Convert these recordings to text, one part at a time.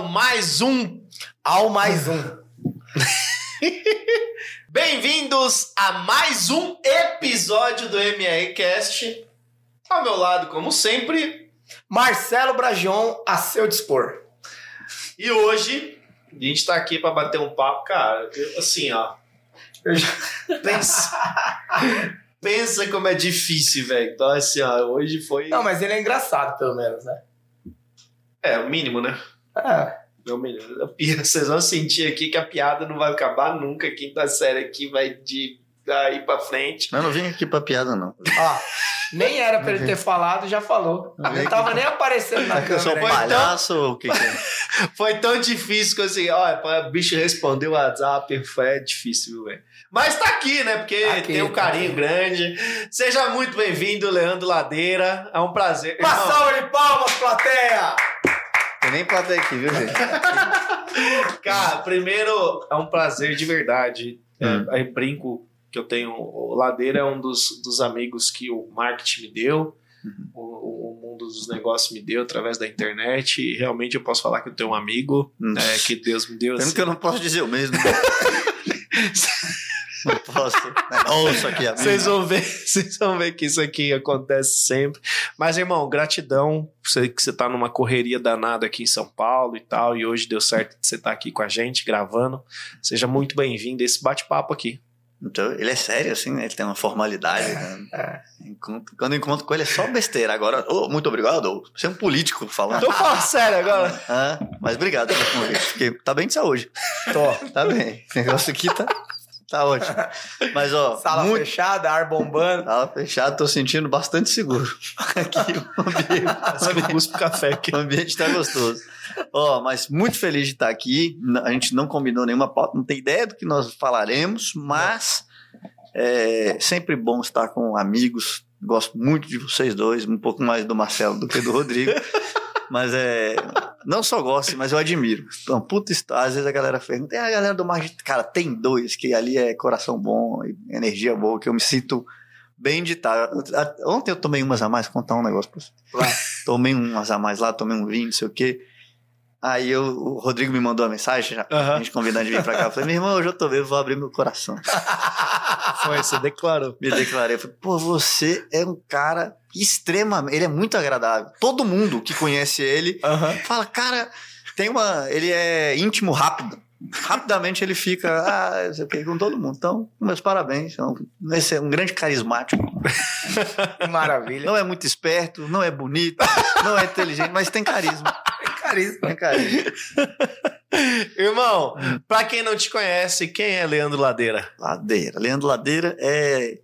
ao mais um. Ao mais um. Bem-vindos a mais um episódio do MRCast. Ao meu lado, como sempre. Marcelo Bragion, a seu dispor. E hoje, a gente tá aqui pra bater um papo, cara. Assim, ó. Já pensa, pensa como é difícil, velho. Então, assim, ó, hoje foi. Não, mas ele é engraçado, pelo menos, né? É, o mínimo, né? É. É o mínimo. A pi- Vocês vão sentir aqui que a piada não vai acabar nunca. A quinta série aqui vai de daí pra frente. Mas não vim aqui pra piada, não. Ó, nem era pra ele ter falado, já falou. Não tava nem aparecendo na Eu sou um câmera. ainda. palhaço ou o que, que é? Foi tão difícil que assim, olha, pra bicho responder o WhatsApp foi difícil, viu, velho. Mas tá aqui, né? Porque Tá aqui, tem um tá carinho aqui. grande. Seja muito bem-vindo, Leandro Ladeira. É um prazer. Uma Irmão, salva de palmas, plateia! Nem plateia aqui, viu, gente? Cara, primeiro é um prazer de verdade. É, Hum. aí brinco que eu tenho. O Ladeira é um dos, dos amigos que o marketing me deu, Uhum. o, o- mundo dos negócios me deu através da internet. E realmente eu posso falar que eu tenho um amigo Hum. é, que Deus me deu. Pena assim. que eu não posso dizer o mesmo. não posso. Nossa, aqui, amigo. Vocês vão ver, vocês vão ver que isso aqui acontece sempre. Mas, irmão, gratidão. Sei que você tá numa correria danada aqui em São Paulo e tal, e hoje deu certo de você estar aqui com a gente, gravando. Seja muito bem-vindo a esse bate-papo aqui. Então, ele é sério, assim, né? Ele tem uma formalidade. Né? É. Quando eu encontro com ele é só besteira. Agora, ô, muito obrigado. Você é um político falando. Tô falando sério agora. Ah, mas obrigado pelo convite. Tá bem de saúde. Tô. Tá bem. Esse negócio aqui tá, tá ótimo. Mas, ó, Sala muito fechada, ar bombando. Sala fechada, tô sentindo bastante seguro. Aqui o ambiente, busco café aqui. o ambiente tá gostoso. Ó, mas muito feliz de estar aqui. A gente não combinou nenhuma pauta, não tem ideia do que nós falaremos, mas é sempre bom estar com amigos. Gosto muito de vocês dois, um pouco mais do Marcelo do que do Rodrigo. Mas é. Não só gosto, mas eu admiro. Então, puta história. Às vezes a galera pergunta, tem a galera do marketing. Cara, tem dois que ali é coração bom, e energia boa, que eu me sinto bem de estar. Ontem eu tomei umas a mais, contar um negócio pra você. Tomei umas a mais lá, tomei um vinho, não sei o quê. Aí eu, o Rodrigo me mandou uma mensagem, já, Aham. a gente convidando de vir pra cá. Eu falei, meu irmão, hoje eu tô bem, eu vou abrir meu coração. Foi, você declarou. Me declarei, eu falei, pô, você é um cara extremamente. Ele é muito agradável. Todo mundo que conhece ele fala, cara, tem uma. Ele é íntimo rápido. Rapidamente ele fica, ah, não sei o quê, com todo mundo. Então, meus parabéns. Um, esse é um grande carismático. Maravilha. Não é muito esperto, não é bonito, não é inteligente, mas tem carisma. Carisma. Tem carisma. Irmão, pra quem não te conhece, quem é Leandro Ladeira? Ladeira. Leandro Ladeira é.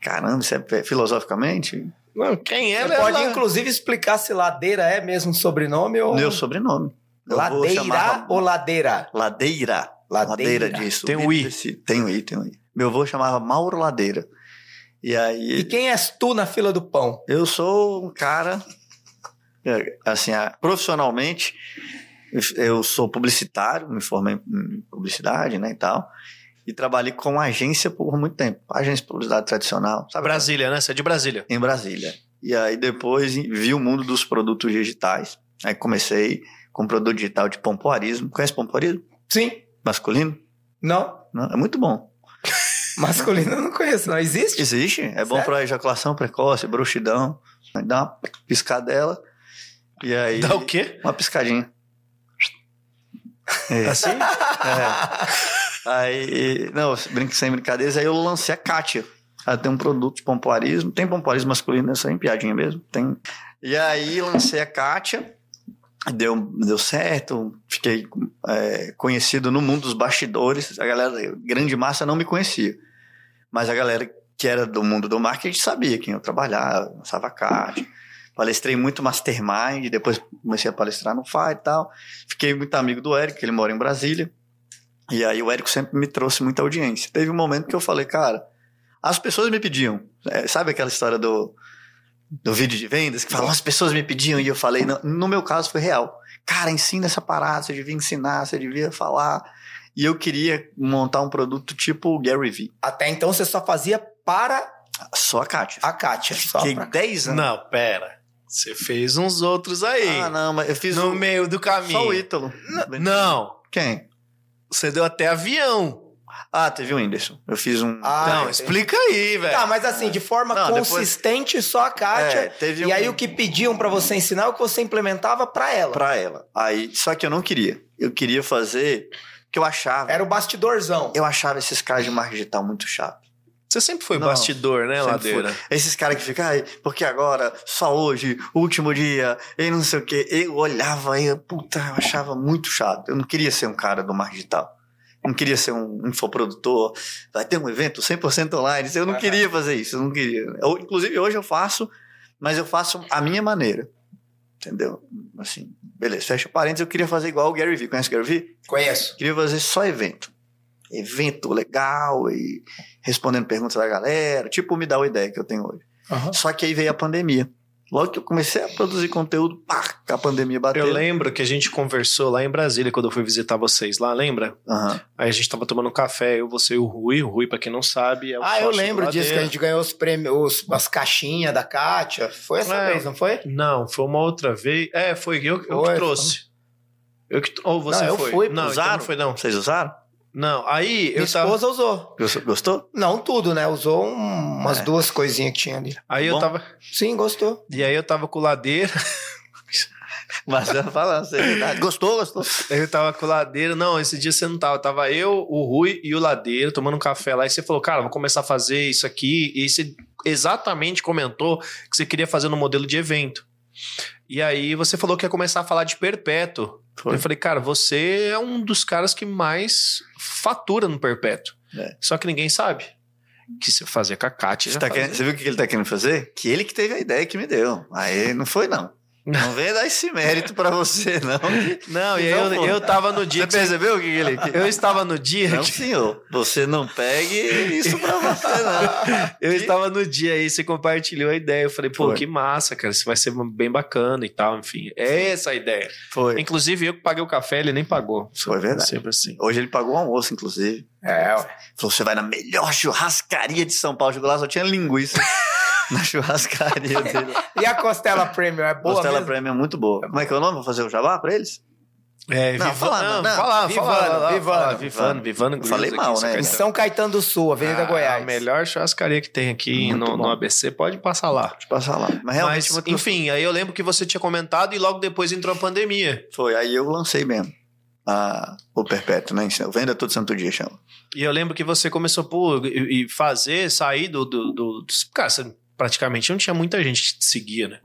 Caramba, isso é filosoficamente? Não, quem é Você Leandro pode, inclusive, explicar se ladeira é mesmo um sobrenome ou. Meu sobrenome. Eu Ladeira chamar- ou ladeira? Ladeira. Ladeira. Ladeira disso. Tem um I. Tem um I, tem um I. Meu avô chamava Mauro Ladeira. E aí. E quem és tu na fila do pão? Eu sou um cara, assim, ah, profissionalmente, eu sou publicitário, me formei em publicidade, né, e tal, e trabalhei com agência por muito tempo, agência de publicidade tradicional, sabe? Brasília, né? Você é de Brasília. Em Brasília. E aí depois vi o mundo dos produtos digitais, aí comecei com produto digital de pompoarismo, conhece pompoarismo? Sim. Masculino? Não. Não, é muito bom. Masculino eu não conheço, não existe? Existe, é bom para ejaculação precoce, bruxidão, dá uma piscadela, e aí... Dá o quê? Uma piscadinha. É. Assim? É. Aí, não, brinco sem brincadeiras, aí eu lancei a Kátia. Ela tem um produto de pompoarismo, tem pompoarismo masculino, essa é piadinha mesmo, tem. E aí lancei a Kátia, deu, deu certo, fiquei é, conhecido no mundo dos bastidores, a galera, grande massa não me conhecia, mas a galera que era do mundo do marketing sabia quem eu trabalhava, lançava a Kátia. Palestrei muito Mastermind, depois comecei a palestrar no FA e tal. Fiquei muito amigo do Érico, ele mora em Brasília. E aí o Érico sempre me trouxe muita audiência. Teve um momento que eu falei, cara, as pessoas me pediam. É, sabe aquela história do, do vídeo de vendas que fala, as pessoas me pediam e eu falei, no, no meu caso foi real. Cara, ensina essa parada, você devia ensinar, você devia falar. E eu queria montar um produto tipo o Gary Vee. Até então você só fazia para Só a Kátia. a Kátia. Só Fiquei pra... 10 anos. Não, pera. Você fez uns outros aí. Ah, não, mas eu fiz no o- meio do caminho. só o Ítalo. Não. Quem? Você deu até avião. Ah, teve o Whindersson. Eu fiz um. Ah, não, entendi. explica aí, velho. Tá, mas assim, de forma Não, depois- consistente, só a Kátia. É, teve e um- aí o que pediam pra você ensinar é o que você implementava pra ela. pra ela. Aí, só que eu não queria. Eu queria fazer que eu achava. Era o bastidorzão. Eu achava esses caras de marketing digital muito chato. Você sempre foi Não, bastidor, né, Ladeira? Esses caras que ficam, porque agora, só hoje, último dia, e não sei o quê. Eu olhava e, puta, eu achava muito chato. Eu não queria ser um cara do marketing digital. Eu não queria ser um infoprodutor. Vai ter um evento 100% online. Eu não queria fazer isso. Eu não queria. Eu, inclusive, hoje eu faço, mas eu faço a minha maneira. Entendeu? Assim, beleza. Fecha parênteses. Eu queria fazer igual o Gary Vee. Conhece o Gary Vee? Conheço. Queria fazer só evento. Evento legal e respondendo perguntas da galera. Tipo, me dá uma ideia que eu tenho hoje. Só que aí veio a pandemia. Logo que eu comecei a produzir conteúdo, pá, a pandemia bateu. Eu lembro que a gente conversou lá em Brasília quando eu fui visitar vocês lá, lembra? Aham. Aí a gente tava tomando café, eu, você e o Rui. O Rui, pra quem não sabe, é o Ah, eu lembro disso, que a gente ganhou os prêmios, os- as caixinhas da Kátia. Foi essa É. vez, não foi? Não, foi uma outra vez. É, foi eu, eu Foi, que trouxe. Eu que, ou você Não, eu foi? fui, não, então Usaram? não foi não. Vocês usaram? Não, aí Minha eu tava... esposa usou. Gostou? Não tudo, né? Usou um- umas É. duas coisinhas que tinha ali. Aí eu Bom. tava... Sim, gostou. E aí eu tava com o Ladeira... Mas eu falando, você é verdade. Gostou, gostou? Eu tava com o Ladeira. Não, esse dia você não tava. Tava eu, o Rui e o Ladeira tomando um café lá. E você falou, cara, vou começar a fazer isso aqui. E você exatamente comentou que você queria fazer no modelo de evento. E aí você falou que ia começar a falar de perpétuo. Foi. Eu falei, cara, você é um dos caras que mais fatura no perpétuo. É. Só que ninguém sabe. Que você fazia com a Kátia. Você, tá querendo- você viu o que ele tá querendo fazer? Que ele que teve a ideia que me deu. Aí não foi, não. Não venha dar esse mérito pra você, não. Não, e Não, eu, pô. eu tava no dia Você que percebeu o que ele... Eu estava no dia Não, que senhor. Você não pegue isso pra você, não. Eu estava no dia aí, você compartilhou a ideia. Eu falei, pô, Foi. que massa, cara. Isso vai ser bem bacana e tal, enfim. É essa a ideia. Foi. Inclusive, eu que paguei o café, ele nem pagou. Foi verdade. Sempre assim. Hoje ele pagou o almoço, inclusive. É, ué. Falou, você vai na melhor churrascaria de São Paulo. Chegou lá, só tinha linguiça na churrascaria dele. E a costela premium é boa Costela mesmo? Premium é muito boa. Como é que é o nome? Vou fazer o jabá pra eles? É, Não, fala, não, não. fala, Vivano, fala, Vivano, Vivano, Vivano. Falei mal, né? Em. São Caetano do Sul, Avenida Ah, Goiás. A melhor churrascaria que tem aqui no. ABC, pode passar lá. Eu passar lá. Mas realmente enfim, aí eu lembro que você tinha comentado e logo depois entrou a pandemia. Foi, aí eu lancei mesmo. A, o Perpétuo, né? Venda Todo Santo Dia chama. E eu lembro que você começou por e fazer, sair do. do, do cara, você praticamente não tinha muita gente que te seguia, né?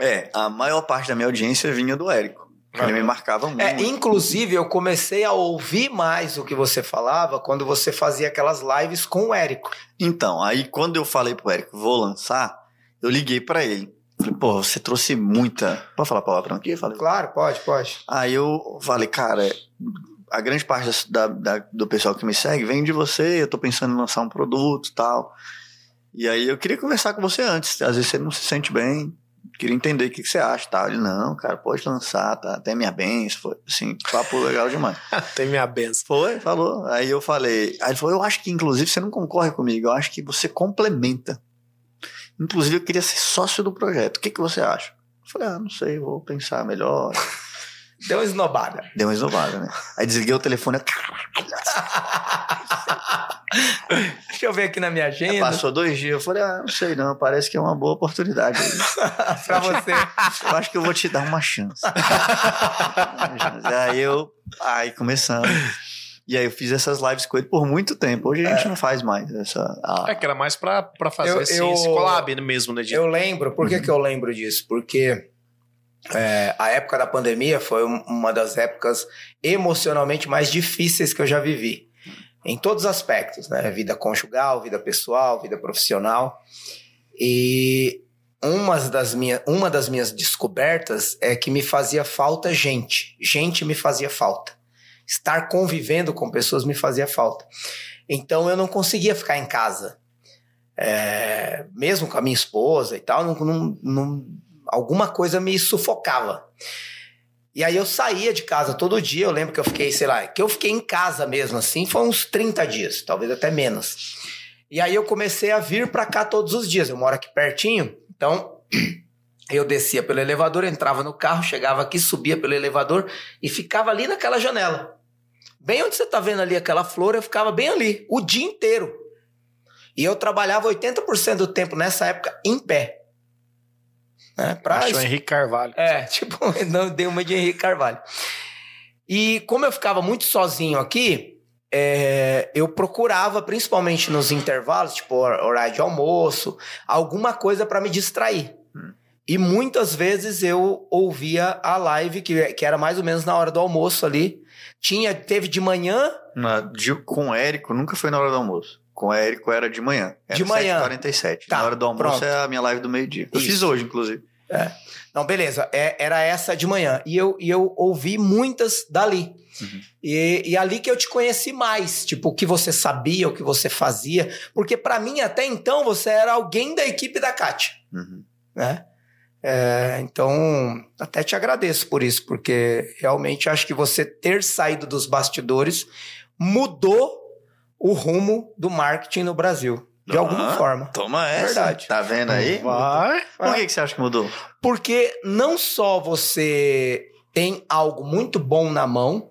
É, a maior parte da minha audiência vinha do Érico. Ele me marcava muito. É, inclusive, eu comecei a ouvir mais o que você falava quando você fazia aquelas lives com o Érico. Então, aí quando eu falei pro Érico, vou lançar, eu liguei pra ele. Falei, pô, você trouxe muita. Pode falar palavrão aqui? Falei, Claro, pode, pode. Aí eu falei, cara, a grande parte da, da- do pessoal que me segue vem de você, eu tô pensando em lançar um produto e tal. E aí eu queria conversar com você antes, às vezes você não se sente bem, queria entender o que, que você acha tal. Ele, não, cara, pode lançar, tá? Até minha benção, foi assim, papo legal demais. Tem minha benção. Foi, falou. Aí eu falei, aí ele falou, eu acho que inclusive você não concorre comigo, eu acho que você complementa. Inclusive eu queria ser sócio do projeto, o que, que você acha? Eu falei, ah, não sei, vou pensar melhor. Deu uma esnobada. Deu uma esnovada, né? Aí desliguei o telefone, Deixa eu ver aqui na minha agenda. passou dois dias, eu falei, ah, não sei não, parece que é uma boa oportunidade. pra você. Eu acho que eu vou te dar uma chance. aí eu, aí começamos. E aí eu fiz essas lives com ele por muito tempo. Hoje a gente não faz mais essa... a- É que era mais pra, pra fazer Eu- assim, eu- esse collab mesmo, né? De... Eu lembro, por que, que eu lembro disso? Porque é, a época da pandemia foi um- uma das épocas emocionalmente mais difíceis que eu já vivi. Em todos os aspectos, né? Vida conjugal, vida pessoal, vida profissional. E uma das, minha, uma das minhas descobertas é que me fazia falta gente. Gente me fazia falta. Estar convivendo com pessoas me fazia falta. Então eu não conseguia ficar em casa é, mesmo com a minha esposa e tal, não, não- não- alguma coisa me sufocava. E aí eu saía de casa todo dia, eu lembro que eu fiquei, sei lá, que eu fiquei em casa mesmo assim, foi uns 30 dias, talvez até menos. E aí eu comecei a vir pra cá todos os dias, eu moro aqui pertinho, então Eu descia pelo elevador, entrava no carro, chegava aqui, subia pelo elevador e ficava ali naquela janela. Bem onde você tá vendo ali aquela flor, eu ficava bem ali, o dia inteiro. E eu trabalhava 80% do tempo nessa época em pé. Né? Pra Achou Henrique Carvalho. é, tipo, não dei uma de Henrique Carvalho. E como eu ficava muito sozinho aqui, é, eu procurava, principalmente nos intervalos, tipo hor- horário de almoço, alguma coisa para me distrair. E muitas vezes eu ouvia a live, que, que era mais ou menos na hora do almoço ali. Tinha, teve de manhã, Na, de- com o Érico, nunca foi na hora do almoço. Com o Érico era de manhã. Era De manhã. 7h47. Tá, na hora do almoço pronto. é a minha live do meio-dia. Eu Isso. fiz hoje, inclusive. Não, beleza. É- era essa de manhã. E eu, e eu ouvi muitas dali. Uhum. E, e ali que eu te conheci mais. Tipo, o que você sabia, o que você fazia. Porque pra mim, até então, você era alguém da equipe da Kátia, Uhum. né? É, então, até te agradeço por isso, porque realmente acho que você ter saído dos bastidores mudou o rumo do marketing no Brasil. De Ah, alguma forma. Toma essa. Verdade. Tá vendo aí? Vai. Por que, que você acha que mudou? Porque não só você tem algo muito bom na mão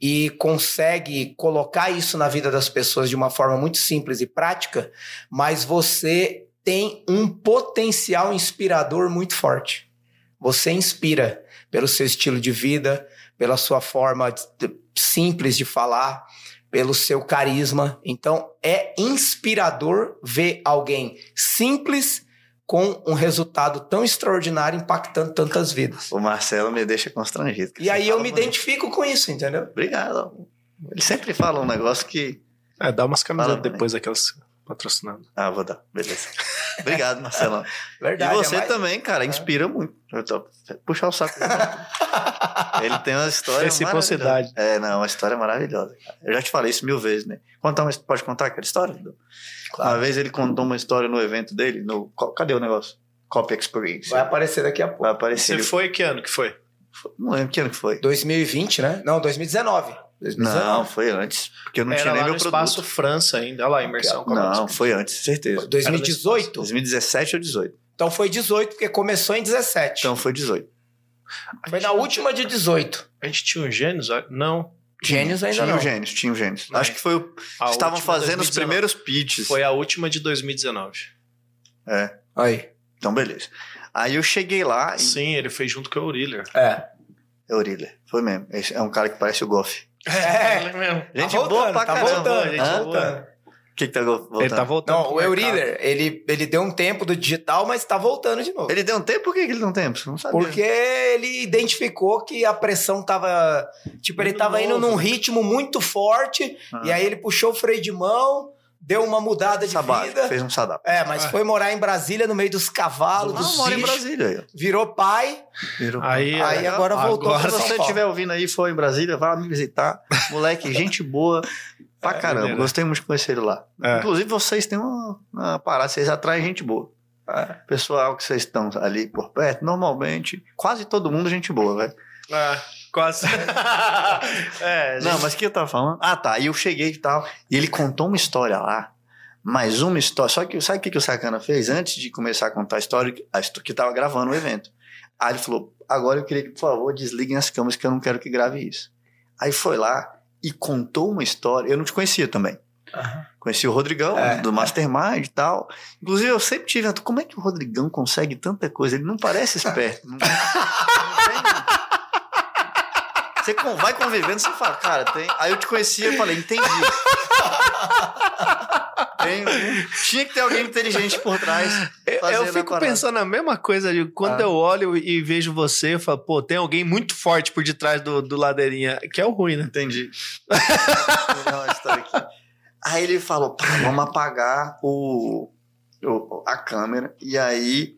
e consegue colocar isso na vida das pessoas de uma forma muito simples e prática, mas você tem um potencial inspirador muito forte. Você inspira pelo seu estilo de vida, pela sua forma de- simples de falar, pelo seu carisma. Então é inspirador ver alguém simples com um resultado tão extraordinário impactando tantas vidas. O Marcelo me deixa constrangido. E aí eu me identifico com isso, entendeu? Obrigado. Ele sempre fala um negócio que. É, dá umas camisetas depois daquelas patrocinadas. Ah, vou dar. Beleza. Obrigado, Marcelão. Verdade. e você é mais- também, cara, inspira muito. Eu tô... Puxar o saco. Ele tem uma história Reciprocidade. maravilhosa. É, não, uma história maravilhosa. cara. Eu já te falei isso mil vezes, né? Contar uma... Pode contar aquela história? Claro. Uma vez ele contou uma história no evento dele, no... Cadê o negócio? Copy Experience. Vai aparecer daqui a pouco. Vai aparecer. Você foi que ano que foi? Não lembro que ano que foi. 2020, né? Não, 2019. 2019. Não, foi antes. Porque eu não Era tinha nem lá meu no produto. Espaço França ainda. Olha lá, a imersão. Não, que- foi antes, certeza. 2018? 2017 ou 18. Então foi 18, porque começou em 17. Então foi 18. foi na última de 18. A gente tinha um Gênios? Não. Gênios ainda tinha não. o Gênios, tinha o Gênios. Não. Acho que foi o. A Estavam fazendo os 2019. primeiros pitches. Foi a última de 2019. É. Aí. Então, beleza. Aí eu cheguei lá. e- Sim, ele fez junto com o Auriller. É. É Uriller. Foi mesmo. Esse é um cara que parece o Goff. É. ele mesmo. Gente tá boa voltando, pra tá caramba. voltando, gente tá Hã? voltando. O que, que tá voltando? Ele tá voltando. Não, o. Euriller, ele, ele deu um tempo do digital, mas tá voltando de novo. Ele deu um tempo? Por que que ele deu um tempo? Você não sabia. Porque ele identificou que a pressão tava. Tipo, ele Muito tava indo novo. num ritmo muito forte, Ah. e aí ele puxou o freio de mão, deu uma mudada de Sabático, vida. fez um sadap. É, mas Ah. foi morar em Brasília no meio dos cavalos, Ah, dos mora em Brasília. aí, virou pai. Virou- Aí, Aí agora voltou agora Se você estiver ouvindo aí, for em Brasília, vá me visitar. Moleque, gente boa pra caramba. beleza. Gostei muito de conhecer ele lá. É. Inclusive, vocês têm uma, uma parada, vocês atraem gente boa. É. Pessoal que vocês estão ali por perto, normalmente, quase todo mundo é gente boa, velho. É, quase. é, Não, gente- mas o que eu tava falando? Ah, tá. E eu cheguei e tal. E ele contou uma história lá. Mais uma história. Só que sabe o que, que o Sacana fez antes de começar a contar a história? Que tava gravando o evento. Aí ele falou: agora eu queria que, por favor, desliguem as câmeras que eu não quero que grave isso. Aí foi lá e contou uma história. Eu não te conhecia também. Conheci o Rodrigão, É. do Mastermind e tal. Inclusive, eu sempre tive. Como é que o Rodrigão consegue tanta coisa? Ele não parece esperto. Não, não Você vai convivendo, você fala, cara, tem. Aí eu te conhecia e falei, entendi. Tem Tinha que ter alguém inteligente por trás. Eu- a fico parada. pensando a mesma coisa. de Quando Ah. eu olho e vejo você, eu falo, pô, tem alguém muito forte por detrás do, do ladeirinha, que é o ruim, né? Entendi. Aí ele falou, vamos apagar o, o- a câmera. E aí.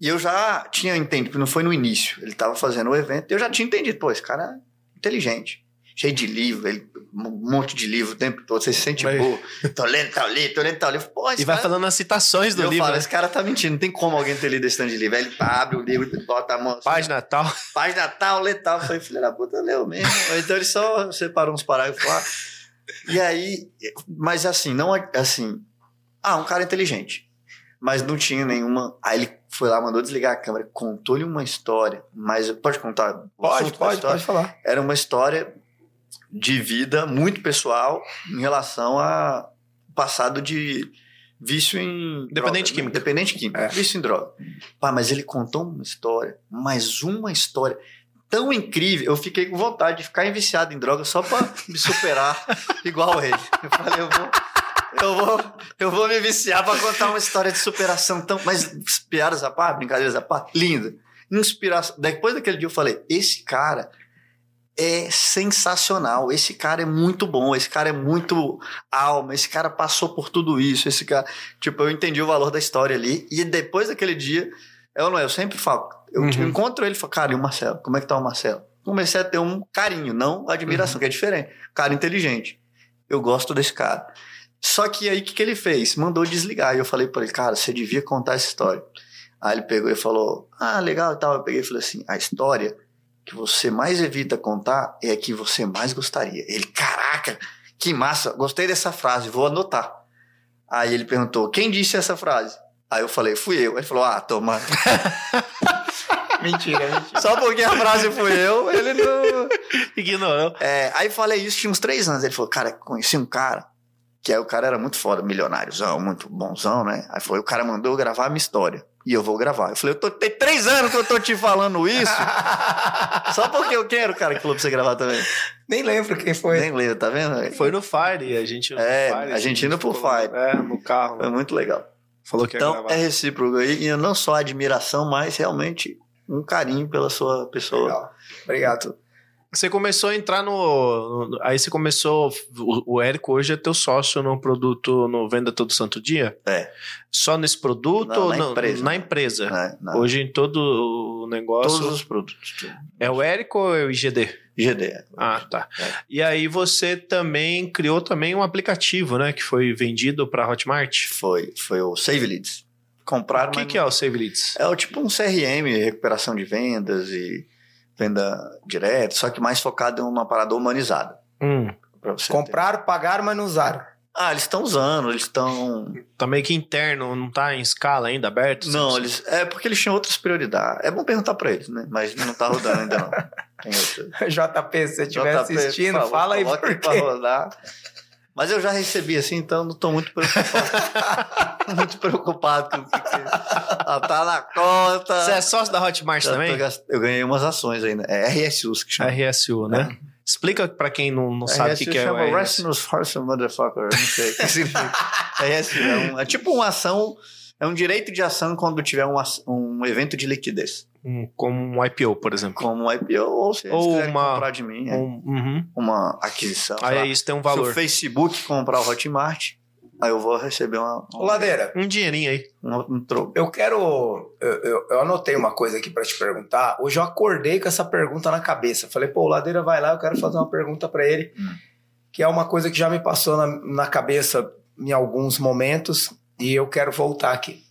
E eu já tinha entendido, porque não foi no início. Ele tava fazendo o evento, eu já tinha entendido, pô, esse cara é inteligente. Cheio de livro, ele, um monte de livro o tempo todo, você se sente Mas- boa. Tô lendo tal livro, tô lendo tal livro. Pô, E vai cara- falando as citações do eu livro. falo, né? esse cara tá mentindo, não tem como alguém ter lido esse tanto de livro. Aí ele abre o livro, bota a mão assim, Página tal. página tal, lê tal. Eu falei, filho da puta, leu mesmo. então ele só separou uns parágrafos lá. E aí, mas assim, não é- assim. Ah, um cara inteligente. Mas não tinha nenhuma. Aí ele foi lá, mandou desligar a câmera, contou-lhe uma história, mas pode contar? Pode, pode, pode falar. Era uma história de vida muito pessoal em relação a passado de vício em Dependente droga, químico. Dependente químico, É. vício em droga. Pá, mas ele contou uma história, mais uma história tão incrível, eu fiquei com vontade de ficar viciado em droga só pra me superar igual ele. Eu falei, eu vou eu vou, eu vou me viciar pra contar uma história de superação tão. Mas piadas à parte, brincadeiras à parte, linda. Inspiração. Depois daquele dia eu falei: esse cara é sensacional. Esse cara é muito bom. Esse cara é muito alma. Esse cara passou por tudo isso. Esse cara. Tipo, eu entendi o valor da história ali. E depois daquele dia, eu não, eu sempre falo. Eu Uhum. encontro ele e falo: cara, e o Marcelo? Como é que tá o Marcelo? Comecei a ter um carinho, não admiração, que é diferente. Cara inteligente. Eu gosto desse cara. Só que aí o que, que ele fez? Mandou desligar. E eu falei pra ele, cara, você devia contar essa história. Aí ele pegou e falou: Ah, legal e tal. Eu peguei e falei assim: a história que você mais evita contar é a que você mais gostaria. Ele, caraca, que massa, gostei dessa frase, vou anotar. Aí ele perguntou: quem disse essa frase? Aí eu falei: fui eu. Ele falou: ah, toma. Mentira, mentira. Só porque a frase fui eu, ele não. Ignorou. É, aí falei isso, tinha uns três anos. Ele falou, cara, conheci um cara, que aí o cara era muito foda, milionáriozão, muito bonzão, né? Aí foi, o cara mandou eu gravar a minha história. E eu vou gravar. Eu falei, eu tô, tem três anos que eu tô te falando isso. só porque eu quero, cara, que falou pra você gravar também. Nem lembro quem foi. Nem lembro, tá vendo? Foi no Fire, a gente É, Fire, a gente indo pro Fire. É, no carro. Foi muito legal. Falou que Então, é recíproco aí. E não só admiração, mas realmente um carinho pela sua pessoa. Legal. Obrigado. Você começou a entrar no, no- Aí você começou. O, o Érico hoje é teu sócio no produto, no Venda Todo Santo Dia? É. Só nesse produto Não, ou na não? empresa. Na empresa. Na- Hoje em todo o negócio. todos os produtos. É o Érico ou é o IGD? GD. Ah, tá. É. E aí você também criou também um aplicativo, né? Que foi vendido para Hotmart. Foi, foi o Save Leads. Compraram, O que, que é o Save Leads? É o tipo um CRM, recuperação de vendas e venda direta, só que mais focado em uma parada humanizada. Hum, Pra você ter. Compraram, pagaram, mas não usaram. Ah, eles estão usando, eles estão. tá meio que interno, não tá em escala ainda aberto? Não, Você- eles. É porque eles tinham outras prioridades. É bom perguntar pra eles, né? Mas não tá rodando ainda não. JP, se você estiver assistindo, fala aí por pra quê. rodar. Mas eu já recebi assim, então não tô muito preocupado. muito preocupado com o que, que ah, tá na conta. Você é sócio da Hotmart tô também? gast- Eu ganhei umas ações ainda. É RSUs que chama. RSU, né? Explica pra quem não, não sabe o que, RSU que é chama o RSU. Restless Horse Motherfucker. eu Não sei o que significa. RSU é, um- é tipo uma ação, é um direito de ação quando tiver um, um evento de liquidez. Um- como um IPO, por exemplo. Como um IPO ou se eles Ou uma- comprar de mim. é. Um- uhum. Uma aquisição. Aí lá. isso tem um Se o valor. Facebook comprar o Hotmart, aí eu vou receber uma, Ô, Ladeira, Um dinheirinho aí. um, um troco. eu quero. Eu, eu- eu anotei uma coisa aqui pra te perguntar. Hoje eu acordei com essa pergunta na cabeça. Falei, pô, o Ladeira vai lá, eu quero fazer uma pergunta pra ele, Hum. que é uma coisa que já me passou na, na cabeça em alguns momentos e eu quero voltar aqui.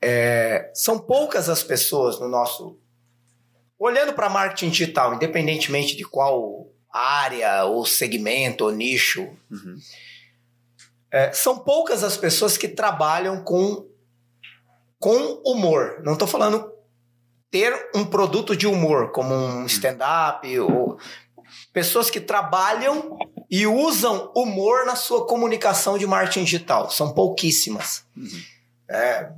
É, são poucas as pessoas no nosso. Olhando para marketing digital, independentemente de qual área, ou segmento, ou nicho, Uhum. É, são poucas as pessoas que trabalham com, com humor. Não estou falando ter um produto de humor, como um stand-up, ou pessoas que trabalham e usam humor na sua comunicação de marketing digital. São pouquíssimas. Uhum. É,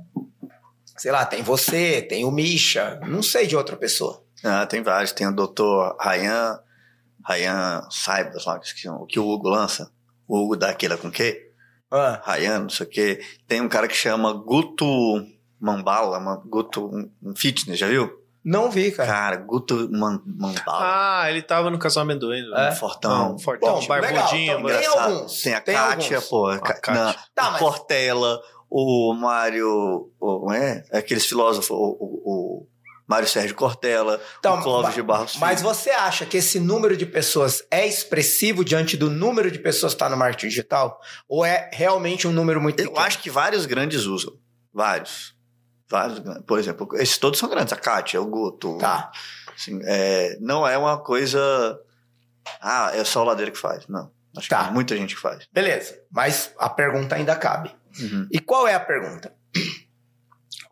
sei lá, tem você, tem o Misha, não sei de outra pessoa. Ah, tem vários. Tem o Dr. Ryan, Ryan Saibas, lá, o que o Hugo lança. O Hugo dá aquela com quê? Ah, Ryan, não sei o quê. Tem um cara que chama Guto Mambala, uma- Guto um- um Fitness, já viu? não vi, cara. Cara, Guto Man- Mambala. Ah, ele tava no casamento do Endo. É? um fortão. Não, fortão, Bom, barbudinho. legal, então, mas- tem alguns, Tem a tem Kátia, alguns. pô. A Kátia. não, Tá, o mas- Portela, o Mário. O, não é? Aqueles filósofos, o, o, o Mário Sérgio Cortella, Então, o Clóvis de Barros Mas Filho. você acha que esse número de pessoas é expressivo diante do número de pessoas que está no marketing digital? Ou é realmente um número muito Eu pequeno? acho que vários grandes usam. Vários. Vários grandes. Por exemplo, esses todos são grandes. A Kátia, o Guto. Tá. Assim, é, não é uma coisa. Ah, é só o Ladeira que faz. Não. Acho Tá. que tem muita gente que faz. Beleza. Mas a pergunta ainda cabe. Uhum. E qual é a pergunta?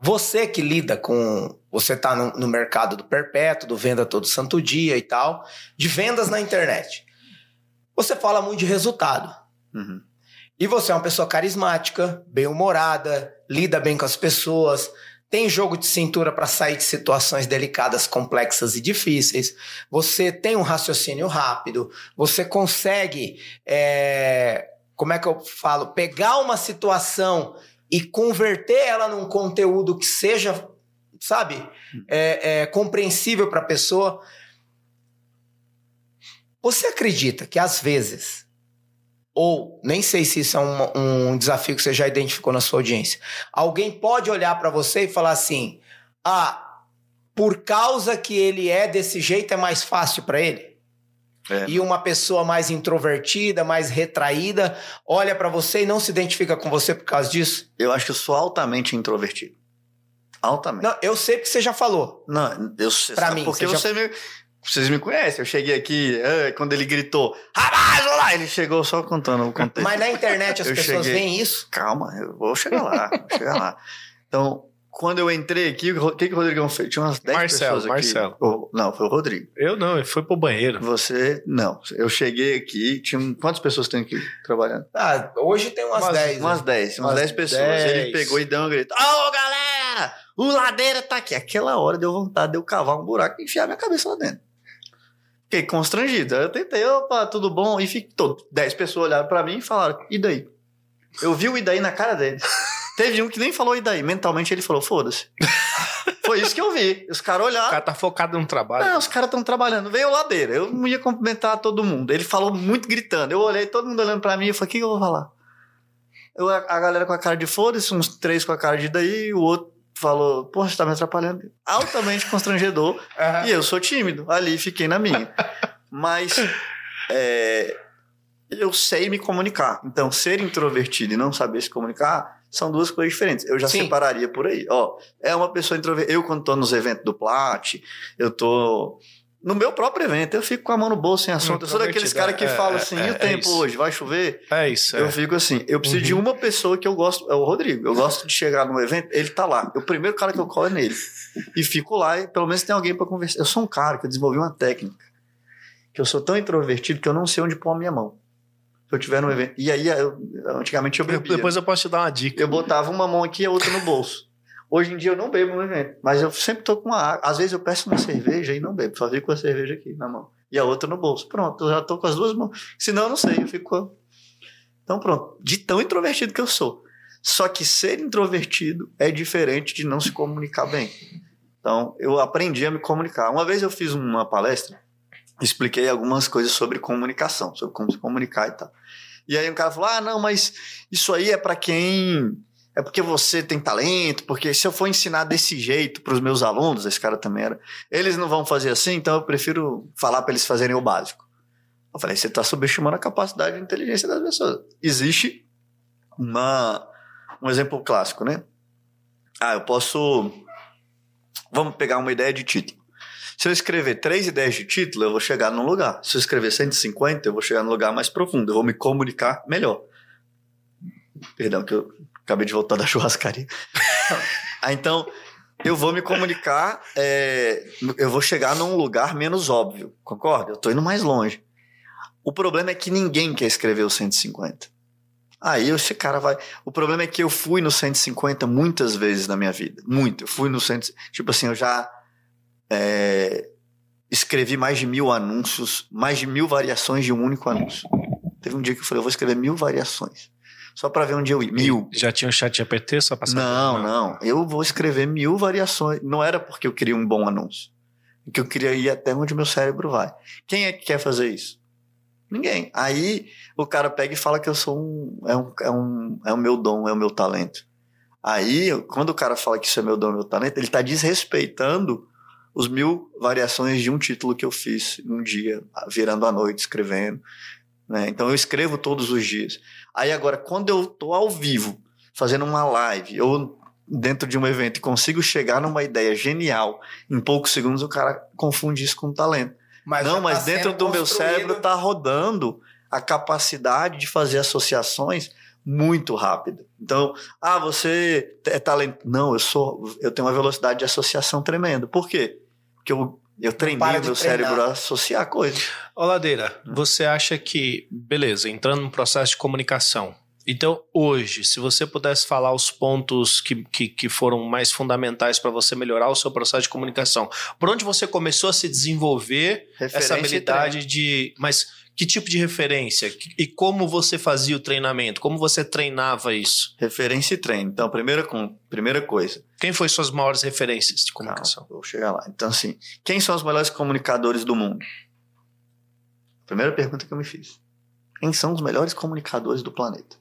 Você que lida com. Você tá no, no mercado do perpétuo, do venda todo santo dia e tal, de vendas na internet. Você fala muito de resultado. Uhum. E você é uma pessoa carismática, bem-humorada, lida bem com as pessoas, tem jogo de cintura para sair de situações delicadas, complexas e difíceis. Você tem um raciocínio rápido. Você consegue, é, como é que eu falo, pegar uma situação e converter ela num conteúdo que seja, sabe, é, é, compreensível para a pessoa. Você acredita que às vezes ou nem sei se isso é um, um, desafio que você já identificou na sua audiência. Alguém pode olhar para você e falar assim: ah, por causa que ele é desse jeito é mais fácil para ele. É. E uma pessoa mais introvertida, mais retraída, olha para você e não se identifica com você por causa disso? Eu acho que eu sou altamente introvertido. Altamente. Não, eu sei porque você já falou. Não, eu sei. Pra mim, porque você, você já... me vocês me conhecem, eu cheguei aqui, ah, quando ele gritou, rapaz, olá! Ele chegou só contando o contexto. Mas na internet as eu pessoas cheguei, veem isso? Calma, eu vou chegar lá, vou chegar lá. Então, quando eu entrei aqui, o que, que o Rodrigão fez? Tinha umas 10 Marcelo, pessoas aqui. Marcelo. Oh, não, foi o Rodrigo. Eu não, ele foi pro banheiro. Você, não. Eu cheguei aqui, tinha quantas pessoas tem aqui trabalhando? Ah, hoje tem umas 10. Umas 10, né? umas 10 pessoas. Dez. Ele pegou e deu um grito. Ô, oh, galera! O ladeira tá aqui. Aquela hora deu vontade de eu cavar um buraco e enfiar minha cabeça lá dentro. Fiquei constrangido. Aí eu tentei, opa, tudo bom? E fiquei, dez pessoas olharam para mim e falaram, e daí? Eu vi o e daí na cara deles. Teve um que nem falou e daí. Mentalmente ele falou, foda-se. Foi isso que eu vi. Os caras olharam. O cara tá focado no trabalho. Não, os caras estão trabalhando. Veio ladeira. Eu não ia cumprimentar todo mundo. Ele falou muito gritando. Eu olhei, todo mundo olhando para mim. Eu falei, o que, que eu vou falar? Eu, a galera com a cara de foda-se, uns três com a cara de daí, o outro falou, pô, você tá me atrapalhando. Altamente constrangedor. Uhum. E eu sou tímido. Ali fiquei na minha. Mas é, eu sei me comunicar. Então, ser introvertido e não saber se comunicar são duas coisas diferentes. Eu já Sim. separaria por aí. Ó, é uma pessoa introvertida. Eu, quando tô nos eventos do Plat, eu tô no meu próprio evento, eu fico com a mão no bolso sem assunto. Eu sou daqueles caras que é, falam é, assim: é, e o é tempo isso. hoje? Vai chover? É isso. Eu fico assim: eu preciso uhum. de uma pessoa que eu gosto, é o Rodrigo. Eu gosto de chegar num evento, ele tá lá. O primeiro cara que eu colo é nele. E fico lá e pelo menos tem alguém para conversar. Eu sou um cara que eu desenvolvi uma técnica. Que eu sou tão introvertido que eu não sei onde pôr a minha mão. Se eu tiver num evento. E aí, eu, antigamente eu bebia. Depois eu posso te dar uma dica. Eu botava uma mão aqui e a outra no bolso. Hoje em dia eu não bebo no evento, mas eu sempre tô com uma água. Às vezes eu peço uma cerveja e não bebo, só fico com a cerveja aqui na mão. E a outra no bolso. Pronto, eu já tô com as duas mãos. Senão eu não sei, eu fico. Então pronto, de tão introvertido que eu sou. Só que ser introvertido é diferente de não se comunicar bem. Então eu aprendi a me comunicar. Uma vez eu fiz uma palestra, expliquei algumas coisas sobre comunicação, sobre como se comunicar e tal. E aí um cara falou: ah, não, mas isso aí é para quem é porque você tem talento, porque se eu for ensinar desse jeito para os meus alunos, esse cara também era, eles não vão fazer assim, então eu prefiro falar para eles fazerem o básico. Eu falei, você está subestimando a capacidade de inteligência das pessoas. Existe uma, um exemplo clássico, né? Ah, eu posso. Vamos pegar uma ideia de título. Se eu escrever três ideias de título, eu vou chegar num lugar. Se eu escrever 150, eu vou chegar num lugar mais profundo. Eu vou me comunicar melhor. Perdão, que eu Acabei de voltar da churrascaria. ah, então, eu vou me comunicar, é, eu vou chegar num lugar menos óbvio, concorda? Eu tô indo mais longe. O problema é que ninguém quer escrever o 150. Aí esse cara vai. O problema é que eu fui no 150 muitas vezes na minha vida. Muito. Eu fui no 100. Tipo assim, eu já é, escrevi mais de mil anúncios, mais de mil variações de um único anúncio. Teve um dia que eu falei, eu vou escrever mil variações só para ver onde eu ia. Mil. Já tinha um chat GPT só para Não, não. Eu vou escrever mil variações. Não era porque eu queria um bom anúncio. Que eu queria ir até onde meu cérebro vai. Quem é que quer fazer isso? Ninguém. Aí o cara pega e fala que eu sou um. É, um, é, um, é o meu dom, é o meu talento. Aí, quando o cara fala que isso é meu dom, meu talento, ele está desrespeitando os mil variações de um título que eu fiz um dia, virando à noite, escrevendo. Né? Então eu escrevo todos os dias. Aí agora, quando eu tô ao vivo, fazendo uma live, ou dentro de um evento e consigo chegar numa ideia genial, em poucos segundos o cara confunde isso com talento. Mas Não, mas tá dentro do meu cérebro tá rodando a capacidade de fazer associações muito rápido. Então, ah, você é talento. Não, eu sou, eu tenho uma velocidade de associação tremenda. Por quê? Porque eu, eu treinei meu cérebro a associar coisas. Ô, Ladeira, você acha que, beleza, entrando no processo de comunicação. Então, hoje, se você pudesse falar os pontos que, que, que foram mais fundamentais para você melhorar o seu processo de comunicação, por onde você começou a se desenvolver essa Referência e habilidade de. Mas que tipo de referência? E como você fazia o treinamento? Como você treinava isso? Referência e treino. Então, primeira, com, primeira coisa. Quem foi suas maiores referências de comunicação? Calma, vou chegar lá. Então, assim, quem são os melhores comunicadores do mundo? Primeira pergunta que eu me fiz. Quem são os melhores comunicadores do planeta?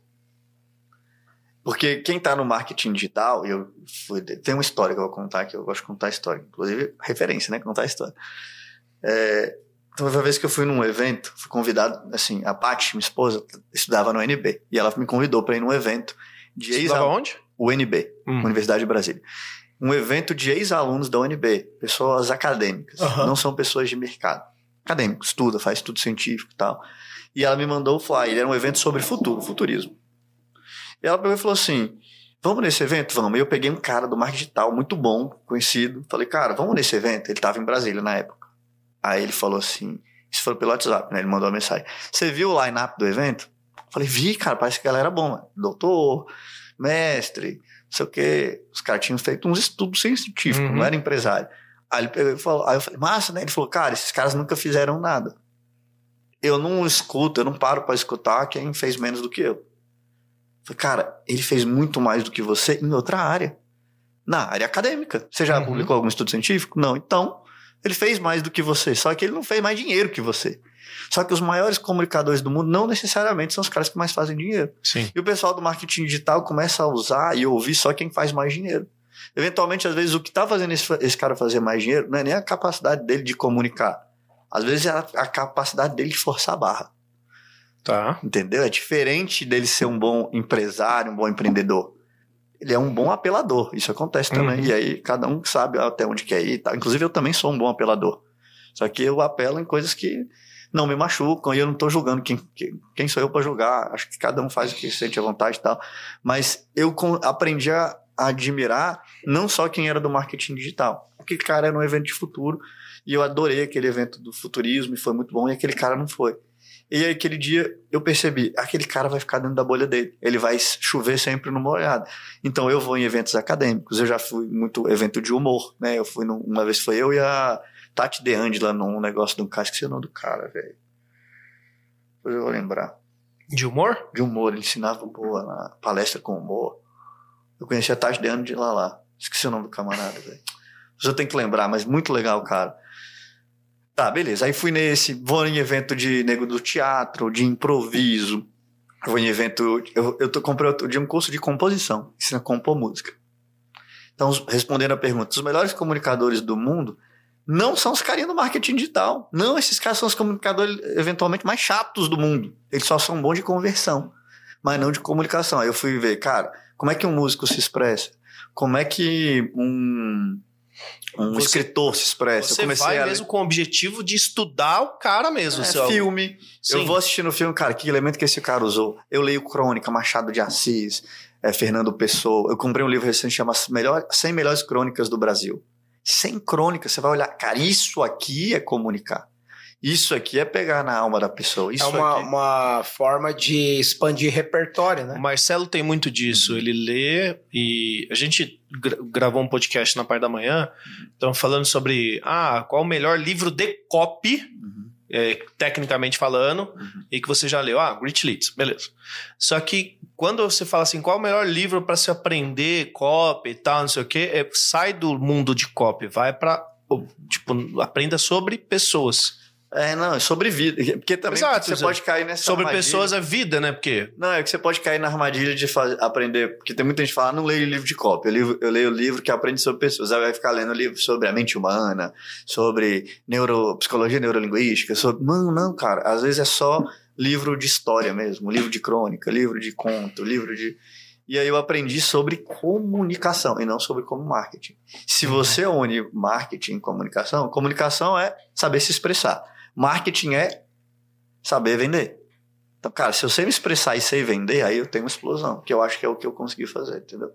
Porque quem está no marketing digital, eu tem uma história que eu vou contar, que eu gosto de contar história, inclusive referência, né? Contar história. É, então, uma vez que eu fui num evento, fui convidado, assim, a Paty, minha esposa, estudava no UNB, e ela me convidou para ir num evento de ex Estudava onde? UNB, Hum. Universidade de Brasília. Um evento de ex-alunos da UNB, pessoas acadêmicas, Aham. não são pessoas de mercado. Acadêmico, estuda, faz estudo científico e tal. E ela me mandou o flyer, era um evento sobre futuro, futurismo. E ela pegou e falou assim: Vamos nesse evento? Vamos. E eu peguei um cara do marketing digital muito bom, conhecido. Falei, cara, vamos nesse evento? Ele estava em Brasília na época. Aí ele falou assim: Isso foi pelo WhatsApp, né? Ele mandou uma mensagem. Você viu o line-up do evento? Falei, vi, cara, parece que a galera bom, mano. Doutor, mestre, não sei o quê. Os caras tinham feito uns estudos científicos, Uhum. não era empresário. Aí ele pegou e falou, aí eu falei, massa, né? Ele falou, cara, esses caras nunca fizeram nada. Eu não escuto, eu não paro pra escutar quem fez menos do que eu. Falei, cara, ele fez muito mais do que você em outra área. Na área acadêmica. Você já Uhum. publicou algum estudo científico? Não. Então, ele fez mais do que você. Só que ele não fez mais dinheiro que você. Só que os maiores comunicadores do mundo não necessariamente são os caras que mais fazem dinheiro. Sim. E o pessoal do marketing digital começa a usar e ouvir só quem faz mais dinheiro. Eventualmente, às vezes, o que está fazendo esse, esse cara fazer mais dinheiro não é nem a capacidade dele de comunicar. Às vezes é a, a capacidade dele de forçar a barra. Tá. Entendeu? É diferente dele ser um bom empresário, um bom empreendedor. Ele é um bom apelador. Isso acontece também. Uhum. E aí, cada um sabe até onde quer ir. tal. Inclusive, eu também sou um bom apelador. Só que eu apelo em coisas que não me machucam e eu não estou julgando quem, quem, sou eu para julgar. Acho que cada um faz o que sente à vontade e tal. Mas eu aprendi a admirar não só quem era do marketing digital. Aquele cara era um evento de futuro e eu adorei aquele evento do futurismo e foi muito bom e aquele cara não foi. E aí, aquele dia eu percebi, aquele cara vai ficar dentro da bolha dele. Ele vai chover sempre numa olhada. Então eu vou em eventos acadêmicos, eu já fui muito evento de humor, né? Eu fui num- uma vez foi eu e a Tati De Angela num negócio de um cara, esqueci o nome do cara, velho. Depois eu vou lembrar. De humor? De humor, ele ensinava boa na palestra com humor. Eu conheci a Tati De Angela lá. Esqueci o nome do camarada, velho. Eu tenho que lembrar, mas muito legal, cara. Tá, beleza. Aí fui nesse, vou em evento de nego do teatro, de improviso. Eu vou em evento. Eu, eu tô, comprei outro dia um curso de composição, ensina a compor música. Então, respondendo a pergunta, os melhores comunicadores do mundo não são os carinhas do marketing digital. Não, esses caras são os comunicadores eventualmente mais chatos do mundo. Eles só são bons de conversão, mas não de comunicação. Aí eu fui ver, cara, como é que um músico se expressa? Como é que um, um Você- escritor se expressa? Você vai mesmo com o objetivo de estudar o cara mesmo. É seu- filme. Sim. Eu vou assistindo o filme, cara, que elemento que esse cara usou? Eu leio Crônica, Machado de Assis, é, Fernando Pessoa. Eu comprei um livro recente que chama Melhor, 100 Melhores Crônicas do Brasil. 100 crônicas, você vai olhar, cara, isso aqui é comunicar. Isso aqui é pegar na alma da pessoa. Isso é uma, aqui... uma forma de expandir repertório, né? O Marcelo tem muito disso. Ele lê e a gente gra- gravou um podcast na parte da manhã, então falando sobre ah, qual o melhor livro de copy, Uhum. é, tecnicamente falando, Uhum. e que você já leu. Ah, Great Leads, beleza. Só que quando você fala assim, qual o melhor livro para se aprender copy e tal, não sei o quê, é, sai do mundo de copy, vai para tipo, aprenda sobre pessoas. É, não, é sobre vida. Porque também Exato, você pode cair nessa sobre armadilha. pessoas é vida, né? Porque Não, é que você pode cair na armadilha de faz- aprender. Porque tem muita gente que fala, ah, não leio livro de cópia. Eu, leio- eu leio livro que aprende sobre pessoas. Aí vai ficar lendo livro sobre a mente humana, sobre neuro, psicologia neurolinguística. Sobre... Não, não, cara. Às vezes é só livro de história mesmo, livro de crônica, livro de conto, livro de. E aí eu aprendi sobre comunicação e não sobre como marketing. Se você une marketing e comunicação, comunicação é saber se expressar. Marketing é saber vender. Então, cara, se eu sei me expressar e sei vender, aí eu tenho uma explosão, que eu acho que é o que eu consegui fazer, entendeu?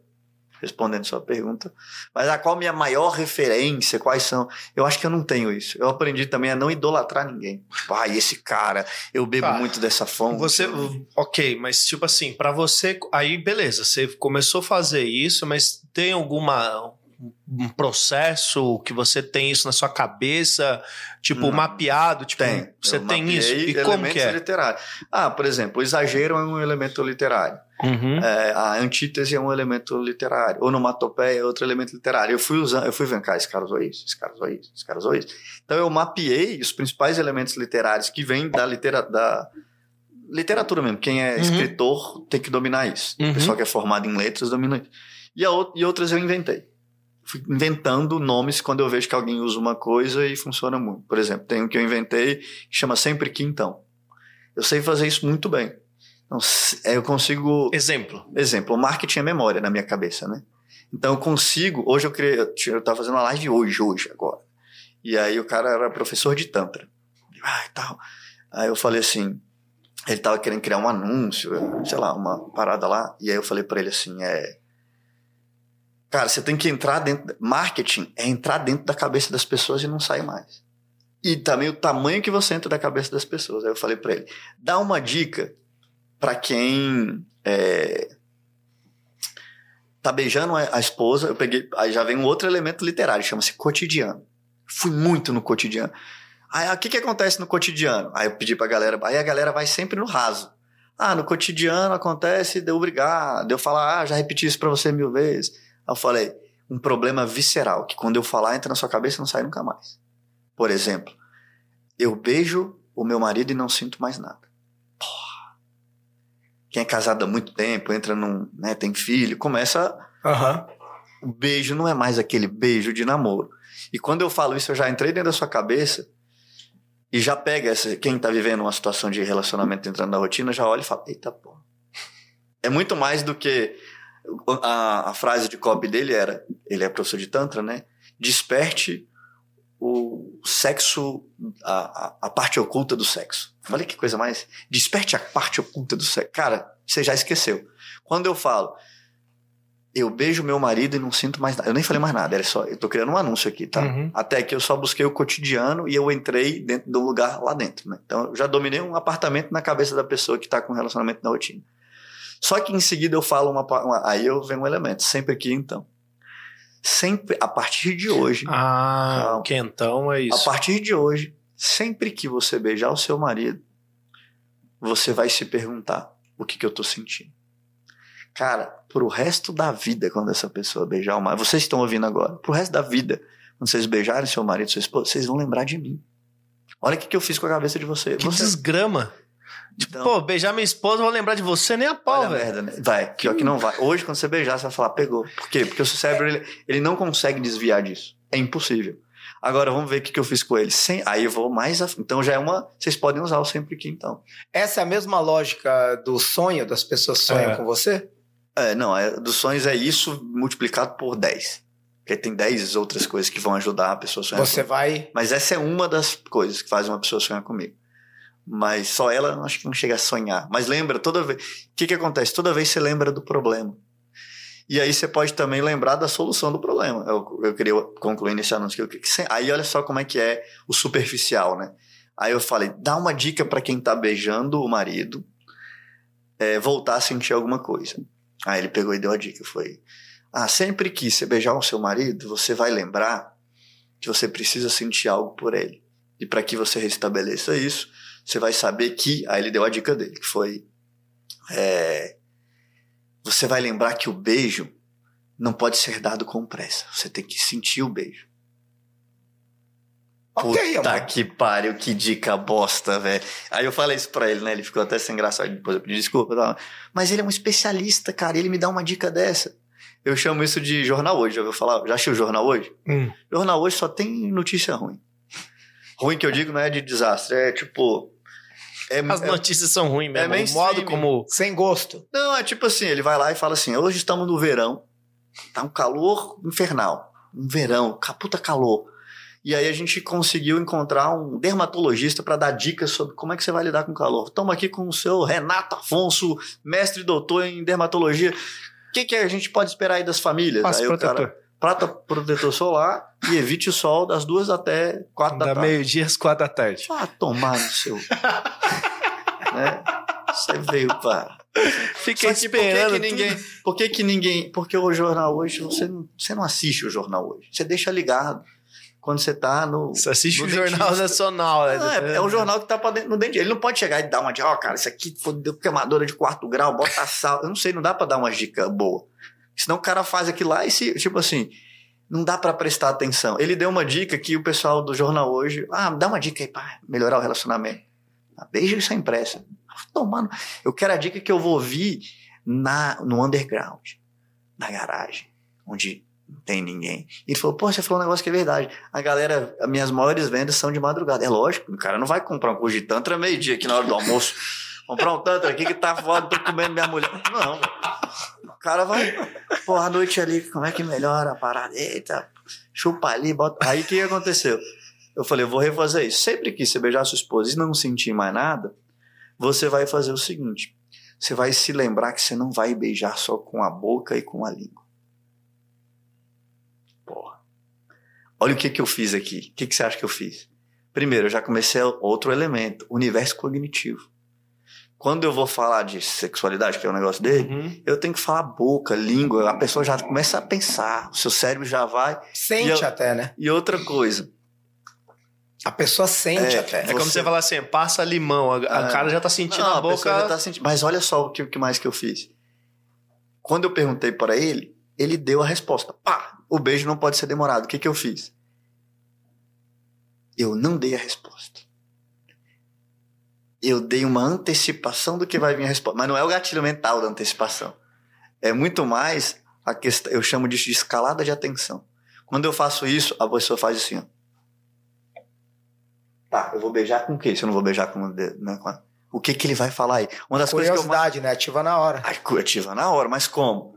Respondendo sua pergunta. Mas a qual a minha maior referência? Quais são? Eu acho que eu não tenho isso. Eu aprendi também a não idolatrar ninguém. Tipo, ah, esse cara, eu bebo Tá. muito dessa fonte. Você, ok, mas tipo assim, pra você, aí beleza, você começou a fazer isso, mas tem alguma um processo que você tem isso na sua cabeça, tipo Não. mapeado, tipo, Tem. você Eu tem isso e como que é? literários. Ah, por exemplo, o exagero é um elemento literário. Uhum. É, a antítese é um elemento literário. Onomatopeia é outro elemento literário. Eu fui usando, eu fui vendo, cara, esse cara usou isso, esse cara usou isso, esse cara usou isso. Então eu mapeei os principais elementos literários que vêm da, litera, da literatura mesmo. Quem é Uhum. escritor tem que dominar isso. Uhum. O pessoal que é formado em letras domina isso. E, a e outras eu inventei. Inventando nomes quando eu vejo que alguém usa uma coisa e funciona muito. Por exemplo, tem um que eu inventei que chama Sempre Que Então. Eu sei fazer isso muito bem. Então, se- eu consigo Exemplo. Exemplo, o marketing é memória na minha cabeça, né? Então eu consigo. Hoje eu criei. Eu tinha- eu tava fazendo uma live hoje, hoje, agora. E aí o cara era professor de Tantra. Ah, e tal. Aí eu falei assim. Ele tava querendo criar um anúncio, sei lá, uma parada lá. E aí eu falei pra ele assim: é. Cara, você tem que entrar dentro. Marketing é entrar dentro da cabeça das pessoas e não sair mais. E também o tamanho que você entra da cabeça das pessoas. Aí eu falei pra ele: dá uma dica pra quem é, tá beijando a a esposa, eu peguei, aí já vem um outro elemento literário, chama-se cotidiano. Fui muito no cotidiano. Aí, ah, o que que acontece no cotidiano? Aí eu pedi pra galera, aí a galera vai sempre no raso. Ah, no cotidiano acontece de eu brigar, de eu falar, ah, já repeti isso pra você mil vezes. Eu falei, um problema visceral, que quando eu falar entra na sua cabeça e não sai nunca mais. Por exemplo, eu beijo o meu marido e não sinto mais nada. Porra. Quem é casado há muito tempo, entra num, né, tem filho, começa Aham. o beijo não é mais aquele beijo de namoro. E quando eu falo isso, eu já entrei dentro da sua cabeça e já pega essa, quem tá vivendo uma situação de relacionamento entrando na rotina, já olha e fala, eita porra. É muito mais do que a, a frase de copy dele era, ele é professor de tantra, né? Desperte o sexo, a, a, parte oculta do sexo. Olha que coisa mais. Desperte a parte oculta do sexo. Cara, você já esqueceu. Quando eu falo, eu beijo meu marido e não sinto mais nada. Eu nem falei mais nada, era só. Eu tô criando um anúncio aqui, tá? Uhum. Até que eu só busquei o cotidiano e eu entrei dentro de um lugar lá dentro, né? Então eu já dominei um apartamento na cabeça da pessoa que tá com relacionamento na rotina. Só que em seguida eu falo uma, uma- aí eu venho um elemento, sempre que então. Sempre, a partir de hoje, Ah, Calma. o quentão é a isso. partir de hoje, sempre que você beijar o seu marido, você vai se perguntar o que, que eu tô sentindo. Cara, pro resto da vida, quando essa pessoa beijar o marido, vocês estão ouvindo agora, pro resto da vida, quando vocês beijarem seu marido, sua esposa, vocês vão lembrar de mim. Olha o que, que eu fiz com a cabeça de você. Que você desgrama. Então, Pô, beijar minha esposa, eu vou lembrar de você nem a pau, velho. merda, né? Vai, pior que não vai. Hoje, quando você beijar, você vai falar, pegou. Por quê? Porque o seu cérebro, ele, ele não consegue desviar disso. É impossível. Agora, vamos ver o que, que eu fiz com ele. Sem, aí eu vou mais... A, então, já é uma... Vocês podem usar o sempre que, então. Essa é a mesma lógica do sonho, das pessoas sonham É. com você? É, não, é, dos sonhos é isso multiplicado por 10. Porque tem 10 outras coisas que vão ajudar a pessoa a sonhar. Você vai. Mas essa é uma das coisas que faz uma pessoa sonhar comigo. Mas só ela acho que não chega a sonhar. Mas lembra toda vez. O que, que acontece? Toda vez você lembra do problema. E aí você pode também lembrar da solução do problema. Eu, eu queria concluir nesse anúncio. Que eu, aí olha só como é que é o superficial, né? Aí eu falei, dá uma dica para quem tá beijando o marido é, voltar a sentir alguma coisa. Aí ele pegou e deu a dica. Foi, ah, sempre que você beijar o seu marido, você vai lembrar que você precisa sentir algo por ele. E para que você restabeleça isso, você vai saber que. Aí ele deu a dica dele, que foi. é, você vai lembrar que o beijo não pode ser dado com pressa. Você tem que sentir o beijo. Ok, Puta amor. que pariu, que dica bosta, velho. Aí eu falei isso pra ele, né? Ele ficou até sem graça. Depois eu pedi desculpa. Tal. Mas ele é um especialista, cara. Ele me dá uma dica dessa. Eu chamo isso de jornal hoje. Já ouviu falar? Já assistiu o jornal hoje? Hum. Jornal hoje só tem notícia ruim. Ruim que eu digo não é de desastre, é tipo. É, As é- notícias são ruins mesmo. o mainstream. modo como. Sem gosto. não, é tipo assim, ele vai lá e fala assim: hoje estamos no verão, tá um calor infernal. Um verão, puta calor. E aí a gente conseguiu encontrar um dermatologista para dar dicas sobre como é que você vai lidar com calor. Estamos aqui com o seu Renato Afonso, mestre e doutor em dermatologia. O que, que a gente pode esperar aí das famílias? Passe aí protetor. o cara, prata protetor solar e evite o sol das duas até quatro da, Da tarde. meio-dia às quatro da tarde. Ah, tomar no seu. né? Você veio para. Fiquei esperando. Por que, que ninguém. Por que, que ninguém. Porque o jornal hoje, você não, você não assiste o jornal hoje. Você deixa ligado. Quando você tá no. Você assiste no o Jornal dentista. Nacional, né? Ah, é, é o jornal que tá pra dentro, no dente. Ele não pode chegar e dar uma dica, ó, cara, isso aqui foi queimadora de quarto grau, bota sal. Eu não sei, não dá pra dar uma dica boa. Senão o cara faz aquilo lá e se, tipo assim, não dá pra prestar atenção. Ele deu uma dica que o pessoal do jornal hoje, ah, dá uma dica aí pra melhorar o relacionamento. Ah, Beija sem pressa. Tomando. Eu quero a dica que eu vou ouvir na, no underground, na garagem, onde não tem ninguém. E ele falou, pô, você falou um negócio que é verdade. A galera, as minhas maiores vendas são de madrugada. É lógico, o cara não vai comprar um curso de tantra meio-dia aqui na hora do almoço. Comprar um tantra aqui que tá foda, tô comendo minha mulher. Não, velho. Cara vai, pô, à noite ali, como é que melhora a parada? Eita, chupa ali, bota. Aí o que aconteceu? Eu falei, eu vou refazer isso. Sempre que você beijar sua esposa e não sentir mais nada, você vai fazer o seguinte: você vai se lembrar que você não vai beijar só com a boca e com a língua. Porra. Olha o que, que eu fiz aqui. O que, que você acha que eu fiz? Primeiro, eu já comecei outro elemento, universo cognitivo. Quando eu vou falar de sexualidade, que é o negócio dele, Uhum. eu tenho que falar boca, língua, a pessoa já começa a pensar, o seu cérebro já vai. Sente eu- até, né? E outra coisa, A pessoa sente É, até. É como Você- você falar assim, passa limão, a, a É. cara já tá sentindo Não, a boca. pessoa já tá sentindo. Mas olha só o que, que mais que eu fiz. Quando eu perguntei para ele, ele deu a resposta. Pá, o beijo não pode ser demorado. O que, que eu fiz? Eu não dei a resposta. Eu dei uma antecipação do que vai vir a resposta. Mas não é o gatilho mental da antecipação. É muito mais a questão. Eu chamo disso de escalada de atenção. Quando eu faço isso, a pessoa faz assim, ó. Tá, eu vou beijar com o quê? Se eu não vou beijar com o dedo, né? com a- O que que ele vai falar aí? Uma das coisas que eu mais Curiosidade, né? Ativa na hora. Ativa na hora, mas como?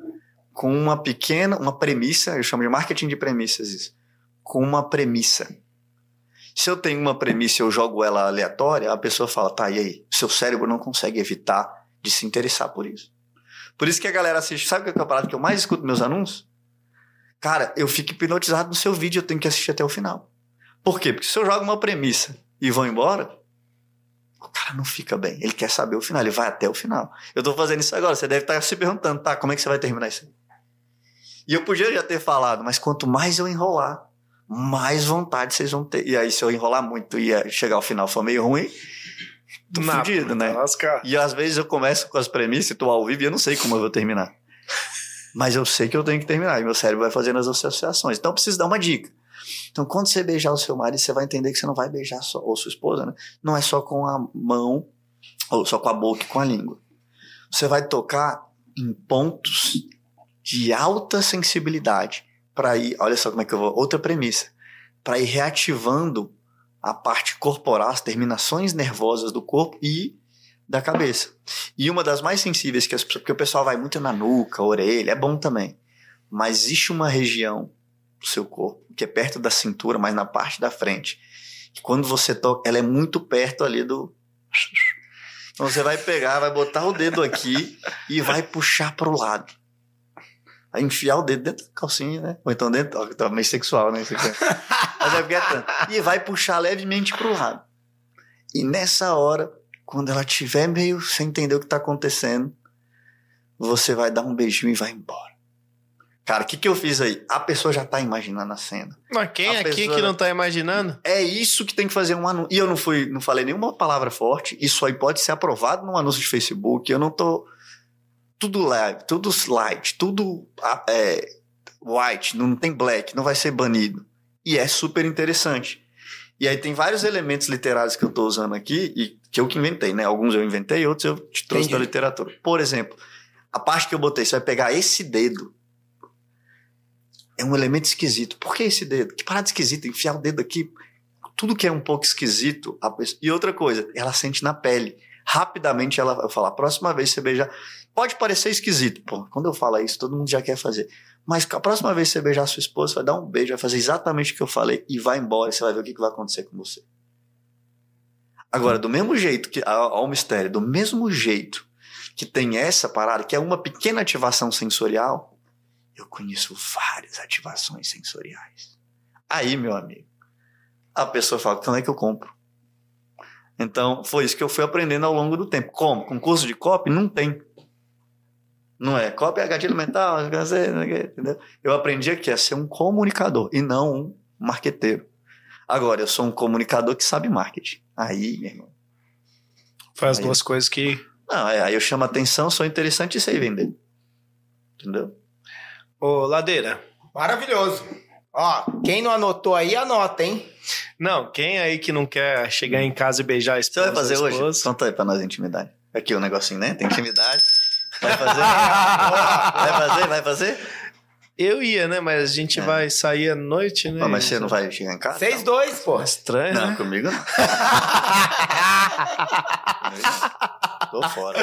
Com uma pequena, uma premissa, eu chamo de marketing de premissas isso. Com uma premissa. Se eu tenho uma premissa e eu jogo ela aleatória, a pessoa fala, tá, e aí? Seu cérebro não consegue evitar de se interessar por isso. Por isso que a galera assiste. Sabe qual é a parada que eu mais escuto meus anúncios? Cara, eu fico hipnotizado no seu vídeo, eu tenho que assistir até o final. Por quê? Porque se eu jogo uma premissa e vou embora, o cara não fica bem. Ele quer saber o final, ele vai até o final. Eu tô fazendo isso agora, você deve estar se perguntando, tá, como é que você vai terminar isso? aí? E eu podia já ter falado, mas quanto mais eu enrolar, mais vontade vocês vão ter. E aí, se eu enrolar muito e eh, chegar ao final for meio ruim, tô Na- fudido, né? Lascar. E às vezes eu começo com as premissas tô ao vivo e eu não sei como eu vou terminar. Mas eu sei que eu tenho que terminar. E meu cérebro vai fazendo as associações. Então eu preciso dar uma dica. Então, quando você beijar o seu marido, você vai entender que você não vai beijar só, ou sua esposa, né? Não é só com a mão, ou só com a boca e com a língua. Você vai tocar em pontos de alta sensibilidade. Para ir, olha só como é que eu vou. Outra premissa. Para ir reativando a parte corporal, as terminações nervosas do corpo e da cabeça. E uma das mais sensíveis que as pessoas, porque o pessoal vai muito na nuca, orelha, é bom também. Mas existe uma região do seu corpo que é perto da cintura, mas na parte da frente. Que quando você toca, ela é muito perto ali do então você vai pegar, vai botar o dedo aqui e vai puxar pro lado. Enfiar o dedo dentro da calcinha, né? Ou então dentro, ó, tá meio sexual, né? Aqui. Mas é porque é tanto. E vai puxar levemente pro lado. E nessa hora, quando ela tiver meio sem entender o que tá acontecendo, você vai dar um beijinho e vai embora. Cara, o que, que eu fiz aí? A pessoa já tá imaginando a cena. Mas quem A aqui pessoa- que não tá imaginando? É isso que tem que fazer um anúncio. E eu não fui, não falei nenhuma palavra forte. Isso aí pode ser aprovado num anúncio de Facebook. Eu não tô. Tudo live, tudo slide, tudo ah, é, white, não tem black, não vai ser banido. E é super interessante. E aí tem vários elementos literários que eu tô usando aqui e que eu que inventei, né? Alguns eu inventei, outros eu te trouxe Entendi. da literatura. Por exemplo, a parte que eu botei, você vai pegar esse dedo. É um elemento esquisito. Por que esse dedo? Que parada esquisita, enfiar o dedo aqui. Tudo que é um pouco esquisito. a pessoa- E outra coisa, ela sente na pele. Rapidamente ela vai falar, próxima vez você beijar. Pode parecer esquisito. Pô, quando eu falo isso, todo mundo já quer fazer. Mas a próxima vez que você beijar sua esposa, você vai dar um beijo, vai fazer exatamente o que eu falei e vai embora. E você vai ver o que vai acontecer com você. Agora, do mesmo jeito que. Olha o mistério. Do mesmo jeito que tem essa parada, que é uma pequena ativação sensorial, eu conheço várias ativações sensoriais. Aí, meu amigo, a pessoa fala: como é que eu compro? Então, foi isso que eu fui aprendendo ao longo do tempo. Como? Com curso de copy? Não tem. Não é. Copy é gatilho mental, entendeu? Eu aprendi aqui a ser um comunicador e não um marqueteiro. Agora, eu sou um comunicador que sabe marketing. Aí, meu irmão. Faz Aí. duas coisas que. Não, é, aí eu chamo atenção, sou interessante e sei vender. Entendeu? Ô, Ladeira. Maravilhoso. Ó, quem não anotou aí, anota, hein? Não, quem aí que não quer chegar em casa e beijar a Você esposa? vai fazer hoje? Conta aí pra nós intimidade. Aqui o negocinho, né? Tem intimidade. Vai fazer? vai fazer? Vai fazer? Eu ia, né? Mas a gente É. vai sair à noite, né? Não, mas você não vai chegar em casa? Vocês dois, pô. Estranho, Não, né? comigo não. Tô fora.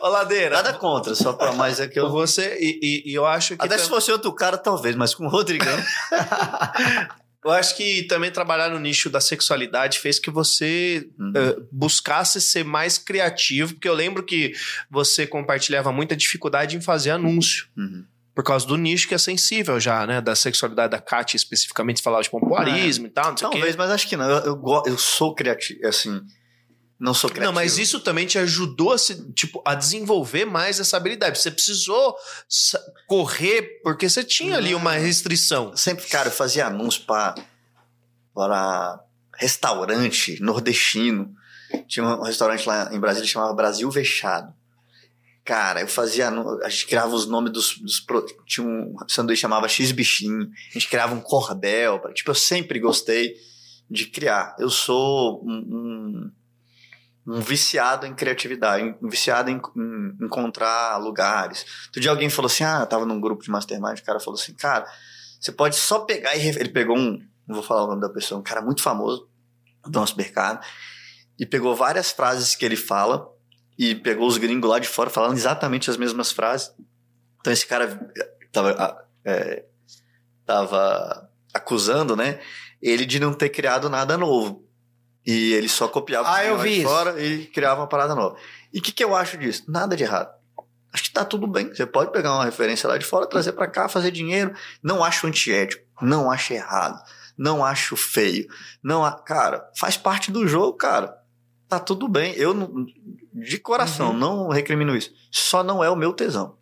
Ô, Ladeira. Nada contra, só pra mais é que eu. Você, e, e- e eu acho que. Até se tam- fosse outro cara, talvez, mas com o Rodrigão. Eu acho que também trabalhar no nicho da sexualidade fez que você Uhum. eh, buscasse ser mais criativo, porque eu lembro que você compartilhava muita dificuldade em fazer anúncio. Uhum. Por causa do nicho que é sensível já, né? Da sexualidade da Kátia, especificamente, falava de pompoarismo e tal, não sei. Talvez, mas acho que não. Eu, eu, eu sou criativo, assim. Não sou criativo. Não, mas isso também te ajudou a, se, tipo, a desenvolver mais essa habilidade. Você precisou correr porque você tinha ali uma restrição. Sempre, cara, eu fazia anúncio para para restaurante nordestino. Tinha um restaurante lá em Brasília que chamava Brasil Vexado. Cara, eu fazia. A gente criava os nomes dos. dos tinha um sanduíche chamava X Bichinho. A gente criava um cordel. Tipo, eu sempre gostei de criar. Eu sou um, um, um viciado em criatividade, um viciado em, em encontrar lugares. Outro dia alguém falou assim: ah, eu tava num grupo de mastermind, o cara falou assim, cara, você pode só pegar e. Ele pegou um. Não vou falar o nome da pessoa, um cara muito famoso do nosso mercado. E pegou várias frases que ele fala e pegou os gringos lá de fora falando exatamente as mesmas frases. Então esse cara tava, ah, é, tava acusando, né? Ele de não ter criado nada novo. E ele só copiava Ah, eu vi fora e criava uma parada nova. E o que, que eu acho disso? Nada de errado. Acho que tá tudo bem. Você pode pegar uma referência lá de fora, trazer para cá, fazer dinheiro. Não acho antiético, não acho errado, não acho feio. Não, a- cara, faz parte do jogo, cara. Tá tudo bem. Eu não- de coração Uhum. não recrimino isso. Só não é o meu tesão.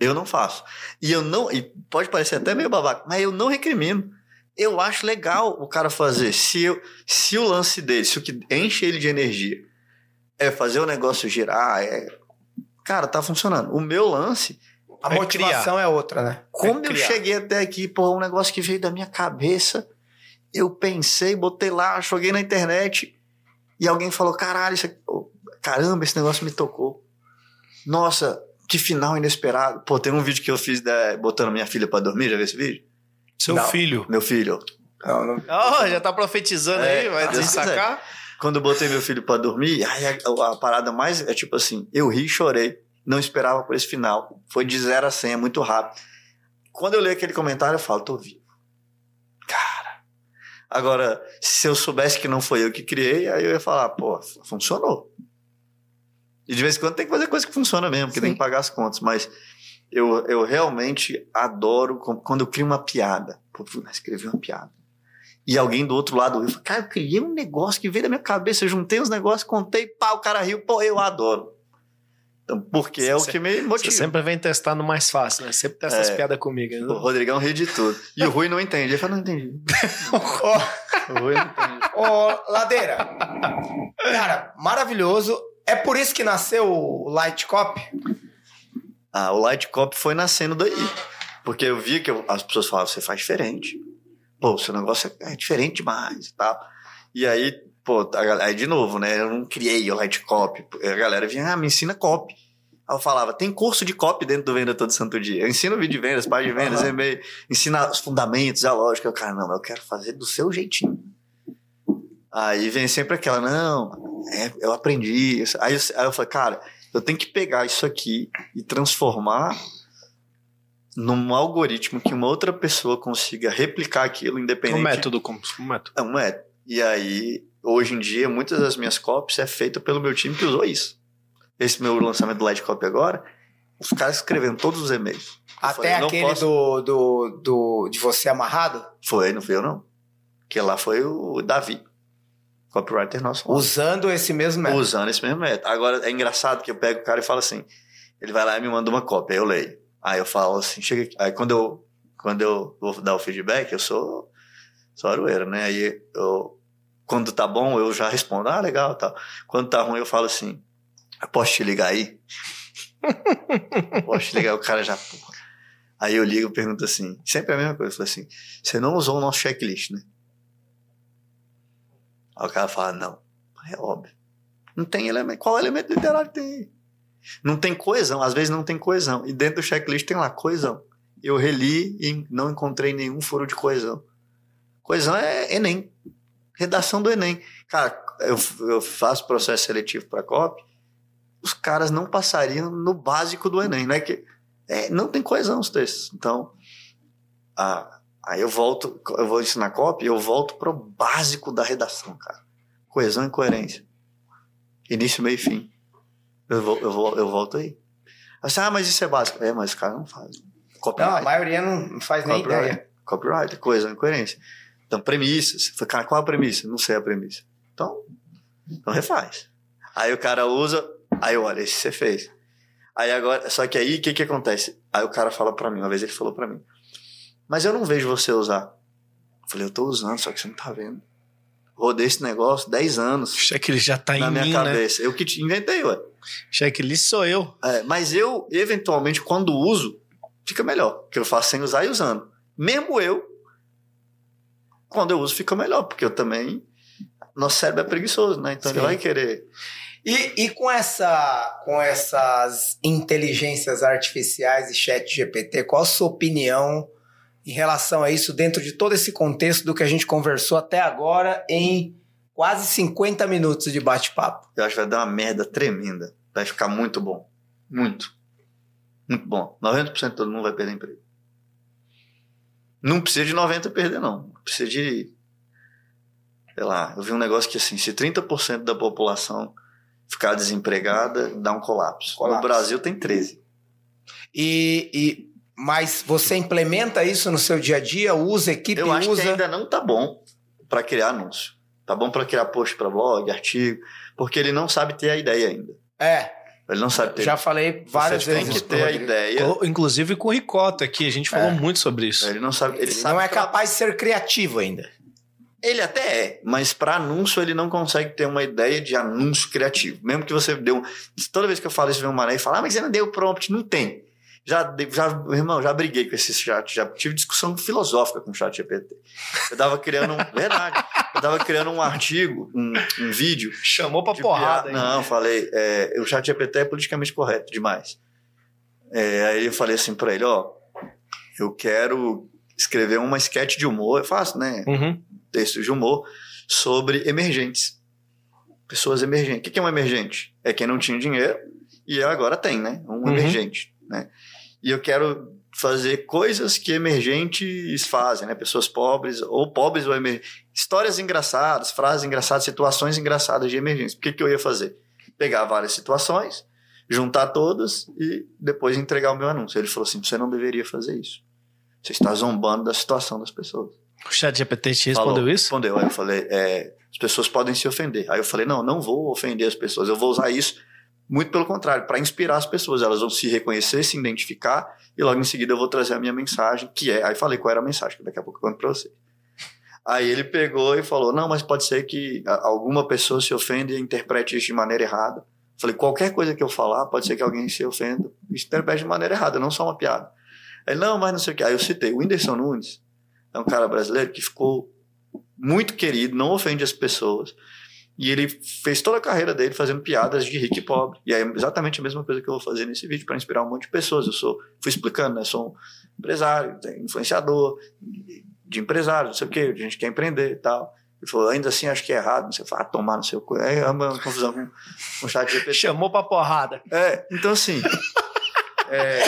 Eu não faço. E eu não, e pode parecer até meio babaca, mas eu não recrimino. Eu acho legal o cara fazer. Se, eu, se o lance dele, se o que enche ele de energia é fazer o negócio girar, é. Cara, tá funcionando. O meu lance, A É motivação é outra, né? como É eu criar. cheguei até aqui, pô, um negócio que veio da minha cabeça, eu pensei, botei lá, joguei na internet e alguém falou: caralho, isso aqui, caramba, esse negócio me tocou. Nossa, que final inesperado. Pô, tem um vídeo que eu fiz da- botando minha filha pra dormir, já viu esse vídeo? Seu Não. filho. Meu filho, Não, não- Ó, já tá profetizando É, aí, vai Deus desacar. quando eu botei meu filho pra dormir, aí a, a parada mais é tipo assim, eu ri e chorei, não esperava por esse final. Foi de 0 a 100, é muito rápido. Quando eu leio aquele comentário, eu falo, tô vivo. Cara. Agora, se eu soubesse que não foi eu que criei, aí eu ia falar, pô, funcionou. E de vez em quando tem que fazer coisa que funciona mesmo, porque Sim. tem que pagar as contas. Mas eu, eu realmente adoro quando eu crio uma piada. Pô, escrevi uma piada. E alguém do outro lado riu. Fala, Cara, eu criei um negócio que veio da minha cabeça, eu juntei os negócios, contei, pá, o cara riu. Pô, eu adoro. Então, porque é o Você- que me Você motiva. sempre vem testar no mais fácil, né? Sempre testa É. as piadas comigo. né? O Rodrigão ri de tudo. E o Rui não entende. Ele fala, não entendi. O Rui não entende. Ô, Ladeira. Cara, maravilhoso. É por isso que nasceu o Light Cop? Ah, o Light Cop foi nascendo daí. Porque eu via que eu- as pessoas falavam, você faz diferente. Pô, seu negócio é, é diferente demais e tal. E aí, pô, a aí de novo, né? Eu não criei o Light Cop. A galera vinha, ah, me ensina copy. Aí eu falava, tem curso de copy dentro do Venda Todo Santo Dia. Eu ensino vídeo de vendas, página de vendas, Aham. e-mail, ensina os fundamentos, a lógica. Eu, cara, não, eu quero fazer do seu jeitinho. Aí vem sempre aquela, não, é, eu aprendi. isso. Aí, eu- aí eu falei, cara, eu tenho que pegar isso aqui e transformar num algoritmo que uma outra pessoa consiga replicar aquilo independente. Um método, como um método. É um método. E aí, hoje em dia, muitas das minhas copies é feita pelo meu time que usou isso. Esse meu lançamento do Light Copy agora, os caras escrevendo todos os e-mails. Até falei, aquele posso- do, do, do, de você amarrado? Foi, não fui eu não. Que lá foi o Davi, copywriter nosso. Usando esse mesmo método. Usando esse mesmo método. Agora, é engraçado que eu pego o cara e falo assim, ele vai lá e me manda uma cópia, aí eu leio. Aí eu falo assim, chega aqui. Aí quando eu, quando eu vou dar o feedback, eu sou, sou aroeiro, né? Aí eu, quando tá bom, eu já respondo, ah, legal, tal. Quando tá ruim, eu falo assim, "Eu posso te ligar aí? posso te ligar? O cara já. Aí eu ligo e pergunto assim, sempre a mesma coisa, eu falo assim, você não usou o nosso checklist, né? Aí o cara fala, não. É óbvio. Não tem elemento. Qual elemento literário tem? Não tem coesão, às vezes não tem coesão. E dentro do checklist tem lá coesão. Eu reli e não encontrei nenhum furo de coesão. Coesão é Enem. Redação do Enem. Cara, eu, eu faço processo seletivo para COP, os caras não passariam no básico do Enem. Não é que, é, não tem coesão os textos. Então, ah, aí eu volto, eu vou ensinar COP, eu volto pro básico da redação, cara. Coesão e coerência. Início, meio e fim. Eu, vou, eu, vou, eu volto aí. Assim, ah, mas isso é básico. É, mas os caras não fazem. Não, a Copyright. maioria não faz nem Copyright. ideia. Copyright, coesão e coerência. Então, premissas. Falei, Cara, qual a premissa? Não sei a premissa. Então, então refaz. Aí o cara usa, aí eu olho, esse você fez. Aí agora, só que aí o que que acontece? Aí o cara fala pra mim, uma vez ele falou pra mim, mas eu não vejo você usar. Eu falei, eu tô usando, só que você não tá vendo. Rodei esse negócio 10 anos Checklist já tá na em minha mim, né? cabeça. Eu que te inventei, ué. Checklist sou eu. É, mas eu, eventualmente, quando uso, fica melhor. Porque eu faço sem usar e usando. Mesmo eu, quando eu uso, fica melhor. Porque eu também. Nosso cérebro é preguiçoso, né? Então Sim. ele vai querer. E, e com, essa, com essas inteligências artificiais e chat GPT, qual a sua opinião em relação a isso dentro de todo esse contexto do que a gente conversou até agora em quase 50 minutos de bate-papo? Eu acho que vai dar uma merda tremenda. Vai ficar muito bom. Muito. Muito bom. 90% de todo mundo vai perder emprego. Não precisa de 90% perder, não. Precisa de. Sei lá, eu vi um negócio que assim, se 30% da população ficar desempregada, dá um colapso. Colapso. No Brasil tem 13%. E, e mas você implementa isso no seu dia a dia? Usa equipe, Eu acho usa. que ainda não tá bom para criar anúncio. Tá bom para criar post para blog, artigo, porque ele não sabe ter a ideia ainda. É, Ele não sabe ter. já falei várias Você tem vezes. que pro ter a ideia. Inclusive com o Ricota aqui, a gente falou muito sobre isso. Ele não sabe. Ele, Ele sabe não é capaz de ser criativo ainda. Ele até é, mas para anúncio ele não consegue ter uma ideia de anúncio criativo. Mesmo que você deu. Toda vez que eu falo isso, vem um mané e fala, ah, mas você não deu prompt. Não tem. Já, já, irmão, já briguei com esse chat, já tive discussão filosófica com o chat GPT. Eu tava criando um. verdade. Eu tava criando um artigo, um, um vídeo. Chamou pra porrada, piada. Não, falei, é, o chat GPT é politicamente correto demais. É, aí eu falei assim pra ele, ó, eu quero escrever uma sketch de humor, eu faço, né? Uhum. texto de humor sobre emergentes. Pessoas emergentes. O que que é um emergente? É quem não tinha dinheiro e agora tem, né? Um Uhum. emergente, né? E eu quero fazer coisas que emergentes fazem, né? Pessoas pobres ou pobres ou emergentes. Histórias engraçadas, frases engraçadas, situações engraçadas de emergência. O que que eu ia fazer? Pegar várias situações, juntar todas e depois entregar o meu anúncio. Ele falou assim: você não deveria fazer isso. Você está zombando da situação das pessoas. O chat GPT te respondeu Falou, isso? Respondeu. Aí eu falei, é, as pessoas podem se ofender. Aí eu falei, não, não vou ofender as pessoas. Eu vou usar isso, muito pelo contrário, para inspirar as pessoas. Elas vão se reconhecer, se identificar, e logo em seguida eu vou trazer a minha mensagem, que é. Aí falei qual era a mensagem, que daqui a pouco eu conto pra você. Aí ele pegou e falou: não, mas pode ser que alguma pessoa se ofenda e interprete isso de maneira errada. Falei, qualquer coisa que eu falar, pode ser que alguém se ofenda e interprete de maneira errada, não só uma piada. Ele, não, mas não sei o que. Aí eu citei, o Whindersson Nunes é um cara brasileiro que ficou muito querido, não ofende as pessoas. E ele fez toda a carreira dele fazendo piadas de rico e pobre. E é exatamente a mesma coisa que eu vou fazer nesse vídeo para inspirar um monte de pessoas. Eu sou, fui explicando, né? Sou um empresário, influenciador, de empresário, não sei o quê, de gente que quer empreender e tal. Ele falou, ainda assim acho que é errado. Você fala, ah, tomar no seu cu. É uma confusão com, com o chat GPT. Chamou pra porrada. É, então assim. É,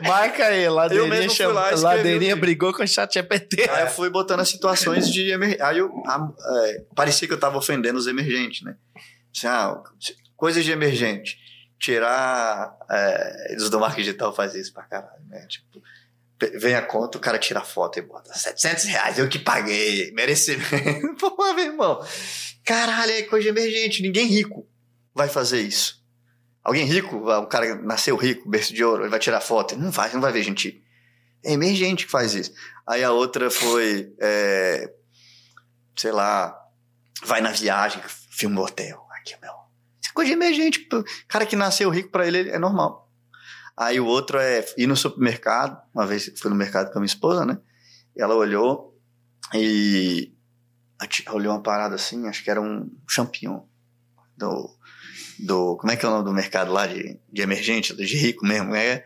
Marca aí, Ladeirinha, lá Ladeirinha brigou com o chat GPT. Aí eu fui botando as situações de emergência. Aí eu, a- é, parecia que eu tava ofendendo os emergentes, né? Assim, ah, coisas de emergente. Tirar. É, eles do marketing digital fazem isso pra caralho, né? Tipo, vem a conta, o cara tira a foto e bota 700 reais, eu que paguei, merecimento. Pô, meu irmão. Caralho, é coisa de emergente. Ninguém rico vai fazer isso. Alguém rico, o cara nasceu rico, berço de ouro, ele vai tirar foto. Não vai, não vai ver gente. É emergente que faz isso. Aí a outra foi, é, sei lá, vai na viagem, filma o hotel. Aqui, meu. Isso é coisa de emergente. Cara que nasceu rico, pra ele é normal. Aí o outro é ir no supermercado. Uma vez fui no mercado com a minha esposa, né? Ela olhou e olhou uma parada assim, acho que era um champignon. Do, do, como é que é o nome do mercado lá de, de emergente, de rico mesmo? É,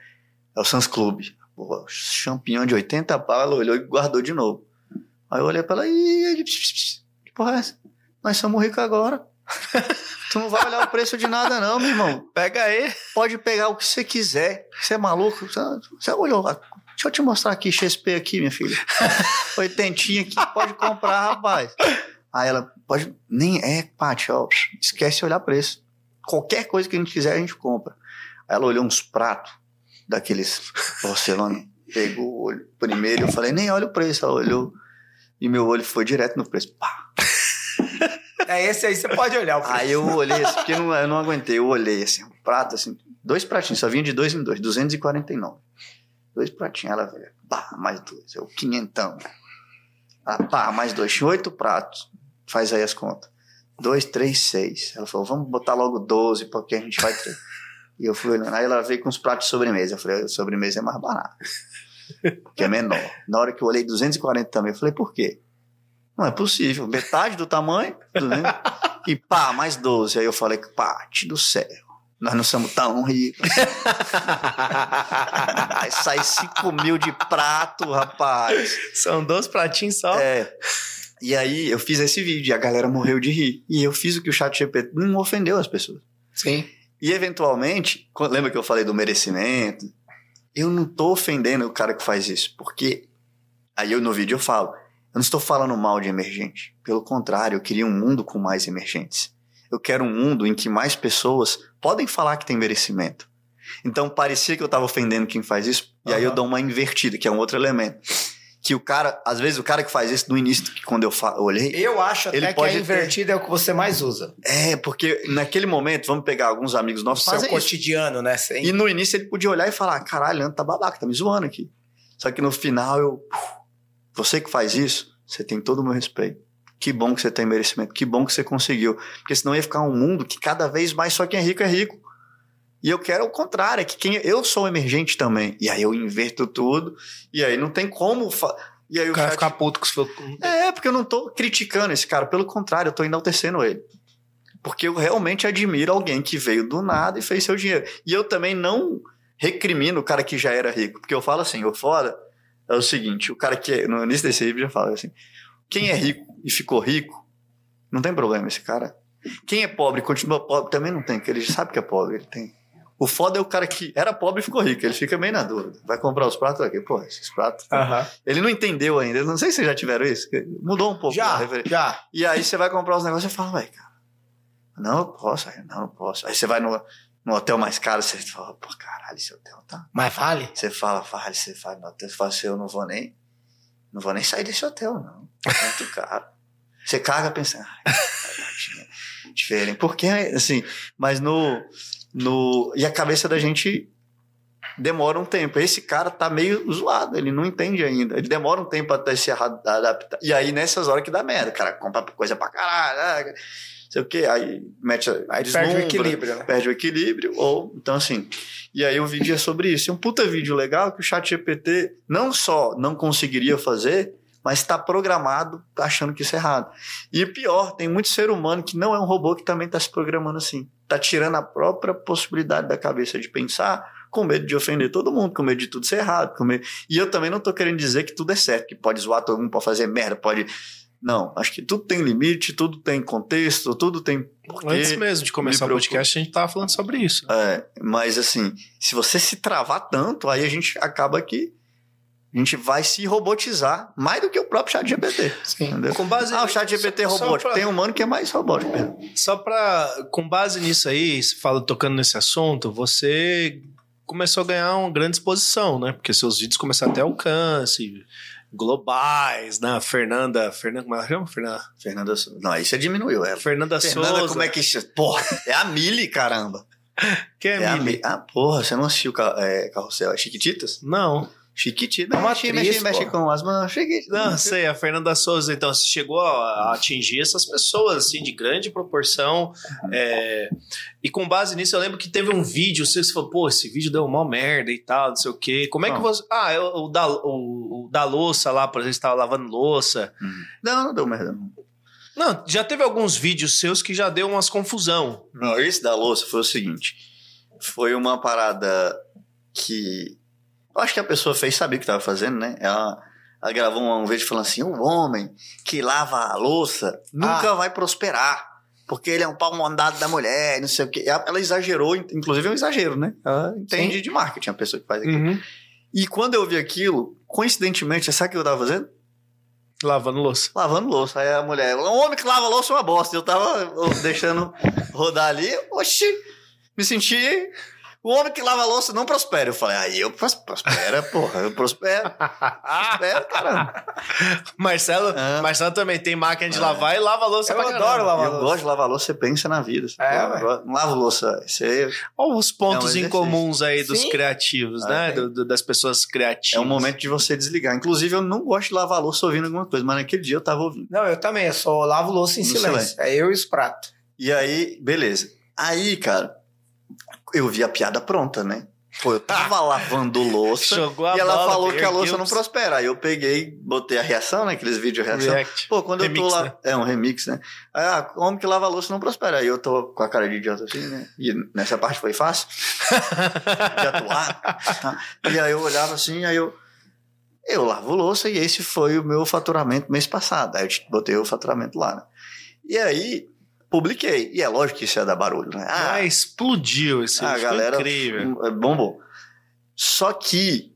é o Sans Club. Pô, champignon de 80 pau, ela olhou e guardou de novo. Aí eu olhei pra ela e. Que porra é essa? Nós somos ricos agora. tu não vai olhar o preço de nada, não, meu irmão. Pega aí. Pode pegar o que você quiser. Você é maluco? Você, olhou. Deixa eu te mostrar aqui, XP aqui, minha filha. Oitentinha aqui, pode comprar, rapaz. Aí ela, pode. Nem é, Paty, ó. Esquece de olhar preço. Qualquer coisa que a gente quiser, a gente compra. Aí ela olhou uns pratos daqueles porcelana, pegou o olho primeiro, eu falei, nem olha o preço. Ela olhou e meu olho foi direto no preço. Pá. É esse aí, você pode olhar o preço. Aí eu olhei assim, porque eu não, eu não aguentei, eu olhei assim, um prato assim, dois pratinhos, só vinha de dois em dois, 249. Dois pratinhos, ela veio, pá, mais dois, eu quinhentão. Ah, pá, mais dois, tinha oito pratos, faz aí as contas. Dois, três, seis. Ela falou, vamos botar logo 12, porque a gente vai ter. E eu fui olhando, aí ela veio com os pratos de sobremesa. Eu falei, sobremesa é mais barato, que é menor. Na hora que eu olhei 240 também, eu falei, por quê? Não é possível, metade do tamanho, 200, e pá, mais 12. Aí eu falei, pate do céu, nós não somos tão ricos. Aí sai 5 mil de prato, rapaz. São dois pratinhos só. É. E aí eu fiz esse vídeo e a galera morreu de rir. E eu fiz o que o chat GPT não ofendeu as pessoas. Sim. E eventualmente, lembra que eu falei do merecimento? Eu não tô ofendendo o cara que faz isso, porque aí eu no vídeo eu falo, eu não estou falando mal de emergente. Pelo contrário, eu queria um mundo com mais emergentes. Eu quero um mundo em que mais pessoas podem falar que tem merecimento. Então parecia que eu estava ofendendo quem faz isso, e aí eu dou uma invertida, que é um outro elemento. Que o cara, às vezes o cara que faz isso no início, que quando eu, olhei, Eu acho Ele até que pode a ter- invertida é o que você mais usa. é, porque naquele momento, vamos pegar alguns amigos No nossos, seu fazem isso. cotidiano, né? Sem... E no início ele podia olhar e falar: caralho, Leandro tá babaca, tá me zoando aqui. Só que no final eu. Você que faz isso, você tem todo o meu respeito. Que bom que você tem merecimento, que bom que você conseguiu. Porque senão ia ficar um mundo que cada vez mais só quem é rico é rico. E eu quero o contrário, é que quem eu sou emergente também. E aí eu inverto tudo, e aí não tem como. E aí O o cara chat- ficar puto com o é, porque eu não tô criticando esse cara, pelo contrário, eu tô enaltecendo ele. Porque eu realmente admiro alguém que veio do nada e fez seu dinheiro. E eu também não recrimino o cara que já era rico, porque eu falo assim, o foda é o seguinte, o cara que é, no início desse vídeo eu falo assim, quem é rico e ficou rico, não tem problema esse cara. Quem é pobre e continua pobre também não tem, porque ele já sabe que é pobre, ele tem. O foda é o cara que era pobre e ficou rico, ele fica meio na dúvida. Vai comprar os pratos aqui, pô, esses pratos. Aham. Ele não entendeu ainda. Eu não sei se vocês já tiveram isso. Mudou um pouco. Já, já. E aí você vai comprar os negócios e fala, vai, cara. Não, eu posso. Aí, Não, não posso. Aí você vai no, no hotel mais caro, você fala, pô, caralho, esse hotel tá. Mas vale? Você fala, vale, você vai no hotel, você fala assim, eu não vou nem. Não vou nem sair desse hotel, não. É muito caro. Você carga pensando, baratinho, diferente. Porque, assim, mas no, no. E a cabeça da gente demora um tempo. Esse cara tá meio zoado, ele não entende ainda. Ele demora um tempo até se adaptar. E aí, nessas horas que dá merda, o cara compra coisa pra caralho, ah, sei o quê, aí mete. Aí perde o equilíbrio, né? Perde o equilíbrio, ou. Então, assim. E aí o vídeo é sobre isso. E um puta vídeo legal que o chat GPT não só não conseguiria fazer, mas está programado achando que isso é errado. E pior, tem muito ser humano que não é um robô que também está se programando assim. Está tirando a própria possibilidade da cabeça de pensar com medo de ofender todo mundo, com medo de tudo ser errado. Com medo... E eu também não estou querendo dizer que tudo é certo, que pode zoar todo mundo, pode fazer merda, pode Não, acho que tudo tem limite, tudo tem contexto, tudo tem. Antes mesmo de começar o podcast, a gente tava falando sobre isso. É, mas assim, se você se travar tanto, aí a gente acaba que a gente vai se robotizar mais do que o próprio chat GPT. Sim. Entendeu? Com base Ah, o chat GPT é robótico. pra- Tem humano que é mais robótico mesmo. Só pra. Com base nisso aí, você fala tocando nesse assunto, você começou a ganhar uma grande exposição, né? Porque seus vídeos começaram a ter alcance, globais, né? Fernanda. Fernanda, como ela chama? Fernanda, Fernanda Souza. Não, aí você diminuiu. É. Fernanda, Fernanda, Souza. como é que. Porra, é a Mili, caramba. Que é, É a Mili? Mili. Ah, porra, você não assistiu é, Carrossel? É Chiquititas? Não. Chiquititas. É uma mexe, atriz, mexe, mexe com as mãos. Chiquititas. Não, sei, a Fernanda Souza, então, chegou a atingir essas pessoas, assim, de grande proporção. é, e com base nisso, eu lembro que teve um vídeo, você falou, pô, esse vídeo deu uma merda e tal, não sei o quê. Como é que Não. você. Ah, é o, o da, o, o da louça lá, por exemplo, você estava lavando louça. Não, não deu merda. não. Não, já teve alguns vídeos seus que já deu umas confusão. Não, esse da louça foi o seguinte. Foi uma parada que. Eu acho que a pessoa fez saber o que estava fazendo, né? Ela, ela gravou um, vídeo falando assim: o homem que lava a louça nunca vai prosperar. Porque ele é um pau mandado da mulher, não sei o quê. Ela ela exagerou, inclusive é um exagero, né? Ela entende de marketing, a pessoa que faz aquilo. Uhum. E quando eu vi aquilo, coincidentemente, sabe o que eu tava fazendo? Lavando louça. Lavando louça. Aí a mulher, um homem que lava louça é uma bosta. Eu tava deixando rodar ali, oxi, me senti. O homem que lava louça não prospera. Eu falei, aí eu pros- prospera, porra, eu prospero. Prospero, caramba. Marcelo, Ah. Marcelo também tem máquina de É. lavar e lava louça Eu pra adoro caramba. lavar eu louça. gosto de lavar louça, você pensa na vida. Você É. "Agora, não lavo louça. Você Olha os pontos É um incomuns aí dos Sim. criativos, Ah, né? tem. Do- do- das pessoas criativas. é um momento de você desligar. Inclusive, eu não gosto de lavar louça ouvindo alguma coisa, mas naquele dia eu tava ouvindo. Não, eu também. Eu só lavo louça em silêncio. silêncio. É eu e os pratos. E aí, beleza. Aí, cara, eu vi a piada pronta, né? Pô, eu tava lavando louça. E ela bola, falou que a louça não os- prospera. Aí eu peguei, botei a reação, né? Aqueles vídeos de reação. React. Pô, quando eu Remix, tô lá. né? É um remix, né? Ah, homem que lava a louça não prospera. Aí eu tô com a cara de idiota assim, né? E nessa parte foi fácil de atuar. tá? E aí eu olhava assim, aí eu. Eu lavo louça e esse foi o meu faturamento mês passado. Aí eu botei o faturamento lá, né? E aí, publiquei. E é lógico que isso ia dar barulho, né? Ah, Ah, explodiu esse a ficou galera incrível. é, bombou. Só que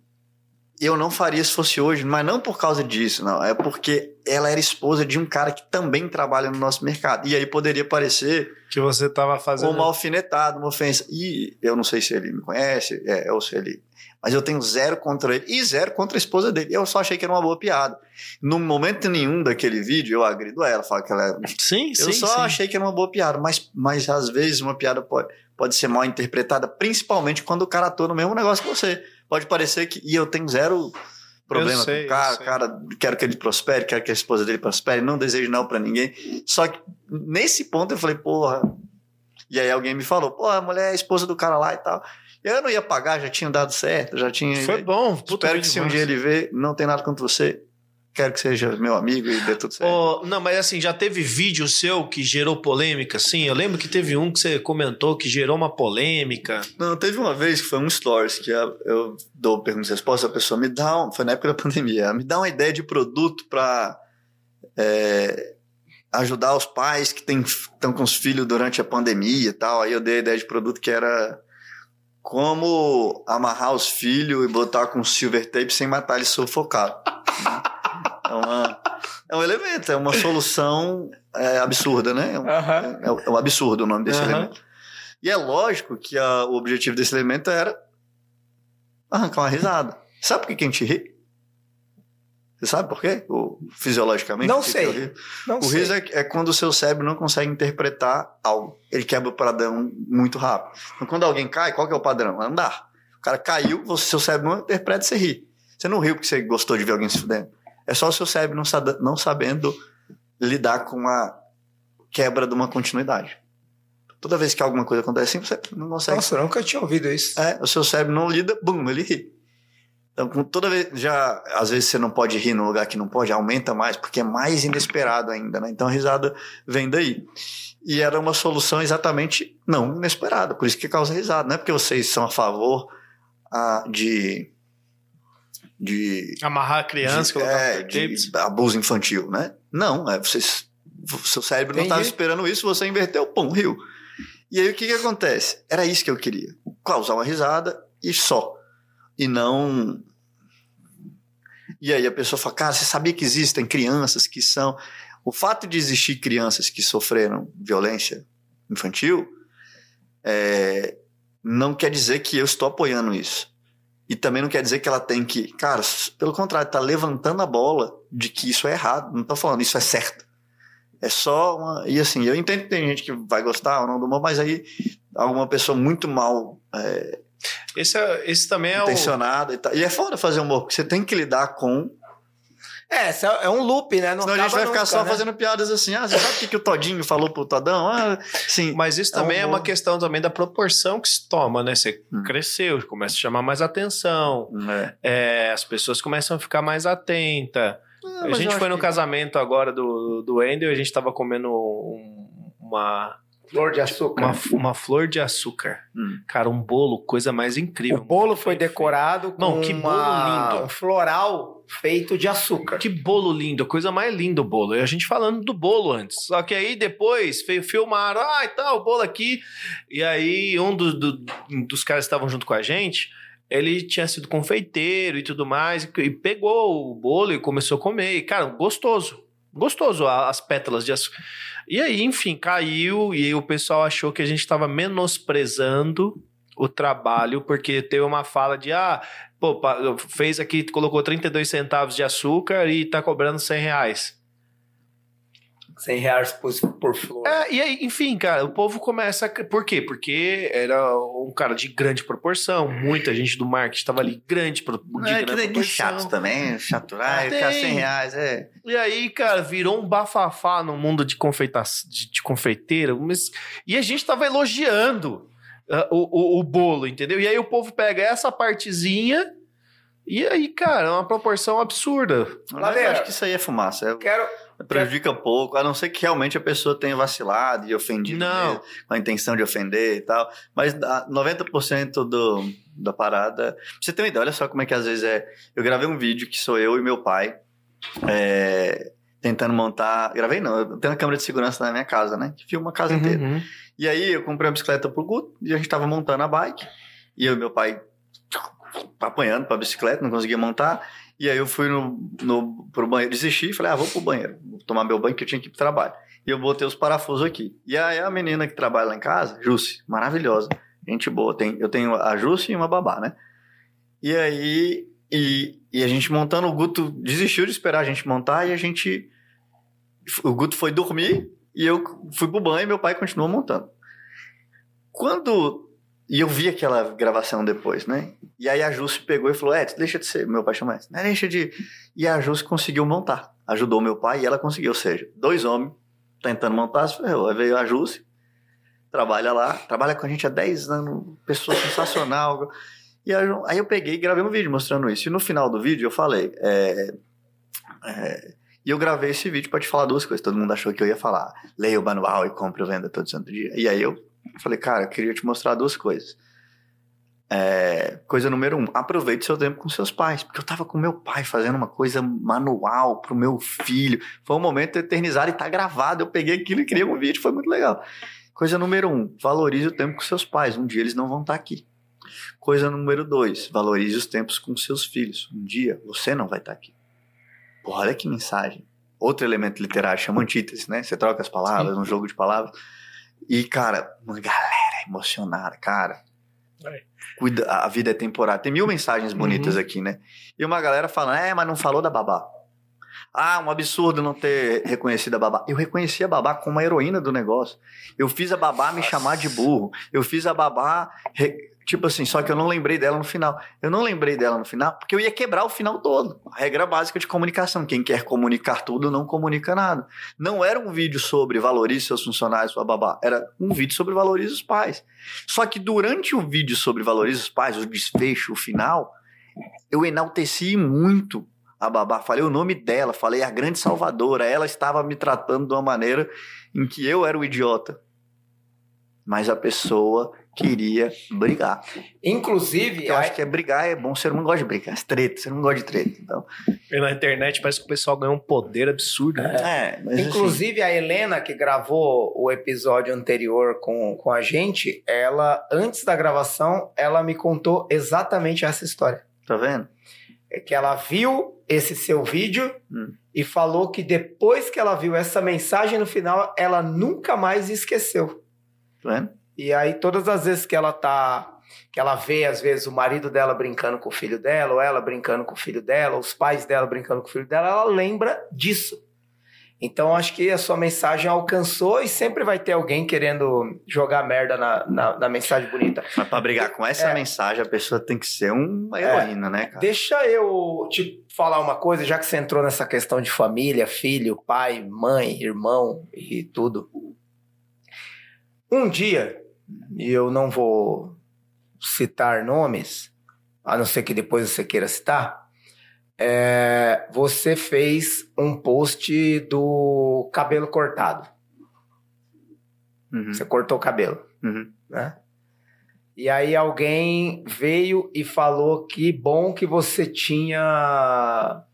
eu não faria se fosse hoje, mas não por causa disso, não. É porque ela era esposa de um cara que também trabalha no nosso mercado. E aí poderia parecer Que você tava fazendo. uma alfinetada, uma ofensa. E eu não sei se ele me conhece, é, ou se ele. Mas eu tenho zero contra ele e zero contra a esposa dele. Eu só achei que era uma boa piada. No momento nenhum daquele vídeo, eu agrido ela, falo que ela é Sim, sim. eu só sim. achei que era uma boa piada, mas, mas às vezes uma piada pode, pode ser mal interpretada, principalmente quando o cara atua no mesmo negócio que você. Pode parecer que. E eu tenho zero problema Eu sei, com o cara, eu cara, quero que ele prospere, quero que a esposa dele prospere, não desejo não pra ninguém. Só que nesse ponto eu falei, porra. E aí alguém me falou, porra, a mulher é a esposa do cara lá e tal. Eu não ia pagar, já tinha dado certo, já tinha. Foi bom. puta Espero que se um dia ele ver, não tem nada contra você. Quero que seja meu amigo e dê tudo certo. Ô, não, mas assim, já teve vídeo seu que gerou polêmica, assim? Eu lembro que teve um que você comentou que gerou uma polêmica. Não, teve uma vez que foi um stories que eu dou perguntas e respostas, a pessoa me dá, um, foi na época da pandemia, me dá uma ideia de produto para ajudar os pais que estão com os filhos durante a pandemia e tal. Aí eu dei a ideia de produto que era como amarrar os filhos e botar com silver tape sem matar eles sufocado. é, uma- é um elemento, é uma solução é, absurda, né? É um, Aham. é, é um absurdo o nome desse Aham. elemento. E é lógico que a- o objetivo desse elemento era arrancar uma risada. Sabe por que a gente ri? Você sabe por quê? O, fisiologicamente? Não que sei. eu rio? Não O sei. riso é, é quando o seu cérebro não consegue interpretar algo. Ele quebra o padrão muito rápido. Então, quando alguém cai, qual que é o padrão? Andar. O cara caiu, você, seu cérebro não interpreta, você ri. Você não riu porque você gostou de ver alguém se fudendo. É só o seu cérebro não, não sabendo lidar com a quebra de uma continuidade. Toda vez que alguma coisa acontece assim, você não consegue Nossa, eu nunca tinha ouvido isso. é, o seu cérebro não lida, bum, ele ri. Então, toda vez, já, às vezes você não pode rir no lugar que não pode, aumenta mais, porque é mais inesperado ainda, né? Então a risada vem daí. E era uma solução exatamente não inesperada, por isso que causa risada. Não é porque vocês são a favor ah, de, de Amarrar a criança, de, colocar é, de abuso infantil, né? Não, é vocês, seu cérebro não estava Entendi. esperando isso, você inverteu, pum, riu. E aí o que que acontece? Era isso que eu queria, causar uma risada e só, e não. E aí a pessoa fala, cara, você sabia que existem crianças que são o fato de existir crianças que sofreram violência infantil é, não quer dizer que eu estou apoiando isso. E também não quer dizer que ela tem que. Cara, pelo contrário, tá levantando a bola de que isso é errado. Não tô falando isso é certo. É só uma. E assim, eu entendo que tem gente que vai gostar ou não do humor, mas aí alguma pessoa muito mal é, Esse, é- esse também é o. intencionada e tal. E é foda fazer humor, porque você tem que lidar com. É, é é um loop, né? Não Senão a gente vai ficar nunca, só né? fazendo piadas assim. Ah, você sabe o que, que o Todinho falou pro Todão? Ah, sim. Mas isso É um também é, uma humor. questão também da proporção que se toma, né? Você Hum. cresceu, começa a chamar mais atenção, É. é, as pessoas começam a ficar mais atentas. Ah, a gente foi no que- casamento agora do, do Wendel e a gente tava comendo um- uma, Flor de açúcar. uma, uma flor de açúcar. Hum. Cara, um bolo, coisa mais incrível. O bolo foi decorado com Não, que bolo uma- lindo. um floral feito de açúcar. Que bolo lindo, coisa mais linda o bolo. E a gente falando do bolo antes. Só que aí depois filmaram, ah, e tal, o bolo aqui. E aí um do- do- dos caras que estavam junto com a gente, ele tinha sido confeiteiro e tudo mais, e, pegou o bolo e começou a comer. E, cara, gostoso. Gostoso as pétalas de açúcar. E aí, enfim, caiu e o pessoal achou que a gente estava menosprezando o trabalho, porque teve uma fala de, ah, pô, fez aqui, colocou 32 centavos de açúcar e tá cobrando 100 reais. 100 reais por, por flor. É, e aí, enfim, cara, o povo começa. a- Por quê? Porque era um cara de grande proporção, muita gente do marketing estava ali, grande, pro- de É, que grande tem chato também, chato. Ah, ficar 100 reais, é. E aí, cara, virou um bafafá no mundo de, confeita de, de confeiteira. Mas... E a gente tava elogiando ah, o, o, o bolo, entendeu? E aí o povo pega essa partezinha. E aí, cara, é uma proporção absurda. Mas eu acho que isso aí é fumaça. é- Quero. Prejudica pouco, a não ser que realmente a pessoa tenha vacilado e ofendido Não. mesmo, com a intenção de ofender e tal. Mas ah, 90% do, da parada. Pra você ter uma ideia, olha só como é que às vezes é. Eu gravei um vídeo que sou eu e meu pai. é, tentando montar. Gravei não, eu tenho uma câmera de segurança na minha casa, né? Que filma a casa inteira. Uhum. E aí eu comprei uma bicicleta pro Guto e a gente tava montando a bike. E eu e meu pai apanhando pra bicicleta, não conseguia montar. E aí eu fui no, no, pro banheiro, desisti e falei, ah, vou pro banheiro, vou tomar meu banho que eu tinha que ir pro trabalho. E eu botei os parafusos aqui. E aí a menina que trabalha lá em casa, Jussi, maravilhosa, gente boa. Tem, eu tenho a Jussi e uma babá, né? E aí, e, e a gente montando, o Guto desistiu de esperar a gente montar e a gente... O Guto foi dormir e eu fui pro banho e meu pai continuou montando. Quando. E eu vi aquela gravação depois, né? E aí a Jusce pegou e falou: É, deixa de ser. Meu pai chama isso. Não, deixa de. E a Jusce conseguiu montar. Ajudou meu pai e ela conseguiu. Ou seja, dois homens tentando montar, se ferrou. Aí veio a Jusce, trabalha lá, trabalha com a gente há 10 anos, pessoa sensacional. E aí eu- peguei e gravei um vídeo mostrando isso. E no final do vídeo eu falei: é, é, E eu gravei esse vídeo para te falar duas coisas. Todo mundo achou que eu ia falar: leia o manual e compre venda todo santo dia. E aí eu falei: Cara, eu queria te mostrar duas coisas. É, coisa número um, aproveite seu tempo com seus pais, porque eu tava com meu pai fazendo uma coisa manual pro meu filho. Foi um momento eternizado e tá gravado. Eu peguei aquilo e criei um vídeo, foi muito legal. Coisa número um, valorize o tempo com seus pais. Um dia eles não vão estar aqui. Coisa número dois, valorize os tempos com seus filhos. Um dia você não vai estar aqui. Porra, olha que mensagem. Outro elemento literário chama antítese, né? Você troca as palavras, um jogo de palavras. E, cara, uma galera emocionada, cara. É. Cuida, a vida é temporária. Tem mil mensagens bonitas aqui, né? E uma galera falando, é, mas não falou da babá. Ah, um absurdo não ter reconhecido a babá. Eu reconheci a babá como uma heroína do negócio. Eu fiz a babá me chamar de burro. Eu fiz a babá. re- Tipo assim, só que eu não lembrei dela no final. Eu não lembrei dela no final porque eu ia quebrar o final todo. A regra básica de comunicação. Quem quer comunicar tudo não comunica nada. Não era um vídeo sobre valorize seus funcionários, babá. Era um vídeo sobre valorize os pais. Só que durante o vídeo sobre valorize os pais, o desfecho, o final, eu enalteci muito a babá. Falei o nome dela, falei a grande salvadora. Ela estava me tratando de uma maneira em que eu era o idiota. mas a pessoa queria brigar. Inclusive, Eu a- acho que é brigar é bom, o ser humano gosta de brigar, as tretas, você não gosta de treta. Então, E na internet parece que o pessoal ganhou um poder absurdo. né? é, mas assim, Inclusive, a Helena, que gravou o episódio anterior com, com a gente, ela, antes da gravação, ela me contou exatamente essa história. tá vendo? É que ela viu esse seu vídeo Hum. e falou que depois que ela viu essa mensagem no final, ela nunca mais esqueceu. Tá vendo? E aí, todas as vezes que ela tá. Que ela vê, às vezes, o marido dela brincando com o filho dela, ou ela brincando com o filho dela, os pais dela brincando com o filho dela, ela lembra disso. Então, acho que a sua mensagem alcançou e sempre vai ter alguém querendo jogar merda na, na, na mensagem bonita. Mas pra brigar com essa É. mensagem, a pessoa tem que ser uma heroína, né, cara? Deixa eu te falar uma coisa, já que você entrou nessa questão de família, filho, pai, mãe, irmão e tudo. Um dia, e eu não vou citar nomes, a não ser que depois você queira citar, é, você fez um post do cabelo cortado. Uhum, Você cortou o cabelo. uhum. né? E aí alguém veio e falou que bom que você tinha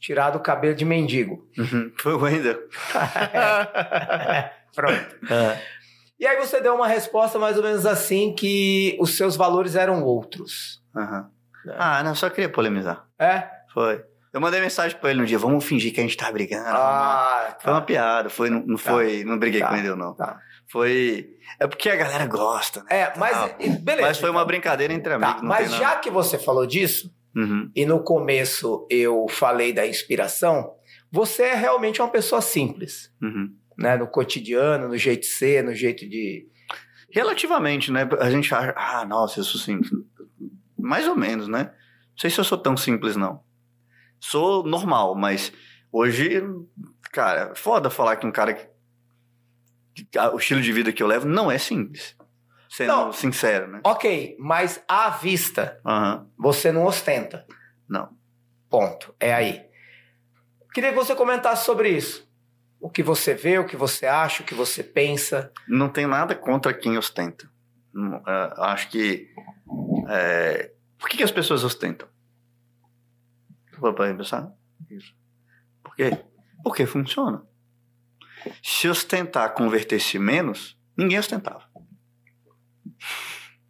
tirado o cabelo de mendigo. Uhum. Foi o Wendel. Pronto. E aí você deu uma resposta mais ou menos assim que os seus valores eram outros. É. Ah, não, só queria polemizar. É? Foi. Eu mandei mensagem pra ele no dia, vamos fingir que a gente tá brigando. Ah, Foi uma piada, foi, não, não foi, não briguei Tá. com ele, não. Tá. Foi. É porque a galera gosta, né? É, mas beleza. Mas foi uma então. brincadeira entre Tá, amigos. mas já nada. que você falou disso, Uhum. e no começo eu falei da inspiração, você é realmente uma pessoa simples. Uhum. Né, no cotidiano, no jeito de ser, no jeito de. Relativamente, né? A gente acha, ah, nossa, eu sou simples. Mais ou menos, né? Não sei se eu sou tão simples, não. Sou normal, mas hoje, cara, foda falar que um cara que. o estilo de vida que eu levo não é simples. Sendo Não. sincero, né? Ok, mas à vista, Aham. você não ostenta. Não. Ponto. É aí. Queria que você comentasse sobre isso. O que você vê, o que você acha, o que você pensa. Não tem nada contra quem ostenta. Não, é, acho que. é, por que, que as pessoas ostentam? Para pensar? Por quê? Porque funciona. Se ostentar convertesse menos, ninguém ostentava.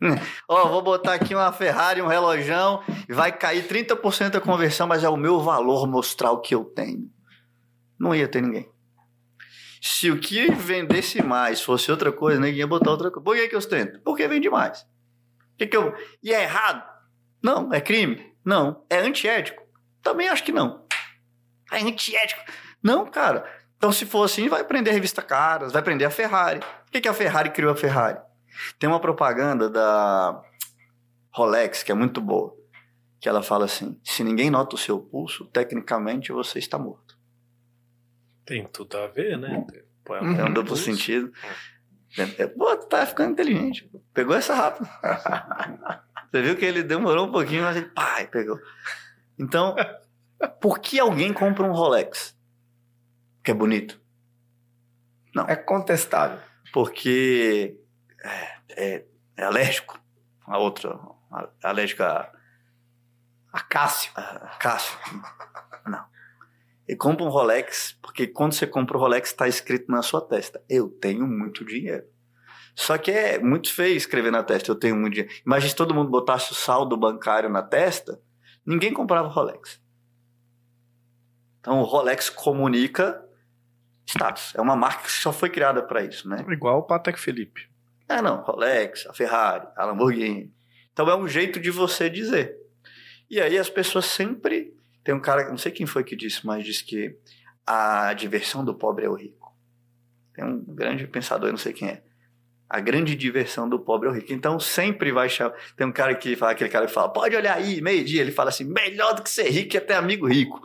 Ó, vou botar aqui uma Ferrari, um relojão, vai cair 30% a conversão, mas é o meu valor mostrar o que eu tenho. Não ia ter ninguém. Se o que vendesse mais fosse outra coisa, ninguém ia botar outra coisa. Por que, que eu ostento? Porque vende mais. Que que eu... E é errado? Não. É crime? Não. É antiético? Também acho que não. É antiético? Não, cara. Então, se for assim, vai prender a revista Caras, vai prender a Ferrari. Por que, que a Ferrari criou a Ferrari? Tem uma propaganda da Rolex que é muito boa. Que ela fala assim: se ninguém nota o seu pulso, tecnicamente você está morto. Tem tudo a ver, né? Pô, Uhum. É um duplo sentido. É, Pô, tu tá ficando inteligente. Pegou essa rápido. Você viu que ele demorou um pouquinho, mas ele pai, pegou. Então, por que alguém compra um Rolex? Porque é bonito. É contestável. Porque é, é- é alérgico. A outra, a- alérgico a, A Cássio. a Cássio. Não. E compra um Rolex, porque quando você compra o Rolex, está escrito na sua testa: Eu tenho muito dinheiro. Só que é muito feio escrever na testa: Eu tenho muito dinheiro. Imagina se todo mundo botasse o saldo bancário na testa, ninguém comprava Rolex. Então o Rolex comunica status. É uma marca que só foi criada para isso, né? Igual o Patek Felipe. Ah, não, Rolex, a Ferrari, a Lamborghini. Então é um jeito de você dizer. E aí as pessoas sempre. Tem um cara, não sei quem foi que disse, mas disse que a diversão do pobre é o rico. Tem um grande pensador, eu não sei quem é. A grande diversão do pobre é o rico. Então sempre vai chamar. Tem um cara que fala, aquele cara que fala, pode olhar aí, meio-dia. Ele fala assim: melhor do que ser rico é ter amigo rico.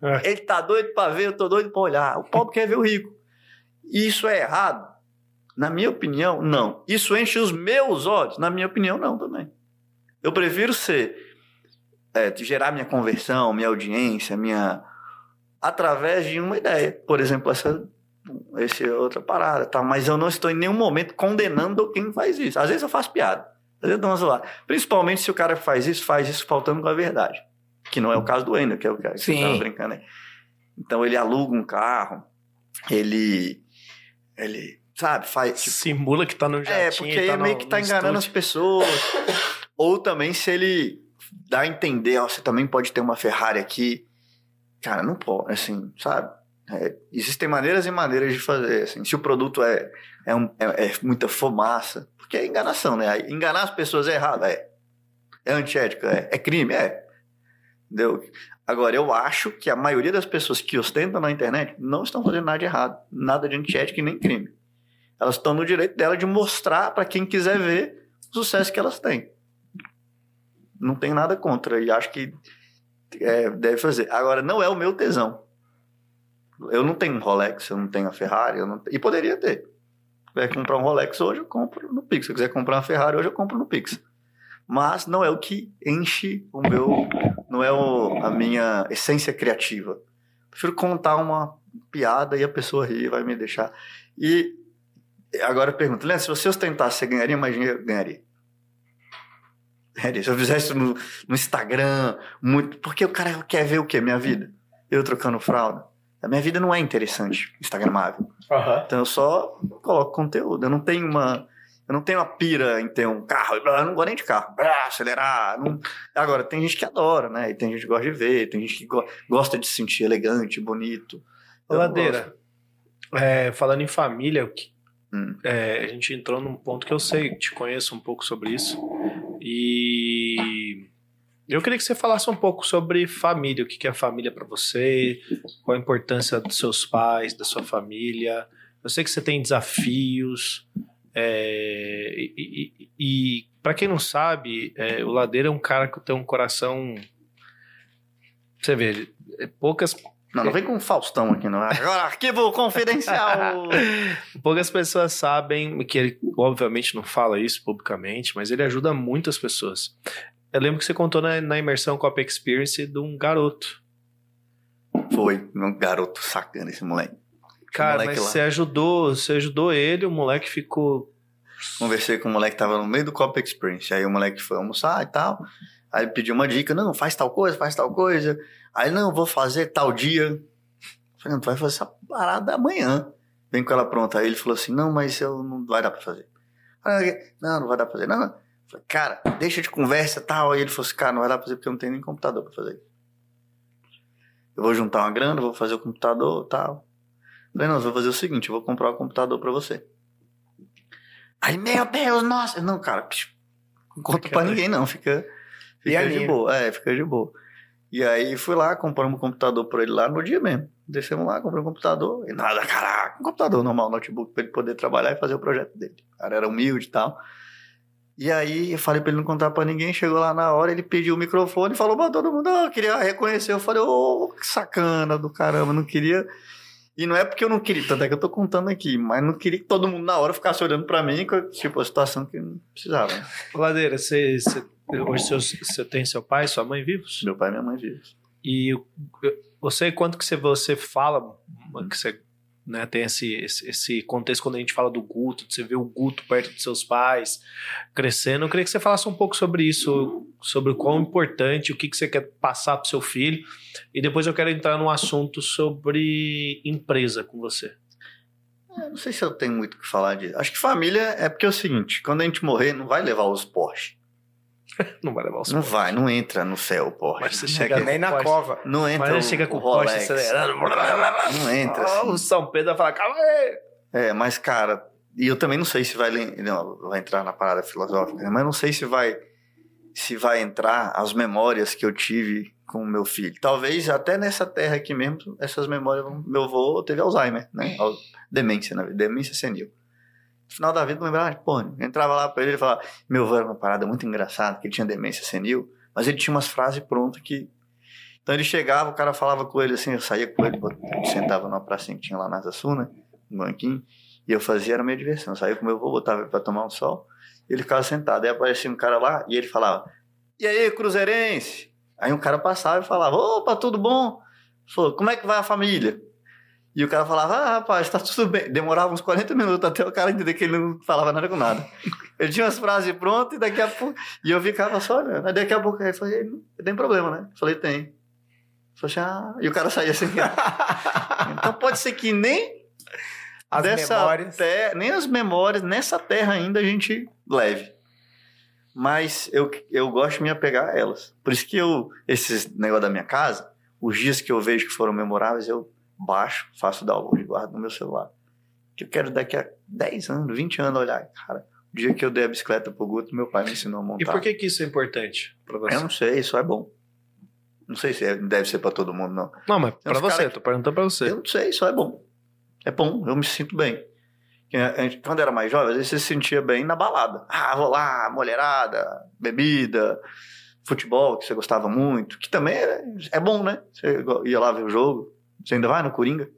É. Ele tá doido pra ver, eu tô doido pra olhar. O pobre quer ver o rico. E isso é errado? Na minha opinião, não. Isso enche os meus olhos? Na minha opinião, não também. Eu prefiro ser. É, gerar minha conversão, minha audiência, minha. através de uma ideia. Por exemplo, essa esse é outra parada, tá? Mas eu não estou em nenhum momento condenando quem faz isso. Às vezes eu faço piada, às vezes eu dou uma zoada. Principalmente se o cara faz isso, faz isso faltando com a verdade. Que não é o caso do Ender, que é o cara que Sim. tava brincando aí. Então ele aluga um carro, ele. Ele, sabe, faz. tipo, Simula que tá no jatinho. é, porque aí tá é meio no- que tá enganando as estúdio. pessoas. Ou também se ele dá a entender, ó, você também pode ter uma Ferrari aqui. Cara, não pode, assim, sabe? É, existem maneiras e maneiras de fazer, assim. Se o produto é, é, um- é- é muita fumaça, porque é enganação, né? Enganar as pessoas é errado, é. É antiético, é. É crime, é. Entendeu? Agora, eu acho que a maioria das pessoas que ostentam na internet não estão fazendo nada de errado, nada de antiético e nem crime. Elas estão no direito dela de mostrar para quem quiser ver o sucesso que elas têm. Não tem nada contra e acho que é, deve fazer. Agora, não é o meu tesão. Eu não tenho um Rolex, eu não tenho a Ferrari, eu não... e poderia ter. Se quiser comprar um Rolex hoje, eu compro no Pix. Se eu quiser comprar uma Ferrari hoje, eu compro no Pix. Mas não é o que enche o meu. Não é o- a minha essência criativa. Prefiro contar uma piada e a pessoa rir, vai me deixar. E agora eu pergunto, se você ostentasse, você ganharia mais dinheiro? Ganharia. Se eu fizesse isso no, no Instagram, muito. Porque o cara quer ver o quê? Minha vida. Eu trocando fralda. A minha vida não é interessante, Instagramável. Aham. Então eu só coloco conteúdo. Eu não tenho uma. Eu não tenho uma pira em ter um carro. Eu não gosto nem de carro. Ah, acelerar. não- Agora, tem gente que adora, né? E tem gente que gosta de ver, tem gente que go- gosta de se sentir elegante, bonito. Eu Ladeira, é, falando em família, o que- Hum. é, a gente entrou num ponto que eu sei, te conheço um pouco sobre isso. E eu queria que você falasse um pouco sobre família, o que é família para você, qual a importância dos seus pais, da sua família. Eu sei que você tem desafios. é, e e, para quem não sabe, é, o Ladeira é um cara que tem um coração. Você vê, é, poucas Não, não vem com Faustão aqui, não. Agora, arquivo confidencial. Poucas pessoas sabem que ele, obviamente, não fala isso publicamente, mas ele ajuda muitas pessoas. Eu lembro que você contou na, na imersão Cop Experience de um garoto. Foi, um garoto sacana esse moleque. Cara, moleque mas lá. você ajudou, você ajudou ele, o moleque ficou. Conversei com o moleque que tava no meio do Cop Experience. Aí o moleque foi almoçar e tal. Aí pediu uma dica: não, faz tal coisa, faz tal coisa. Aí, não, vou fazer tal dia. Eu Falei, não, tu vai fazer essa parada amanhã. Vem com ela pronta. Aí ele falou assim: não, mas eu não vai dar pra fazer. Aí, não, não vai dar pra fazer. Não, não. Falei, cara, deixa de conversa e tal. Aí ele falou assim: cara, não vai dar pra fazer porque eu não tenho nem computador pra fazer. Eu vou juntar uma grana, vou fazer o computador e tal. Eu Falei, não, eu vou fazer o seguinte: eu vou comprar um computador pra você. Aí, meu Deus, nossa. Não, cara, não conta pra ninguém, não. Fica, fica de boa. É, fica de boa. E aí fui lá, compramos um computador pra ele lá no dia mesmo. Descemos lá, comprei um computador. E nada, caraca, um computador normal, notebook, pra ele poder trabalhar e fazer o projeto dele. O cara era humilde e tal. E aí eu falei pra ele não contar pra ninguém, chegou lá na hora, ele pediu o microfone e falou pra todo mundo, ah, eu queria reconhecer. Eu falei, ô, que sacana do caramba, não queria. E não é porque eu não queria, tanto é que eu tô contando aqui, mas não queria que todo mundo na hora ficasse olhando pra mim, tipo, a situação que não precisava. né? Ladeira, você- hoje seus- você tem seu pai e sua mãe vivos? Meu pai e minha mãe vivem. E sei quanto que você, você fala, que você né, tem esse, esse, esse contexto quando a gente fala do Guto, de você ver o Guto perto dos seus pais, crescendo. Eu queria que você falasse um pouco sobre isso, sobre o quão importante, o que, que você quer passar para seu filho. E depois eu quero entrar num assunto sobre empresa com você. Eu não sei se eu tenho muito o que falar disso. Acho que família é porque é o seguinte: quando a gente morrer, não vai levar os Porsche. Não vai levar os Não vai, não entra no céu o Porsche. Mas você Não chega Nem na Porsche. cova. Não entra Mas ele o, chega com o o Porsche Rolex. acelerando. Não entra. Ah, assim. O São Pedro vai falar, calma aí. É, mas cara, e eu também não sei se vai, não, vai entrar na parada filosófica, né? mas não sei se vai se vai entrar as memórias que eu tive com o meu filho. Talvez até nessa terra aqui mesmo, essas memórias, meu avô teve Alzheimer, né? Demência, na verdade, demência senil. No final da vida, não lembrava de porra. Eu entrava lá pra ele e falava, meu avô era uma parada muito engraçada, que ele tinha demência senil, mas ele tinha umas frases prontas que... Então ele chegava, o cara falava com ele assim, eu saía com ele, sentava numa pracinha que tinha lá na Sul, né? Um banquinho. E eu fazia, era minha diversão. Eu saía com meu avô, botava ele pra tomar um sol, e ele ficava sentado. Aí aparecia um cara lá, e ele falava, e aí, cruzeirense? Aí um cara passava e falava, opa, tudo bom? Falou, como é que vai a família? E o cara falava, ah, rapaz, tá tudo bem. Demorava uns 40 minutos até o cara entender que ele não falava nada com nada. Ele tinha as frases prontas e daqui a pouco. E eu ficava só olhando. Aí daqui a pouco eu falei, tem problema, né? Eu falei, tem. Eu falei, ah... E o cara saía assim. então pode ser que nem As dessa memórias. terra, nem as memórias nessa terra ainda a gente leve. Mas eu, eu gosto de me apegar a elas. Por isso que eu, esses negócio da minha casa, os dias que eu vejo que foram memoráveis, eu baixo, faço download e guardo no meu celular. Que eu quero daqui a 10 anos, 20 anos olhar. Cara, o dia que eu dei a bicicleta pro Guto, meu pai me ensinou a montar. E por que que isso é importante pra você? Eu não sei, isso é bom. Não sei se é- deve ser pra todo mundo, não. Não, mas pra uns você, que- tô perguntando pra você. Eu não sei, só é bom. É bom, eu me sinto bem. Quando era mais jovem, às vezes você se sentia bem na balada. Ah, vou lá, mulherada, bebida, futebol, que você gostava muito, que também é, é bom, né? Você ia lá ver o jogo. Você ainda vai no Coringa?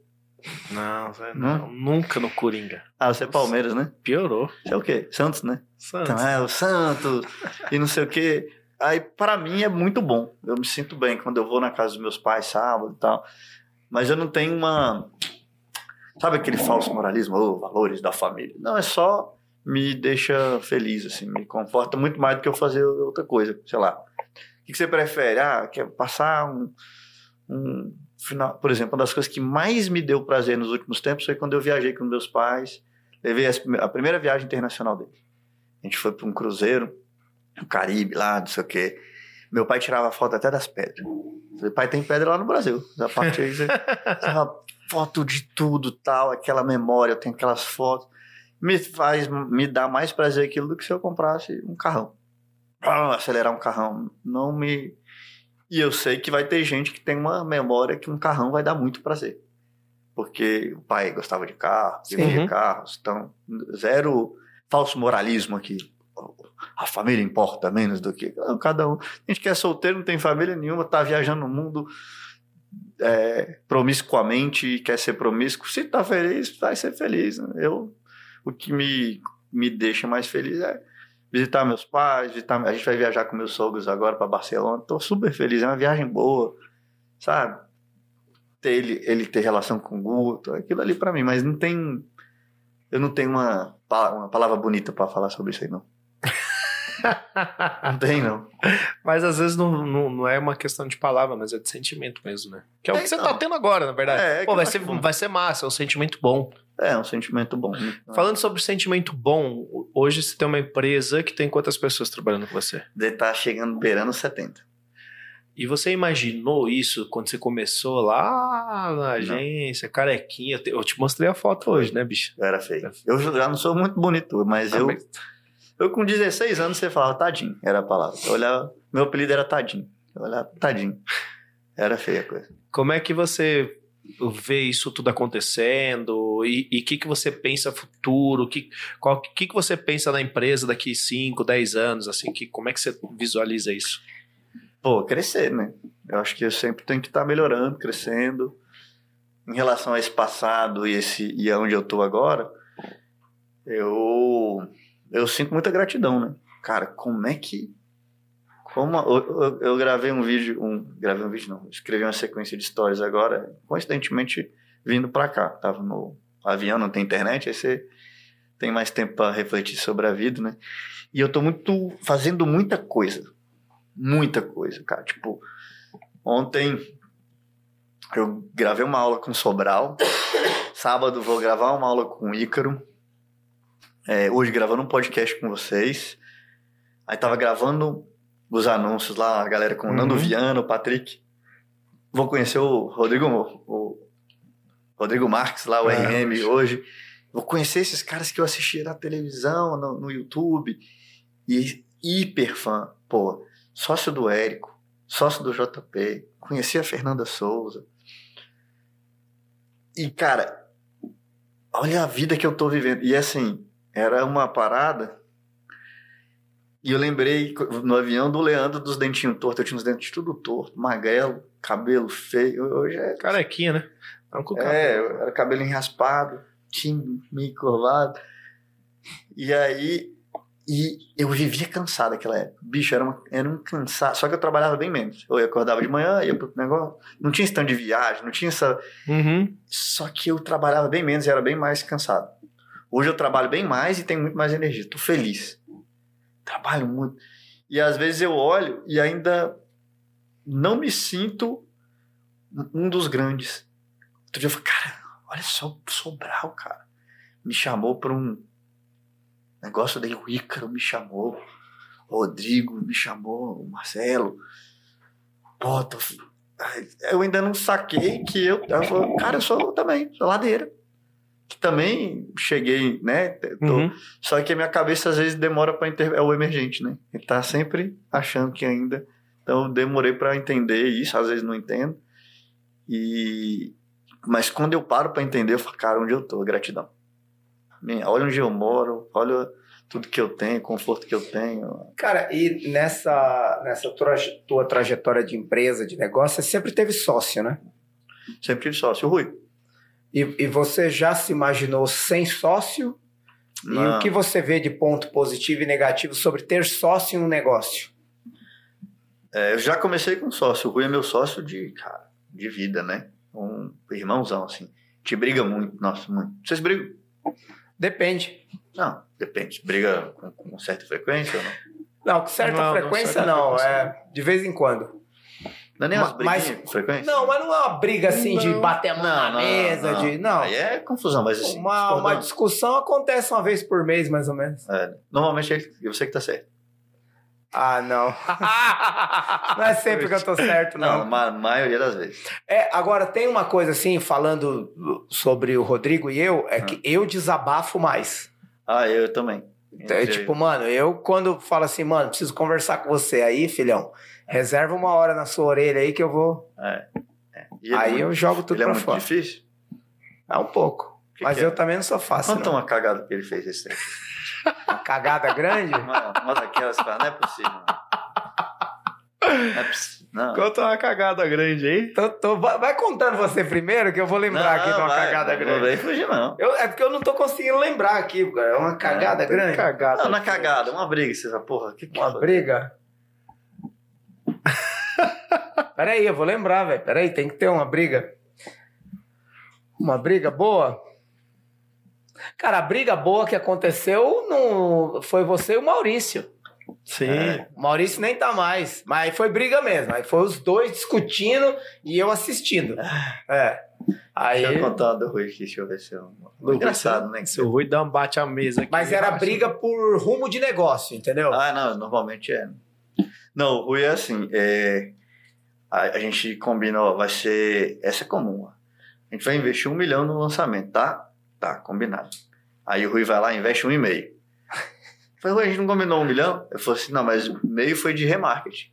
Não, Não? não, nunca no Coringa. Ah, você é Palmeiras, né? Piorou. Você é o quê? Santos, né? Santos. Então, é, o Santos e não sei o quê. Aí, para mim, é muito bom. Eu me sinto bem quando eu vou na casa dos meus pais sábado e tal. Mas eu não tenho uma. Sabe aquele falso moralismo? Oh, valores da família. Não, é só me deixa feliz, assim. Me conforta muito mais do que eu fazer outra coisa. Sei lá. O que que você prefere? Ah, quer passar um. um final. Por exemplo, uma das coisas que mais me deu prazer nos últimos tempos foi quando eu viajei com meus pais. Levei a primeira viagem internacional dele. A gente foi para um cruzeiro, no Caribe, lá, não sei o quê. Meu pai tirava foto até das pedras. Falei, pai, tem pedra lá no Brasil. Da parte aí, você foto de tudo, tal, aquela memória, eu tenho aquelas fotos. Me faz, me dá mais prazer aquilo do que se eu comprasse um carrão. Ah, acelerar um carrão. Não me. E eu sei que vai ter gente que tem uma memória que um carrão vai dar muito prazer. Porque o pai gostava de carro, Sim. dirigia Uhum. carros. Então, zero falso moralismo aqui. A família importa menos do que. Cada um. A gente que é solteiro, não tem família nenhuma, tá viajando no mundo é, promiscuamente quer ser promíscuo. Se tá feliz, vai ser feliz. né? Eu, o que me, me deixa mais feliz é visitar meus pais, visitar, a gente vai viajar com meus sogros agora para Barcelona. Tô super feliz, é uma viagem boa, sabe? Ter ele, ele ter relação com o Guto, aquilo ali para mim, mas não tem eu não tenho uma, uma palavra bonita para falar sobre isso aí não. Não tem não. Mas às vezes não, não, não é uma questão de palavra, mas é de sentimento mesmo, né? Que é o É, que você então. tá tendo agora, na verdade. É, é Pô, vai acho ser, bom. vai ser massa, é um sentimento bom. É um sentimento bom. Falando sobre sentimento bom, hoje você tem uma empresa que tem quantas pessoas trabalhando com você? de estar chegando beirando 70. E você imaginou isso quando você começou lá na agência, carequinha? Eu te mostrei a foto hoje, né, bicho? Eu era feio. Eu já não sou muito bonito, mas eu, eu com 16 anos você falava tadinho, era a palavra. Eu olhava, meu apelido era tadinho. Eu olhava tadinho. Era feia a coisa. Como é que você vê isso tudo acontecendo? E o que, que você pensa futuro? Que, qual, que, que você pensa na empresa daqui 5, 10 anos? Assim, que, como é que você visualiza isso? Pô, crescer, né? Eu acho que eu sempre tenho que estar melhorando, crescendo. Em relação a esse passado e esse e aonde eu tô agora, eu eu sinto muita gratidão, né? Cara, como é que como eu, eu- gravei um vídeo, um gravei um vídeo não, escrevi uma sequência de histórias agora, coincidentemente vindo pra cá, tava no avião, não tem internet, aí você tem mais tempo para refletir sobre a vida, né? E eu tô muito fazendo muita coisa muita coisa, cara. Tipo, ontem eu gravei uma aula com Sobral. Sábado vou gravar uma aula com Ícaro. É, hoje gravando um podcast com vocês. Aí tava gravando os anúncios lá, a galera com o Nando Uhum. Viana, o Patrick. Vou conhecer o Rodrigo, o Rodrigo Marques lá, o Ah, RM hoje. Vou conhecer esses caras que eu assisti na televisão, no, no YouTube. E hiper fã. Pô, sócio do Érico, sócio do JP, conheci a Fernanda Souza. E, cara, olha a vida que eu tô vivendo. E assim, era uma parada. E eu lembrei no avião do Leandro dos dentinhos tortos. Eu tinha os dentes tudo torto, magrelo, cabelo feio. Hoje é. Carequinha, né? Tá com. É, era cabelo enraspado, tinha meio curvado. E aí, E eu vivia cansado naquela época. Bicho, era, uma, era um cansado. Só que eu trabalhava bem menos. Eu acordava de manhã, ia pro negócio. Não tinha stand de viagem, não tinha essa. Uhum. Só que eu trabalhava bem menos e era bem mais cansado. Hoje eu trabalho bem mais e tenho muito mais energia. Tô feliz. Trabalho muito. E às vezes eu olho e ainda não me sinto um dos grandes. Outro dia eu falei, cara, olha só o Sobral, cara. Me chamou para um negócio daí, o Ícaro me chamou, o Rodrigo me chamou, o Marcelo. Pô, tô... eu ainda não saquei que eu, eu falei, cara, eu sou também, sou ladeira. Que também cheguei, né? Tô... Uhum. Só que a minha cabeça às vezes demora para inter... é o emergente, né? Ele tá sempre achando que ainda. Então eu demorei para entender isso, às vezes não entendo. E mas quando eu paro para entender, eu falo, cara, onde eu tô? Gratidão. Minha, olha onde eu moro, olha tudo que eu tenho, conforto que eu tenho. Cara, e nessa, nessa tua, tua trajetória de empresa, de negócio, você sempre teve sócio, né? Sempre tive sócio. Rui. E, e você já se imaginou sem sócio? E Não. o que você vê de ponto positivo e negativo sobre ter sócio em um negócio? É, eu já comecei com sócio. O Rui é meu sócio de, cara, de vida, né? Um irmãozão, assim. Te briga muito, nossa, muito. Vocês brigam? Depende. Não, depende. Briga com, com certa frequência ou não? Não, com certa Não, não, frequência certa não. frequência É de vez em quando. Não é nem umas mas- com frequência? Não, mas não é uma briga assim de Não. bater a mão na mesa, de. Não. Aí é confusão, mas assim. Uma, uma discussão acontece uma vez por mês, mais ou menos. É, normalmente é você que tá certo. Ah, não. não é sempre que eu tô certo, Não, não. ma maioria das vezes. É, agora tem uma coisa assim, falando sobre o Rodrigo e eu, é que eu desabafo mais. Ah, eu também. É, Entre- tipo, mano, eu quando falo assim, mano, preciso conversar com você aí, filhão, reserva uma hora na sua orelha aí que eu vou. Ele é aí muito- eu jogo tudo ele é pra muito fora. difícil. É um pouco. Que mas que é? eu também não sou fácil. Conta Não. uma cagada que ele fez esse tempo. Uma cagada grande? Uma, uma daquelas, não é possível. Não é possível. Não. Conta uma cagada grande aí. Tô- tô- vai, vai contando você primeiro que eu vou lembrar aqui de uma vai, cagada não, grande. Não vem fugir, não. Eu- é porque eu não tô conseguindo lembrar aqui, cara. É uma cagada grande. Cagada. Não, na cagada, uma briga, você fala, porra, que que Uma briga. Peraí, eu vou lembrar, velho. Peraí, tem que ter uma briga. Uma briga boa? Cara, a briga boa que aconteceu no... foi você e o Maurício. Sim. É. O Maurício nem tá mais. Mas aí foi briga mesmo. Aí foi os dois discutindo e eu assistindo. É. Aí... Deixa eu contar do Rui aqui, deixa eu ver se eu... Engraçado, né? Se o Rui dá um bate a mesa aqui. Mas era briga por rumo de negócio, entendeu? Ah, não, normalmente é. Não, o Rui é assim, é, a, a gente combina, ó, vai ser, essa é comum, ó. a gente vai investir um milhão no lançamento, tá? Tá, combinado. Aí o Rui vai lá e investe um e meio. Eu Falei, Rui, a gente não combinou um milhão? Eu falei assim, não, mas meio foi de remarketing.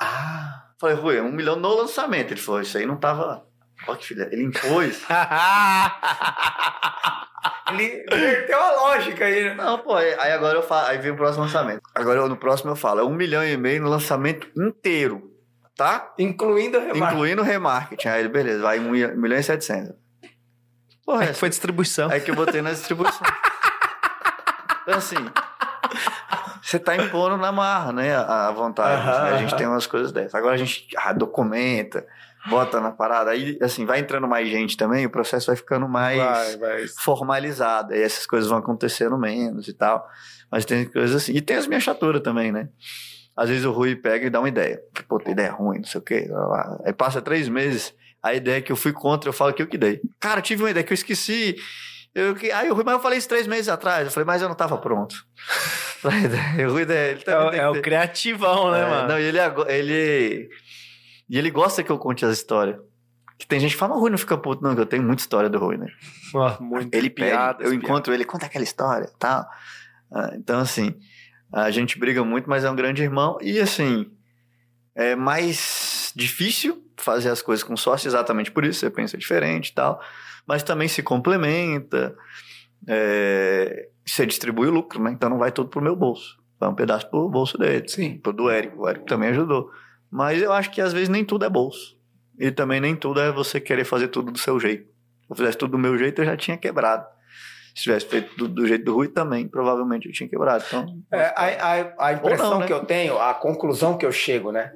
Ah. Eu Falei, Rui, um milhão no lançamento. Ele falou, isso aí não tava... Olha que filha, ele impôs. Ele inverteu a lógica aí, né? Não, pô, aí agora eu falo, aí vem o próximo lançamento. Agora no próximo eu falo, é um milhão e meio no lançamento inteiro, tá? Incluindo a remarca. Incluindo o remarketing. Aí ele, beleza, vai um milhão milhão e setecentos. Porra, É foi distribuição. Aí que eu botei na distribuição. Então, assim, você tá impondo na marra, né? A, a vontade. Né? A gente tem umas coisas dessas. Agora a gente ah, documenta, bota na parada. Aí, assim, vai entrando mais gente também, o processo vai ficando mais Vai, vai. formalizado. Aí essas coisas vão acontecendo menos e tal. Mas tem coisas assim. E tem as minhas chaturas também, né? Às vezes o Rui pega e dá uma ideia. Pô, tem ideia ruim, não sei o quê. lá, lá. Aí passa três meses, a ideia que eu fui contra, eu falo que eu que dei. Cara, tive uma ideia que eu esqueci. Eu, que... Aí o Rui, mas eu falei isso três meses atrás. Eu falei, mas eu não tava pronto. Falei, o Rui, ele É, também o- tem é que o criativão, né, é, mano? Não, e ele, ele. E ele gosta que eu conte as histórias. Que tem gente que fala, o Rui não fica puto. Não, que eu tenho muita história do Rui, né? Muito Ele pede, piadas, eu piadas. encontro ele, conta aquela história e tal. Ah, então, assim, a gente briga muito, mas é um grande irmão. E, assim, é mais difícil fazer as coisas com sócio, exatamente por isso, você pensa diferente e tal. Mas também se complementa. É, você distribui o lucro, né? Então não vai tudo pro meu bolso. Vai um pedaço pro bolso dele. Sim. Pro do Érico. O Érico também ajudou. Mas eu acho que às vezes nem tudo é bolso. E também nem tudo é você querer fazer tudo do seu jeito. Se eu fizesse tudo do meu jeito, eu já tinha quebrado. Se tivesse feito do, do jeito do Rui, também provavelmente eu tinha quebrado. Então, É, a, a, a impressão não, né? que eu tenho, a conclusão que eu chego, né?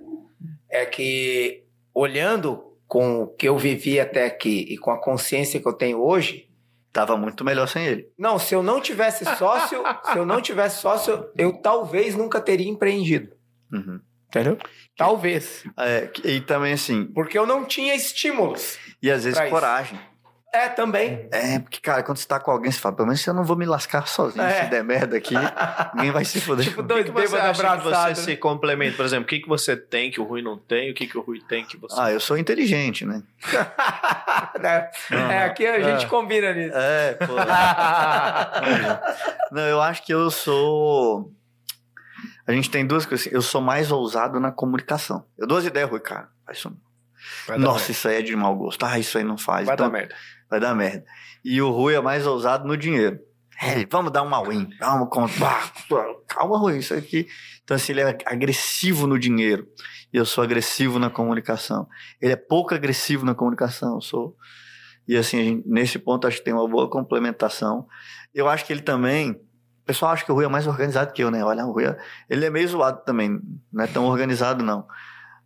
É que olhando com o que eu vivi até aqui e com a consciência que eu tenho hoje, tava muito melhor sem ele. não, se eu não tivesse sócio, se eu não tivesse sócio, eu talvez nunca teria empreendido. Uhum. Entendeu? Talvez. É, e também assim, Porque eu não tinha estímulos. e às vezes Pra isso. É, também. É, porque, cara, quando você tá com alguém, você fala, pelo menos eu não vou me lascar sozinho. É. Se der merda aqui, ninguém vai se foder. Tipo, dois que você bêbados acha que você abraçados. se complementa? Por exemplo, o que, que você tem que o Rui não tem? O que, que o Rui tem que você... Ah, eu sou inteligente, né? é, é, aqui a gente É. combina nisso. É, pô. Não, eu acho que eu sou. A gente tem duas coisas. assim, Eu sou mais ousado na comunicação. Eu dou as ideias, Rui, cara. Faz isso. Nossa, merda. isso aí é de mau gosto. Ah, isso aí não faz. Vai Então, dar merda. vai dar merda. E o Rui é mais ousado no dinheiro. É, ele, vamos dar uma win. Vamos comprar. Calma, Rui, isso aqui. Então, assim, ele é agressivo no dinheiro. E eu sou agressivo na comunicação. Ele é pouco agressivo na comunicação. Eu sou. E, assim, gente- nesse ponto, acho que tem uma boa complementação. Eu acho que ele também. O pessoal acha que o Rui é mais organizado que eu, né? Olha, o Rui é, ele é meio zoado também. Não é tão organizado, não.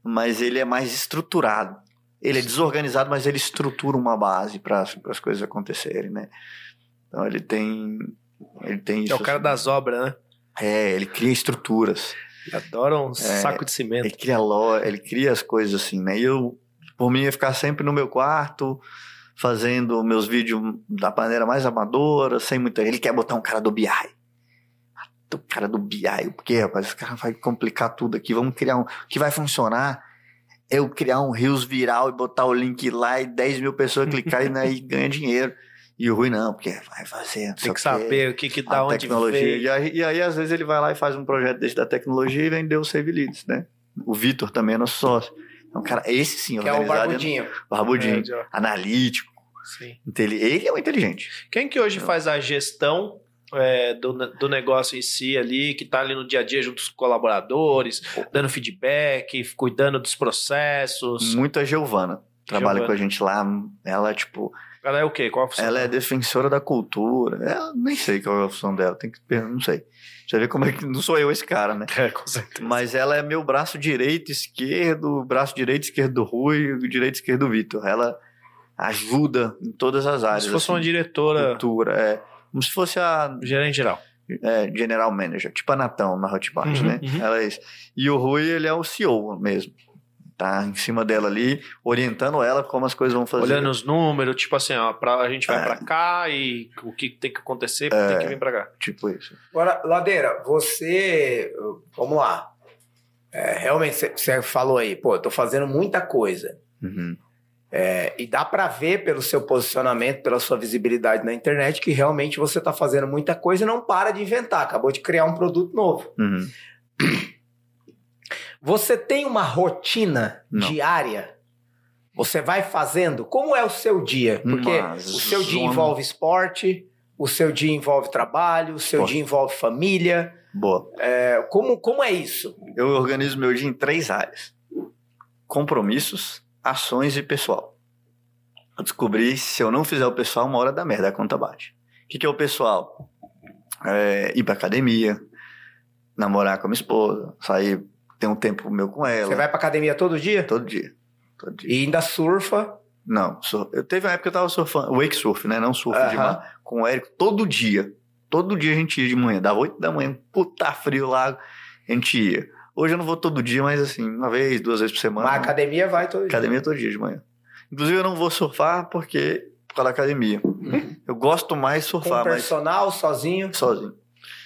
Mas ele é mais estruturado. Ele é desorganizado, mas ele estrutura uma base para as coisas acontecerem, né? Então ele tem. Ele tem isso. É o cara assim. das obras, né? É, ele cria estruturas. Ele adora um É. saco de cimento. Ele cria lo, ele cria as coisas assim, né? E eu, por mim, ia ficar sempre no meu quarto, fazendo meus vídeos da maneira mais amadora, sem muita. Ele quer botar um cara do BI. O cara do BI, o quê, rapaz? Esse cara vai complicar tudo aqui. Vamos criar um. O que vai funcionar é eu criar um Rios viral e botar o link lá e 10 mil pessoas clicarem né, e ganha dinheiro. E o Rui não, porque vai fazer. Tem o que quê saber o que que dá a onde tecnologia. veio. E aí, e aí, às vezes, ele vai lá e faz um projeto desse da tecnologia e vendeu o Save Leads, né? O Vitor também é nosso sócio. Então, cara, esse sim, Que é o organizado. barbudinho. Barbudinho. É, já- Analítico. Sim. Ele é um inteligente. Quem que hoje faz a gestão é, do, do negócio em si ali, que tá ali no dia a dia junto com os colaboradores, dando feedback, cuidando dos processos? Muito a Giovana. Trabalha Giovana. com a gente lá. Ela, tipo, Ela é o quê? Qual a função? ela é defensora da cultura. Ela, nem sei qual é a função dela. Tem que não sei. Você vê como é que. Não sou eu esse cara, né? É, com certeza. Mas ela é meu braço direito, esquerdo, braço direito, esquerdo do Rui, direito, esquerdo do Vitor. Ela ajuda em todas as áreas. se fosse uma assim, diretora, cultura, é. Como se fosse a gerente geral. é, general manager, tipo a Natão na Hotmart, Uhum, né? uhum. Ela é isso. E o Rui, ele é o CEO mesmo. Tá em cima dela ali, orientando ela como as coisas vão fazer. Olhando os números, tipo assim, ó, pra, a gente vai É. pra cá e o que tem que acontecer tem que vir pra cá. Tipo isso. Agora, Ladeira, você. Vamos lá. É, realmente, você- você falou aí, pô, eu tô fazendo muita coisa. Uhum. É, e dá pra ver pelo seu posicionamento, pela sua visibilidade na internet, que realmente você tá fazendo muita coisa e não para de inventar. Acabou de criar um produto novo. Uhum. Você tem uma rotina Não. diária? Você vai fazendo? Como é o seu dia? Porque Mas o seu dia zona- envolve esporte, o seu dia envolve trabalho, o seu Posso. dia envolve família. Boa. É, como, como é isso? Eu organizo meu dia em três áreas: compromissos, ações e pessoal. Eu descobri se eu não fizer o pessoal, uma hora da merda, a conta bate. O que, que é o pessoal? É, ir pra academia, namorar com a minha esposa, sair, ter um tempo meu com ela. Você vai pra academia todo dia? Todo dia. Todo dia. E ainda surfa. Não, sur- eu teve uma época que eu tava surfando, wake surf, né? Não surf de Aham. mar, com o Érico, todo dia. Todo dia a gente ia de manhã, dava 8 da manhã, puta frio lá, a gente ia. Hoje eu não vou todo dia, mas assim, uma vez, duas vezes por semana. Mas a academia vai todo dia. Academia todo dia de manhã. Inclusive eu não vou surfar porque por causa da academia. Eu gosto mais Com surfar, mas personal, sozinho. sozinho.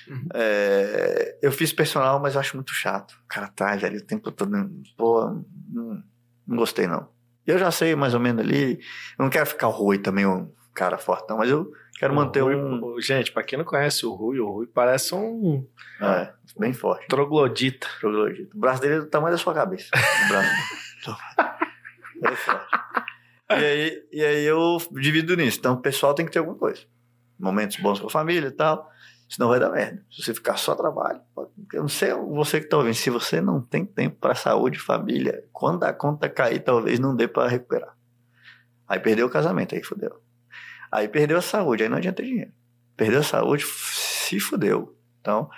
Uhum. É, eu fiz personal, mas eu acho muito chato. O cara tá, velho, o tempo todo. Pô, não, não gostei não. Eu já sei mais ou menos ali. Eu não quero ficar o Rui também, um cara fortão, mas eu quero manter Rui- um. Gente, pra quem não conhece o Rui, o Rui parece um É, bem forte. troglodita. troglodita. O braço dele é do tamanho da sua cabeça. O braço dele. É forte. E aí, e aí eu divido nisso. Então o pessoal tem que ter alguma coisa. Momentos bons com a família e tal. Senão vai dar merda. Se você ficar só trabalho. pode- Eu não sei você que tá ouvindo. Se você não tem tempo para saúde e família, quando a conta cair, talvez não dê para recuperar. Aí perdeu o casamento, aí fodeu. Aí perdeu a saúde, aí não adianta dinheiro. perdeu a saúde, se fudeu. Então,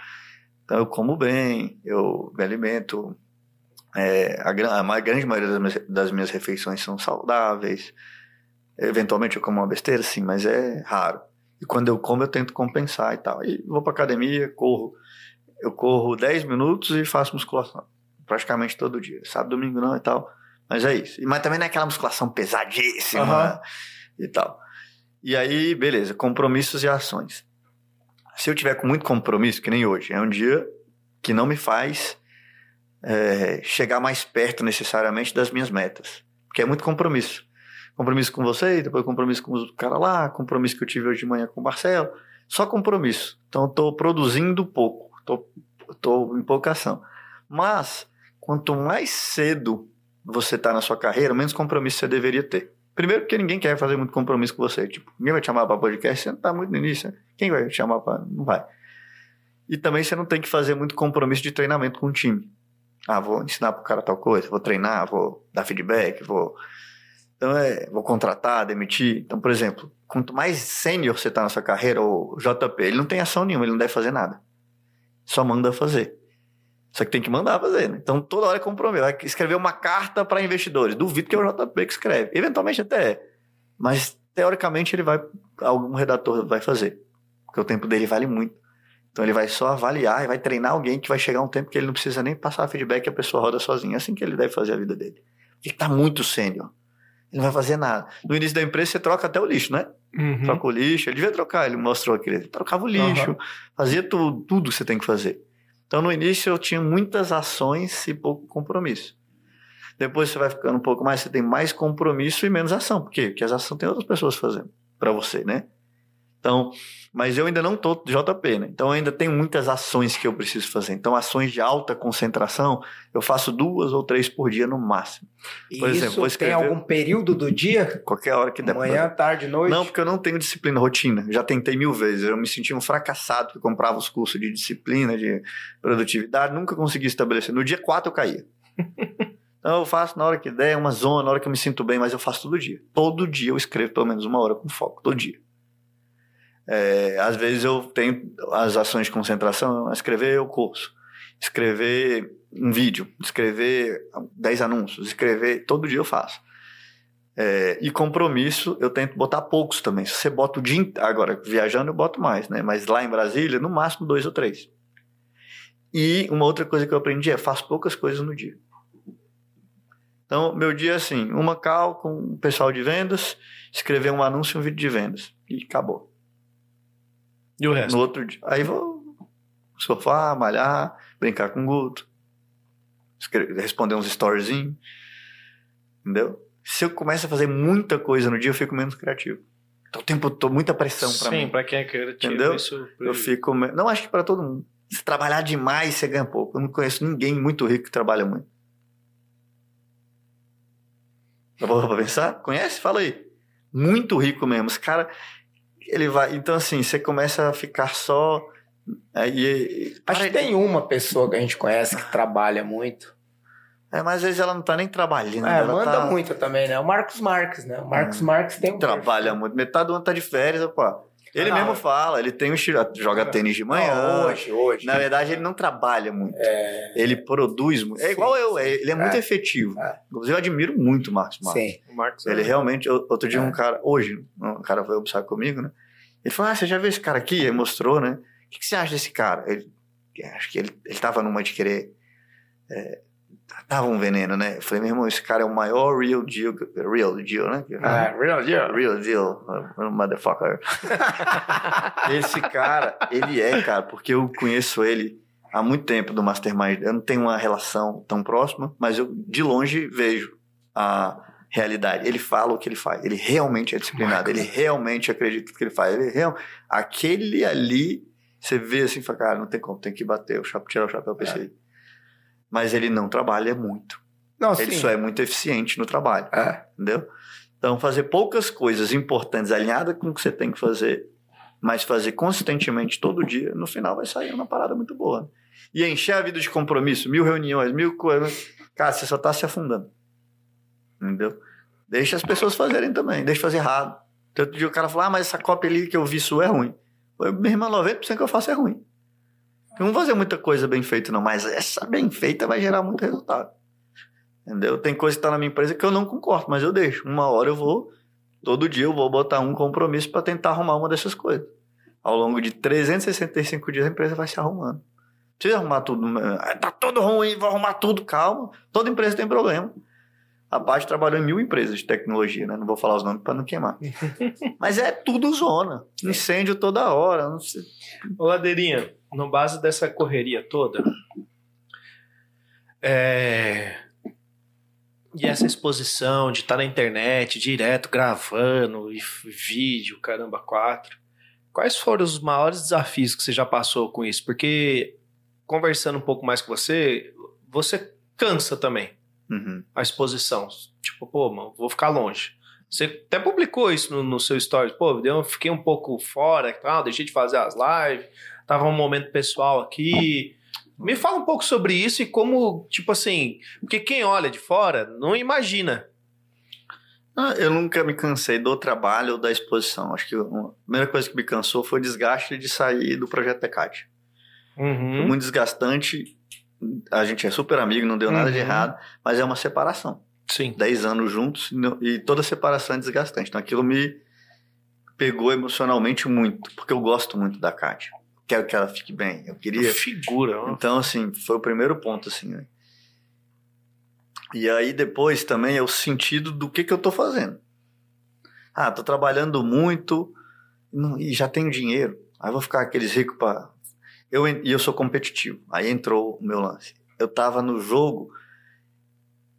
então eu como bem, eu me alimento. É, a, a, grande maioria das minhas, das minhas refeições são saudáveis. Eventualmente eu como uma besteira, sim, mas é raro. E quando eu como, eu tento compensar e tal. E vou pra academia, corro. Eu corro 10 minutos e faço musculação. Praticamente todo dia. Sábado, domingo não e tal. Mas é isso. Mas também não é aquela musculação pesadíssima uhum. e tal. E aí, beleza, compromissos e ações. Se eu tiver com muito compromisso, que nem hoje, é um dia que não me faz é, chegar mais perto necessariamente das minhas metas. Porque é muito compromisso. Compromisso com você, depois compromisso com o cara lá, compromisso que eu tive hoje de manhã com o Marcelo. Só compromisso. Então, estou produzindo pouco. Estou em pouca ação. Mas, quanto mais cedo você está na sua carreira, menos compromisso você deveria ter. Primeiro porque ninguém quer fazer muito compromisso com você. Tipo, ninguém vai te chamar para podcast, você não está muito no início. Né? Quem vai te chamar para... Não vai. E também você não tem que fazer muito compromisso de treinamento com o time. Ah, vou ensinar pro cara tal coisa, vou treinar, vou dar feedback, vou... Então, é, vou contratar, demitir. Então, por exemplo, quanto mais sênior você está na sua carreira, o JP, ele não tem ação nenhuma, ele não deve fazer nada. Só manda fazer. Só que tem que mandar fazer, né? Então toda hora é compromisso. Vai escrever uma carta para investidores. Duvido que é o JP que escreve. Eventualmente até é. Mas teoricamente ele vai. Algum redator vai fazer. Porque o tempo dele vale muito. Então ele vai só avaliar e vai treinar alguém que vai chegar um tempo que ele não precisa nem passar feedback e a pessoa roda sozinha. É assim que ele deve fazer a vida dele. Ele tá muito sênior. Ele não vai fazer nada. No início da empresa você troca até o lixo, né? Uhum. Troca o lixo. Ele devia trocar, ele mostrou aqui. Ele trocava o lixo, uhum. fazia tudo, tudo que você tem que fazer. Então, no início, eu tinha muitas ações e pouco compromisso. Depois você vai ficando um pouco mais, você tem mais compromisso e menos ação. Por quê? Porque as ações tem outras pessoas fazendo para você, né? Então, mas eu ainda não estou JP, né? Então ainda tem muitas ações que eu preciso fazer. Então, ações de alta concentração, eu faço duas ou três por dia no máximo. Por e exemplo, isso escrever... tem algum período do dia? Qualquer hora que der. Manhã, tarde, noite? Não, porque eu não tenho disciplina, rotina. Já tentei mil vezes. Eu me sentia um fracassado que comprava os cursos de disciplina, de produtividade, nunca consegui estabelecer. No dia quatro eu caía. Então eu faço na hora que der, uma zona, na hora que eu me sinto bem, mas eu faço todo dia. Todo dia eu escrevo pelo menos uma hora com foco, todo dia. É, às vezes eu tenho as ações de concentração, escrever o curso, escrever um vídeo, escrever 10 anúncios, escrever, todo dia eu faço. É, e compromisso, eu tento botar poucos também. Se você bota o dia agora viajando eu boto mais, né? Mas lá em Brasília, no máximo dois ou três. E uma outra coisa que eu aprendi é faço poucas coisas no dia. Então, meu dia é assim, uma call com o pessoal de vendas, escrever um anúncio um vídeo de vendas. E acabou. E o resto? No outro dia. Aí vou sofá, malhar, brincar com o Guto, responder uns storyzinhos. Entendeu? Se eu começo a fazer muita coisa no dia, eu fico menos criativo. Então, o tempo todo, muita pressão para mim. Sim, para quem é criativo. Entendeu? Isso... Eu fico. Não acho que para todo mundo. Se trabalhar demais, você ganha pouco. Eu não conheço ninguém muito rico que trabalha muito. Dá pra pensar? Conhece? Fala aí. Muito rico mesmo. Os cara ele vai. Então, assim, você começa a ficar só. Aí, Acho que tem uma pessoa que a gente conhece que trabalha muito. É, mas às vezes ela não tá nem trabalhando. É, ela manda tá... muito também, né? O Marcos Marques, né? O Marcos hum, Marques tem um. Trabalha perfil. muito. Metade do ano tá de férias, opa. Ele ah, mesmo fala, ele tem um joga tênis de manhã. Não, hoje, hoje. Na verdade, ele não trabalha muito. É... Ele produz muito. É sim, igual eu, ele é muito é. efetivo. É. Inclusive, eu admiro muito o Marcos Marques. Sim. O Marcos ele é. realmente, outro dia, um é. cara, hoje, um cara foi observar comigo, né? Ele falou: Ah, você já viu esse cara aqui? Ele mostrou, né? O que, que você acha desse cara? Ele, acho que ele, ele tava numa de querer. É, tava um veneno, né? Eu falei, meu irmão, esse cara é o maior real deal, real deal, né? Ah, real deal. Real deal, motherfucker. esse cara, ele é, cara, porque eu conheço ele há muito tempo do Mastermind. Eu não tenho uma relação tão próxima, mas eu de longe vejo a realidade. Ele fala o que ele faz. Ele realmente é disciplinado. Ele realmente acredita no que ele faz. Ele real... Aquele ali, você vê assim, fala, cara, não tem como, tem que bater, o chapéu, tirar o chapéu pra é. Mas ele não trabalha muito. Não, ele sim. só é muito eficiente no trabalho. É. Entendeu? Então, fazer poucas coisas importantes alinhadas com o que você tem que fazer, mas fazer consistentemente todo dia, no final vai sair uma parada muito boa. E encher a vida de compromisso, mil reuniões, mil coisas. Cara, você só tá se afundando. Entendeu? Deixa as pessoas fazerem também, deixa fazer errado. Outro dia o cara falou, ah, mas essa cópia ali que eu vi sua é ruim. Minha irmã, 90% que eu faço é ruim. Não vou fazer muita coisa bem feita, não, mas essa bem feita vai gerar muito resultado. Entendeu? Tem coisa que tá na minha empresa que eu não concordo, mas eu deixo. Uma hora eu vou, todo dia eu vou botar um compromisso para tentar arrumar uma dessas coisas. Ao longo de 365 dias a empresa vai se arrumando. Não precisa arrumar tudo. Ah, tá tudo ruim, vou arrumar tudo, calma. Toda empresa tem problema. A parte trabalhou em mil empresas de tecnologia, né? Não vou falar os nomes para não queimar. Mas é tudo zona. Incêndio toda hora. Não sei. Ô, Ladeirinha, no base dessa correria toda, é... e essa exposição de estar na internet direto, gravando, e vídeo, caramba, quatro. Quais foram os maiores desafios que você já passou com isso? Porque, conversando um pouco mais com você, você cansa também Uhum. a exposição. Tipo, pô, mano, vou ficar longe. Você até publicou isso no, no seu stories. Pô, eu fiquei um pouco fora e tal, deixei de fazer as lives, tava um momento pessoal aqui. Me fala um pouco sobre isso e como, tipo assim, porque quem olha de fora não imagina. Ah, eu nunca me cansei do trabalho ou da exposição. Acho que a primeira coisa que me cansou foi o desgaste de sair do projeto Tecate. Foi Uhum. muito desgastante. A gente é super amigo, não deu nada de Uhum. errado, mas é uma separação. Sim. 10 anos juntos e toda separação é desgastante. Então aquilo me pegou emocionalmente muito, porque eu gosto muito da Kátia. Quero que ela fique bem. Eu queria. Figura. ó. Então, assim, foi o primeiro ponto, assim, né? E aí depois também é o sentido do que, que eu tô fazendo. Ah, tô trabalhando muito não- e já tenho dinheiro. Aí vou ficar aqueles ricos para eu e eu sou competitivo. Aí entrou o meu lance. Eu tava no jogo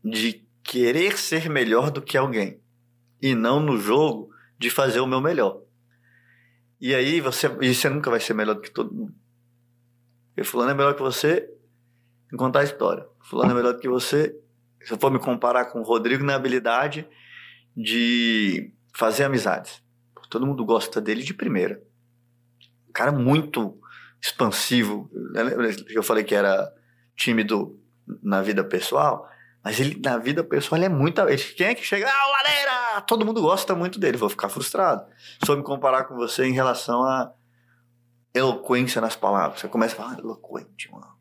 de querer ser melhor do que alguém e não no jogo de fazer o meu melhor. E aí você, e você nunca vai ser melhor do que todo mundo. Porque fulano é melhor que você em contar a história. Fulano é melhor do que você. Se eu for me comparar com o Rodrigo na habilidade de fazer amizades. Todo mundo gosta dele de primeira. Um cara muito expansivo. Eu falei que era tímido na vida pessoal, mas ele na vida pessoal ele é muito. Ele, quem é que chega? Ah, Lareira! Todo mundo gosta muito dele. Vou ficar frustrado. Se eu me comparar com você em relação a eloquência nas palavras. Você começa a falar, ah, eloquente, mano.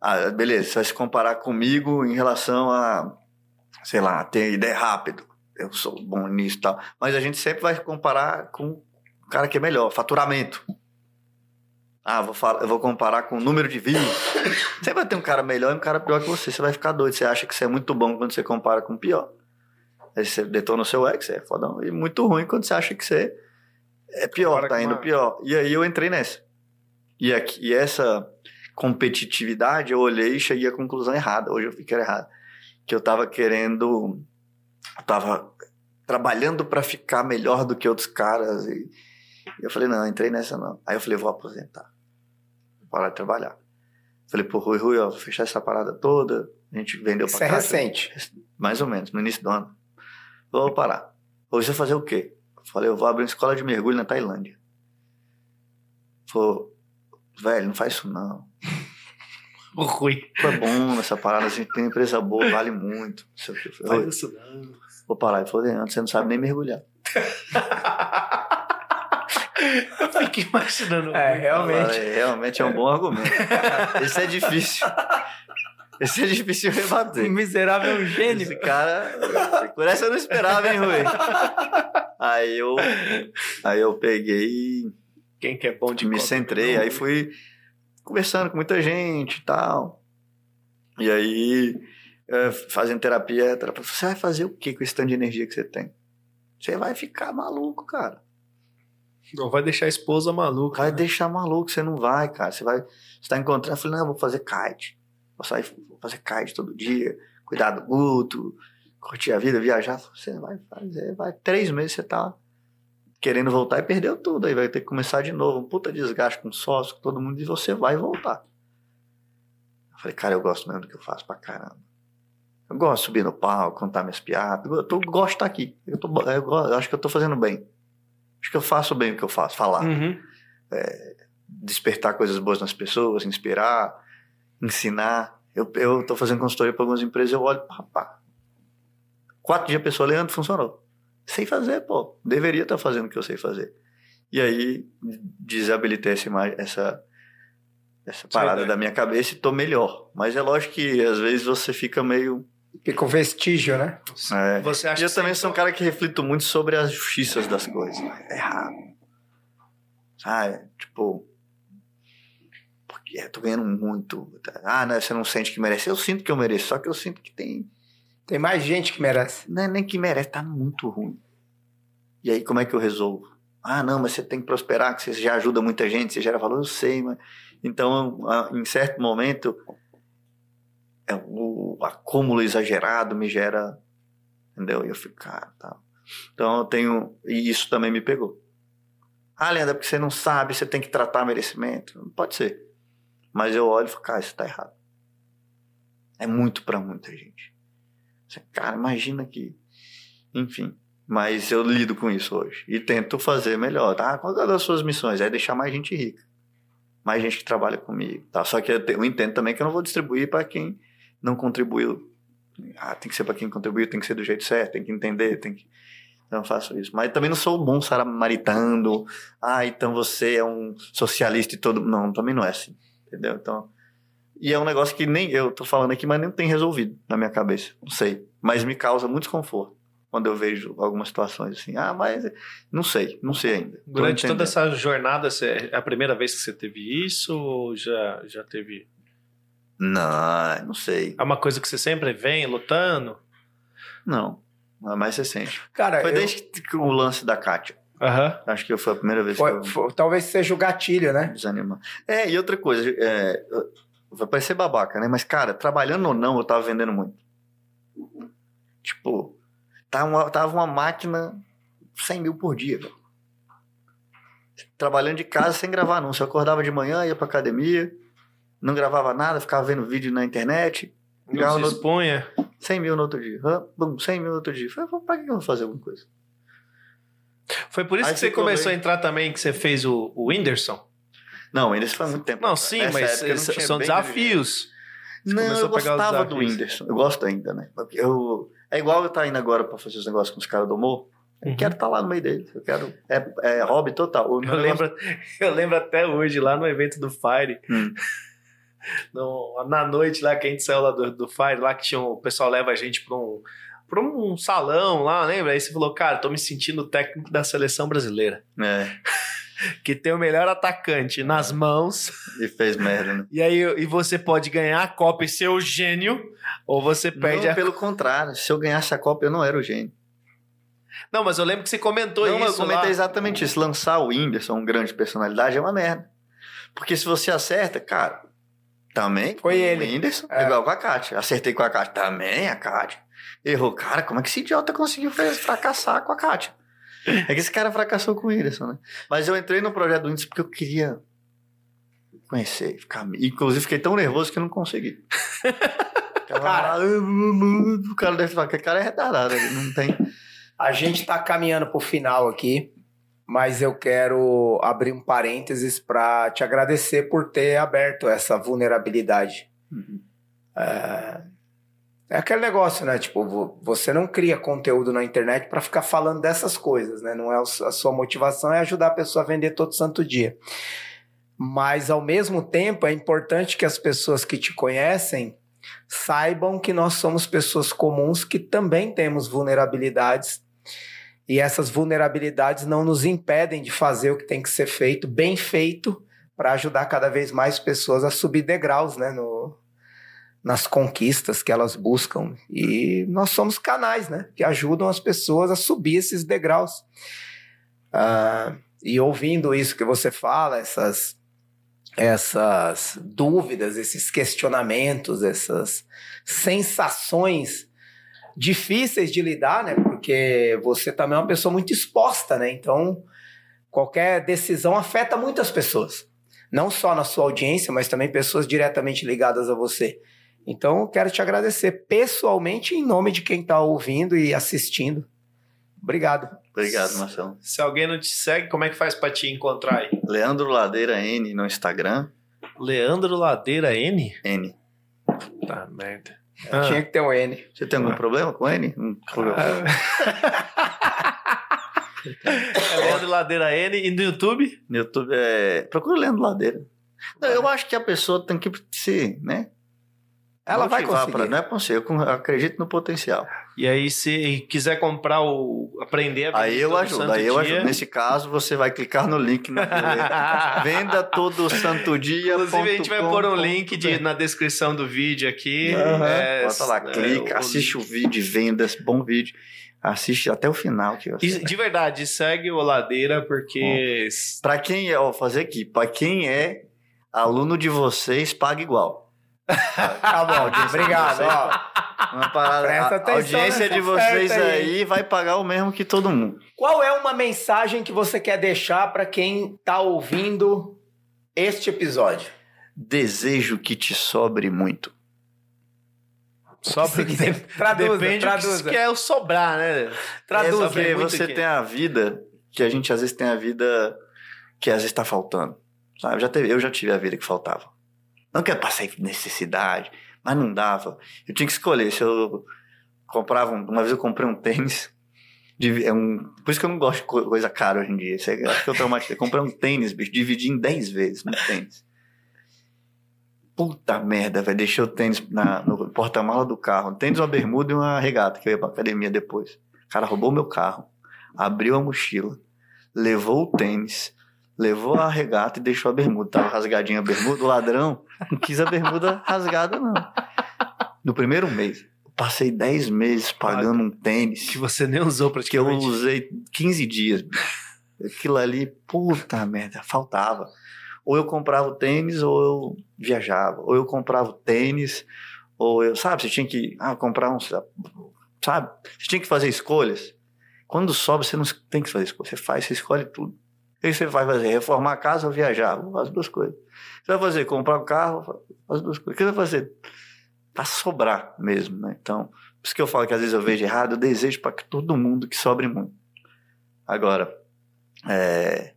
Ah, beleza, você vai se comparar comigo em relação a, sei lá, ter ideia rápido. Eu sou bom nisso e tal. Mas a gente sempre vai comparar com o cara que é melhor, faturamento. Ah, vou falar, eu vou comparar com o número de views. Sempre vai ter um cara melhor e um cara pior que você. Você vai ficar doido. Você acha que você é muito bom quando você compara com o pior. Aí você detona o seu ex, é fodão. E muito ruim quando você acha que você é pior, Compara tá indo uma- pior. E aí eu entrei nessa. E, aqui, e essa competitividade, eu olhei e cheguei à conclusão errada. Hoje eu vi que era errado. Que eu tava querendo. Eu tava trabalhando para ficar melhor do que outros caras. E, e eu falei, não, entrei nessa não. Aí eu falei, vou aposentar. Parar de trabalhar. Falei, pô, Rui, Rui, ó, vou fechar essa parada toda. A gente vendeu pra Isso é cá. recente. Mais ou menos, no início do ano. Vou parar. Hoje você fazer o quê? Falei, eu vou abrir uma escola de mergulho na Tailândia. Falou, velho, não faz isso não. O Rui. É bom nessa parada, a gente tem empresa boa, vale muito. Não sei o quê. Eu falei, Faz isso não. Vou parar. Ele falou, Leandro, você não sabe nem mergulhar. Eu fiquei imaginando. o É, realmente. Falei, realmente é um bom argumento. Esse é difícil. Esse é difícil de rebater. Miserável é gênio. Esse cara. Por essa eu não esperava, hein, Rui? Aí eu. Aí eu peguei Quem que é bom de me conta? centrei. Aí fui conversando com muita gente e tal. E aí, eh, fazendo terapia, a terapeuta falou, você vai fazer o que com esse tanto de energia que você tem? Você vai ficar maluco, cara. Não vai deixar a esposa maluca. Vai né? deixar maluco, você não vai, cara. Você vai. Você tá encontrando. Eu falei, não, eu vou fazer kite. Vou sair, vou fazer kite todo dia, cuidar do guto, curtir a vida, viajar. Você vai fazer, vai. Três meses você tá querendo voltar e perdeu tudo. Aí vai ter que começar de novo. Um puta desgaste com sócio, com todo mundo, e você vai voltar. Eu falei, cara, eu gosto mesmo do que eu faço pra caramba. Eu gosto de subir no palco, contar minhas piadas. Eu, tô, gosto de estar aqui. Eu, tô, eu, eu acho que eu tô fazendo bem. Acho que eu faço bem o que eu faço, falar Uhum. despertar coisas boas nas pessoas, inspirar, ensinar. Eu, eu tô fazendo consultoria para algumas empresas, eu olho, papá. Quatro dias a pessoa, Leandro, funcionou. Sei fazer, pô. Deveria estar fazendo o que eu sei fazer. E aí desabilitei essa imagem, essa, essa parada da minha cabeça e tô melhor. Mas é lógico que às vezes você fica meio. Fica o vestígio, né? É. Você E acha eu também sou um cara que reflito muito sobre as justiças das coisas. É errado. Ah, tipo. Porque eu tô ganhando muito. Ah, né, você não sente que merece. Eu sinto que eu mereço, só que eu sinto que tem. Tem mais gente que merece. Não é nem que merece, tá muito ruim. E aí, como é que eu resolvo? Ah, não, mas você tem que prosperar, que você já ajuda muita gente, você gera valor, eu sei, mas. Então, ah, em certo momento, é, o acúmulo exagerado me gera. Entendeu? E eu fico, cara, tá. Então eu tenho. E isso também me pegou. Ah, Leandro, é porque você não sabe, você tem que tratar merecimento. Pode ser. Mas eu olho e falo, cara, isso tá errado. É muito pra muita gente. Cara, imagina que. Enfim. Mas eu lido com isso hoje. E tento fazer melhor. Tá? Qual é das suas missões? É deixar mais gente rica. Mais gente que trabalha comigo. Tá? Só que eu, te- eu entendo também que eu não vou distribuir para quem não contribuiu. Ah, tem que ser para quem contribuiu, tem que ser do jeito certo, tem que entender, tem que. Eu faço isso. Mas também não sou bom samaritando. Ah, então você é um socialista e todo. Não, também não é assim. Entendeu? Então. E é um negócio que nem eu tô falando aqui, mas nem tem resolvido na minha cabeça. Não sei. Mas me causa muito desconforto quando eu vejo algumas situações assim. Ah, mas não sei, não sei ainda. Durante toda essa jornada, é a primeira vez que você teve isso ou já, já teve? Não, não sei. É uma coisa que você sempre vem lutando? Não. Não é mais recente. Cara, Foi eu- desde que o lance da Kátia. Aham. Acho que foi a primeira vez que foi- eu foi- talvez seja o gatilho, né? desanimar. É, e outra coisa, é, vai parecer babaca, né? Mas, cara, trabalhando ou não, eu tava vendendo muito. Tipo, tava uma, tava uma máquina 100 mil por dia, velho. Trabalhando de casa sem gravar anúncio. Eu acordava de manhã, ia pra academia, não gravava nada, ficava vendo vídeo na internet. Não se no, expunha. 100 mil no outro dia. Bum, 100 mil no outro dia. Falei, pra que eu vou fazer alguma coisa? Foi por isso Aí que você começou meio- a entrar também, que você fez o, o Whindersson? Não, ainda foi muito tempo. Não, sim, Nessa mas não são desafios. Você Não, eu gostava do. Whindersson. Eu gosto ainda, né? Eu, é igual eu estar indo agora pra fazer os negócios com os caras do humor. Eu Uhum. quero estar lá no meio deles. Eu quero. É, é hobby total. O Eu lembro, eu lembro até hoje, lá no evento do Fire, Hum. No- na noite lá que a gente saiu lá do, do Fire, lá que tinha um- o pessoal leva a gente pra um, pra um salão lá, lembra? Aí você falou, cara, tô me sentindo técnico da seleção brasileira, É, que tem o melhor atacante nas mãos, e fez merda, né? e aí e você pode ganhar a Copa e ser o gênio, ou você perde Não, a... pelo contrário. Se eu ganhasse a Copa, eu não era o gênio. Não, mas eu lembro que você comentou não, mas eu isso comentei lá. exatamente isso. Lançar o Whindersson, um grande personalidade, é uma merda. Porque se você acerta, cara, também. Foi o ele. Whindersson, É. igual com a Kátia. Acertei com a Kátia, também a Kátia. Errou. Cara, como é que esse idiota conseguiu fracassar com a Kátia? É que esse cara fracassou com o Whindersson, né? Mas eu entrei no projeto do Whindersson porque eu queria conhecer. Ficar... Inclusive, fiquei tão nervoso que eu não consegui. Cara. o cara deve falar que o cara é retardado, ele não tem. A gente tá caminhando pro final aqui, mas eu quero abrir um parênteses para te agradecer por ter aberto essa vulnerabilidade. É, é aquele negócio, né? Tipo, vo- você não cria conteúdo na internet para ficar falando dessas coisas, né? Não é a sua motivação é ajudar a pessoa a vender todo santo dia. Mas ao mesmo tempo é importante que as pessoas que te conhecem saibam que nós somos pessoas comuns que também temos vulnerabilidades e essas vulnerabilidades não nos impedem de fazer o que tem que ser feito, bem feito, para ajudar cada vez mais pessoas a subir degraus, né, no, nas conquistas que elas buscam. E nós somos canais, né, que ajudam as pessoas a subir esses degraus. Ah, e ouvindo isso que você fala, essas essas dúvidas, esses questionamentos, essas sensações difíceis de lidar, né? Porque você também é uma pessoa muito exposta, né? Então, qualquer decisão afeta muitas pessoas. Não só na sua audiência, mas também pessoas diretamente ligadas a você. Então, eu quero te agradecer pessoalmente em nome de quem está ouvindo e assistindo. Obrigado. Obrigado, Marcelo. Se alguém não te segue, como é que faz pra te encontrar aí? Leandro Ladeira N no Instagram. Leandro Ladeira N? N. Tá, merda. Tinha que ter um N. Você tem algum Ah. problema com N? Hum, problema. Ah. É Leandro Ladeira N. E no YouTube? No YouTube é. Procura Leandro Ladeira. Não, eu acho que a pessoa tem que se, né? Ela vai motivar conseguir. pra- não é possível, eu acredito no potencial. E aí, se quiser comprar o. aprender a Aí eu ajudo, aí eu dia- ajudo. Nesse caso, você vai clicar no link na Venda todo santo dia. Inclusive, a gente vai pôr um link de- na descrição do vídeo aqui. Aham. É, Bota lá, é, clica, o- assiste o vídeo de vendas, bom vídeo. Assiste até o final. Que você de verdade, segue o Ladeira, porque. Pra quem é, ó, fazer aqui, pra quem é aluno de vocês, paga igual. Tá bom, obrigado. Ó, Uma parada, Presta a atenção audiência nessa de vocês aí. aí vai pagar o mesmo que todo mundo. qual é uma mensagem que você quer deixar para quem tá ouvindo este episódio? Desejo que te sobre muito. Só porque traduza, depende traduza. do que é o sobrar, né? Traduza. é porque você que- tem a vida que a gente às vezes tem a vida que às vezes está faltando. Sabe? Já teve, eu já tive a vida que faltava. Não que eu passei necessidade, mas não dava. Eu tinha que escolher. Se eu comprava. um- uma vez eu comprei um tênis. de- é um, por isso que eu não gosto de co- coisa cara hoje em dia. Isso é, acho que eu traumatizei. Comprei um tênis, bicho, dividi em 10 vezes no tênis. Puta merda, velho. Deixei o tênis na- no porta-mala do carro. Um tênis, uma bermuda e uma regata, que eu ia pra academia depois. O cara roubou meu carro, abriu a mochila, levou o tênis, levou a regata e deixou a bermuda. Tava rasgadinha a bermuda. O ladrão não quis a bermuda rasgada, não. No primeiro mês, eu passei 10 meses pagando um tênis Que você nem usou que eu praticamente. usei 15 dias. Aquilo ali, puta merda, faltava. Ou eu comprava o tênis, ou eu viajava. Ou eu comprava o tênis, ou eu, sabe, você tinha que ah, comprar um, sabe? Você tinha que fazer escolhas. Quando sobe, você não tem que fazer escolha. Você faz, você escolhe tudo. O que você vai fazer? Reformar a casa ou viajar? As duas coisas. Você vai fazer? Comprar um carro? As duas coisas. O que você vai fazer? Pra sobrar mesmo, né? Então, por isso que eu falo que às vezes eu vejo errado, eu desejo para que todo mundo que sobre muito. Agora, é,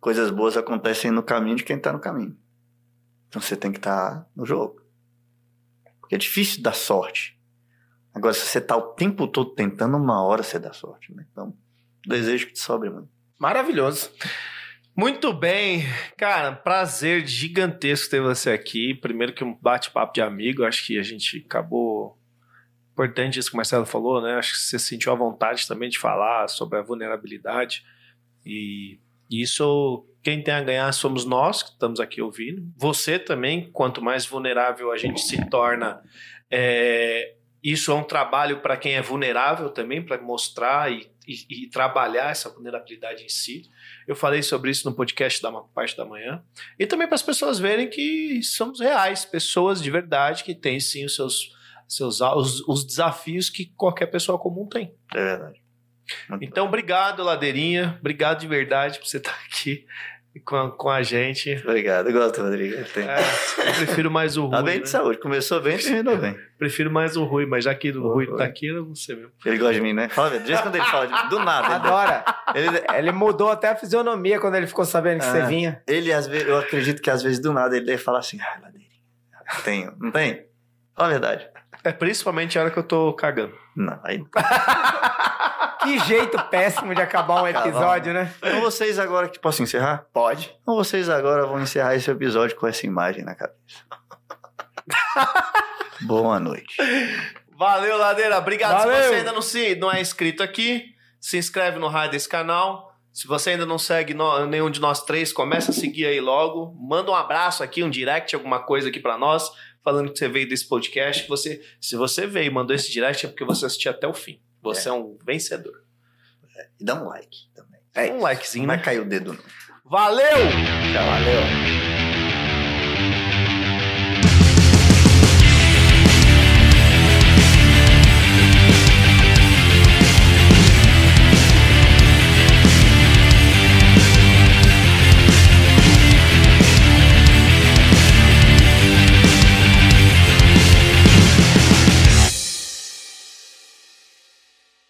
coisas boas acontecem no caminho de quem tá no caminho. Então você tem que estar no jogo. Porque é difícil dar sorte. Agora, se você tá o tempo todo tentando, uma hora você dá sorte. Né? Então, desejo que te sobre muito. Maravilhoso. Muito bem, cara, prazer gigantesco ter você aqui. Primeiro que um bate-papo de amigo, acho que a gente acabou importante isso que o Marcelo falou, né? Acho que você sentiu a vontade também de falar sobre a vulnerabilidade e isso quem tem a ganhar somos nós que estamos aqui ouvindo. Você também, quanto mais vulnerável a gente se torna, é, isso é um trabalho para quem é vulnerável também, para mostrar e, e- e trabalhar essa vulnerabilidade em si. Eu falei sobre isso no podcast da parte da manhã. E também para as pessoas verem que somos reais, pessoas de verdade que têm sim os seus, seus os, os desafios que qualquer pessoa comum tem. É verdade. Muito Então, obrigado, Ladeirinha. Obrigado de verdade por você estar aqui com, com a gente. Obrigado, eu gosto, Rodrigo. É, eu prefiro mais o Rui. Tá bem né? de saúde. Começou bem, terminou bem. Prefiro mais o Rui, mas já que o Rui tá aqui, eu não sei mesmo. Ele gosta de mim, né? Fala, de vez em quando ele fala de do nada. Adora. Ele, Ele mudou até a fisionomia quando ele ficou sabendo que Ah. você vinha. ele, às vezes, eu acredito que às vezes do nada ele deve falar assim, ah, ladeirinha. Tenho, não tem? Fala a verdade. É principalmente a hora que eu tô cagando. Não, aí. Que jeito péssimo de acabar um episódio, né? Então vocês agora que posso encerrar? Pode. Então vocês agora vão encerrar esse episódio com essa imagem na cabeça. Boa noite. Valeu, Ladeira. Obrigado. Valeu. Se você ainda não, se, não é inscrito aqui, se inscreve no raio desse canal. Se você ainda não segue no- nenhum de nós três, começa a seguir aí logo. Manda um abraço aqui, um direct, alguma coisa aqui pra nós, falando que você veio desse podcast. Você, se você veio e mandou esse direct, é porque você assistiu até o fim. Você é, um vencedor. E dá um like também. É um likezinho, Não vai né? cair o dedo, não. Valeu! Valeu.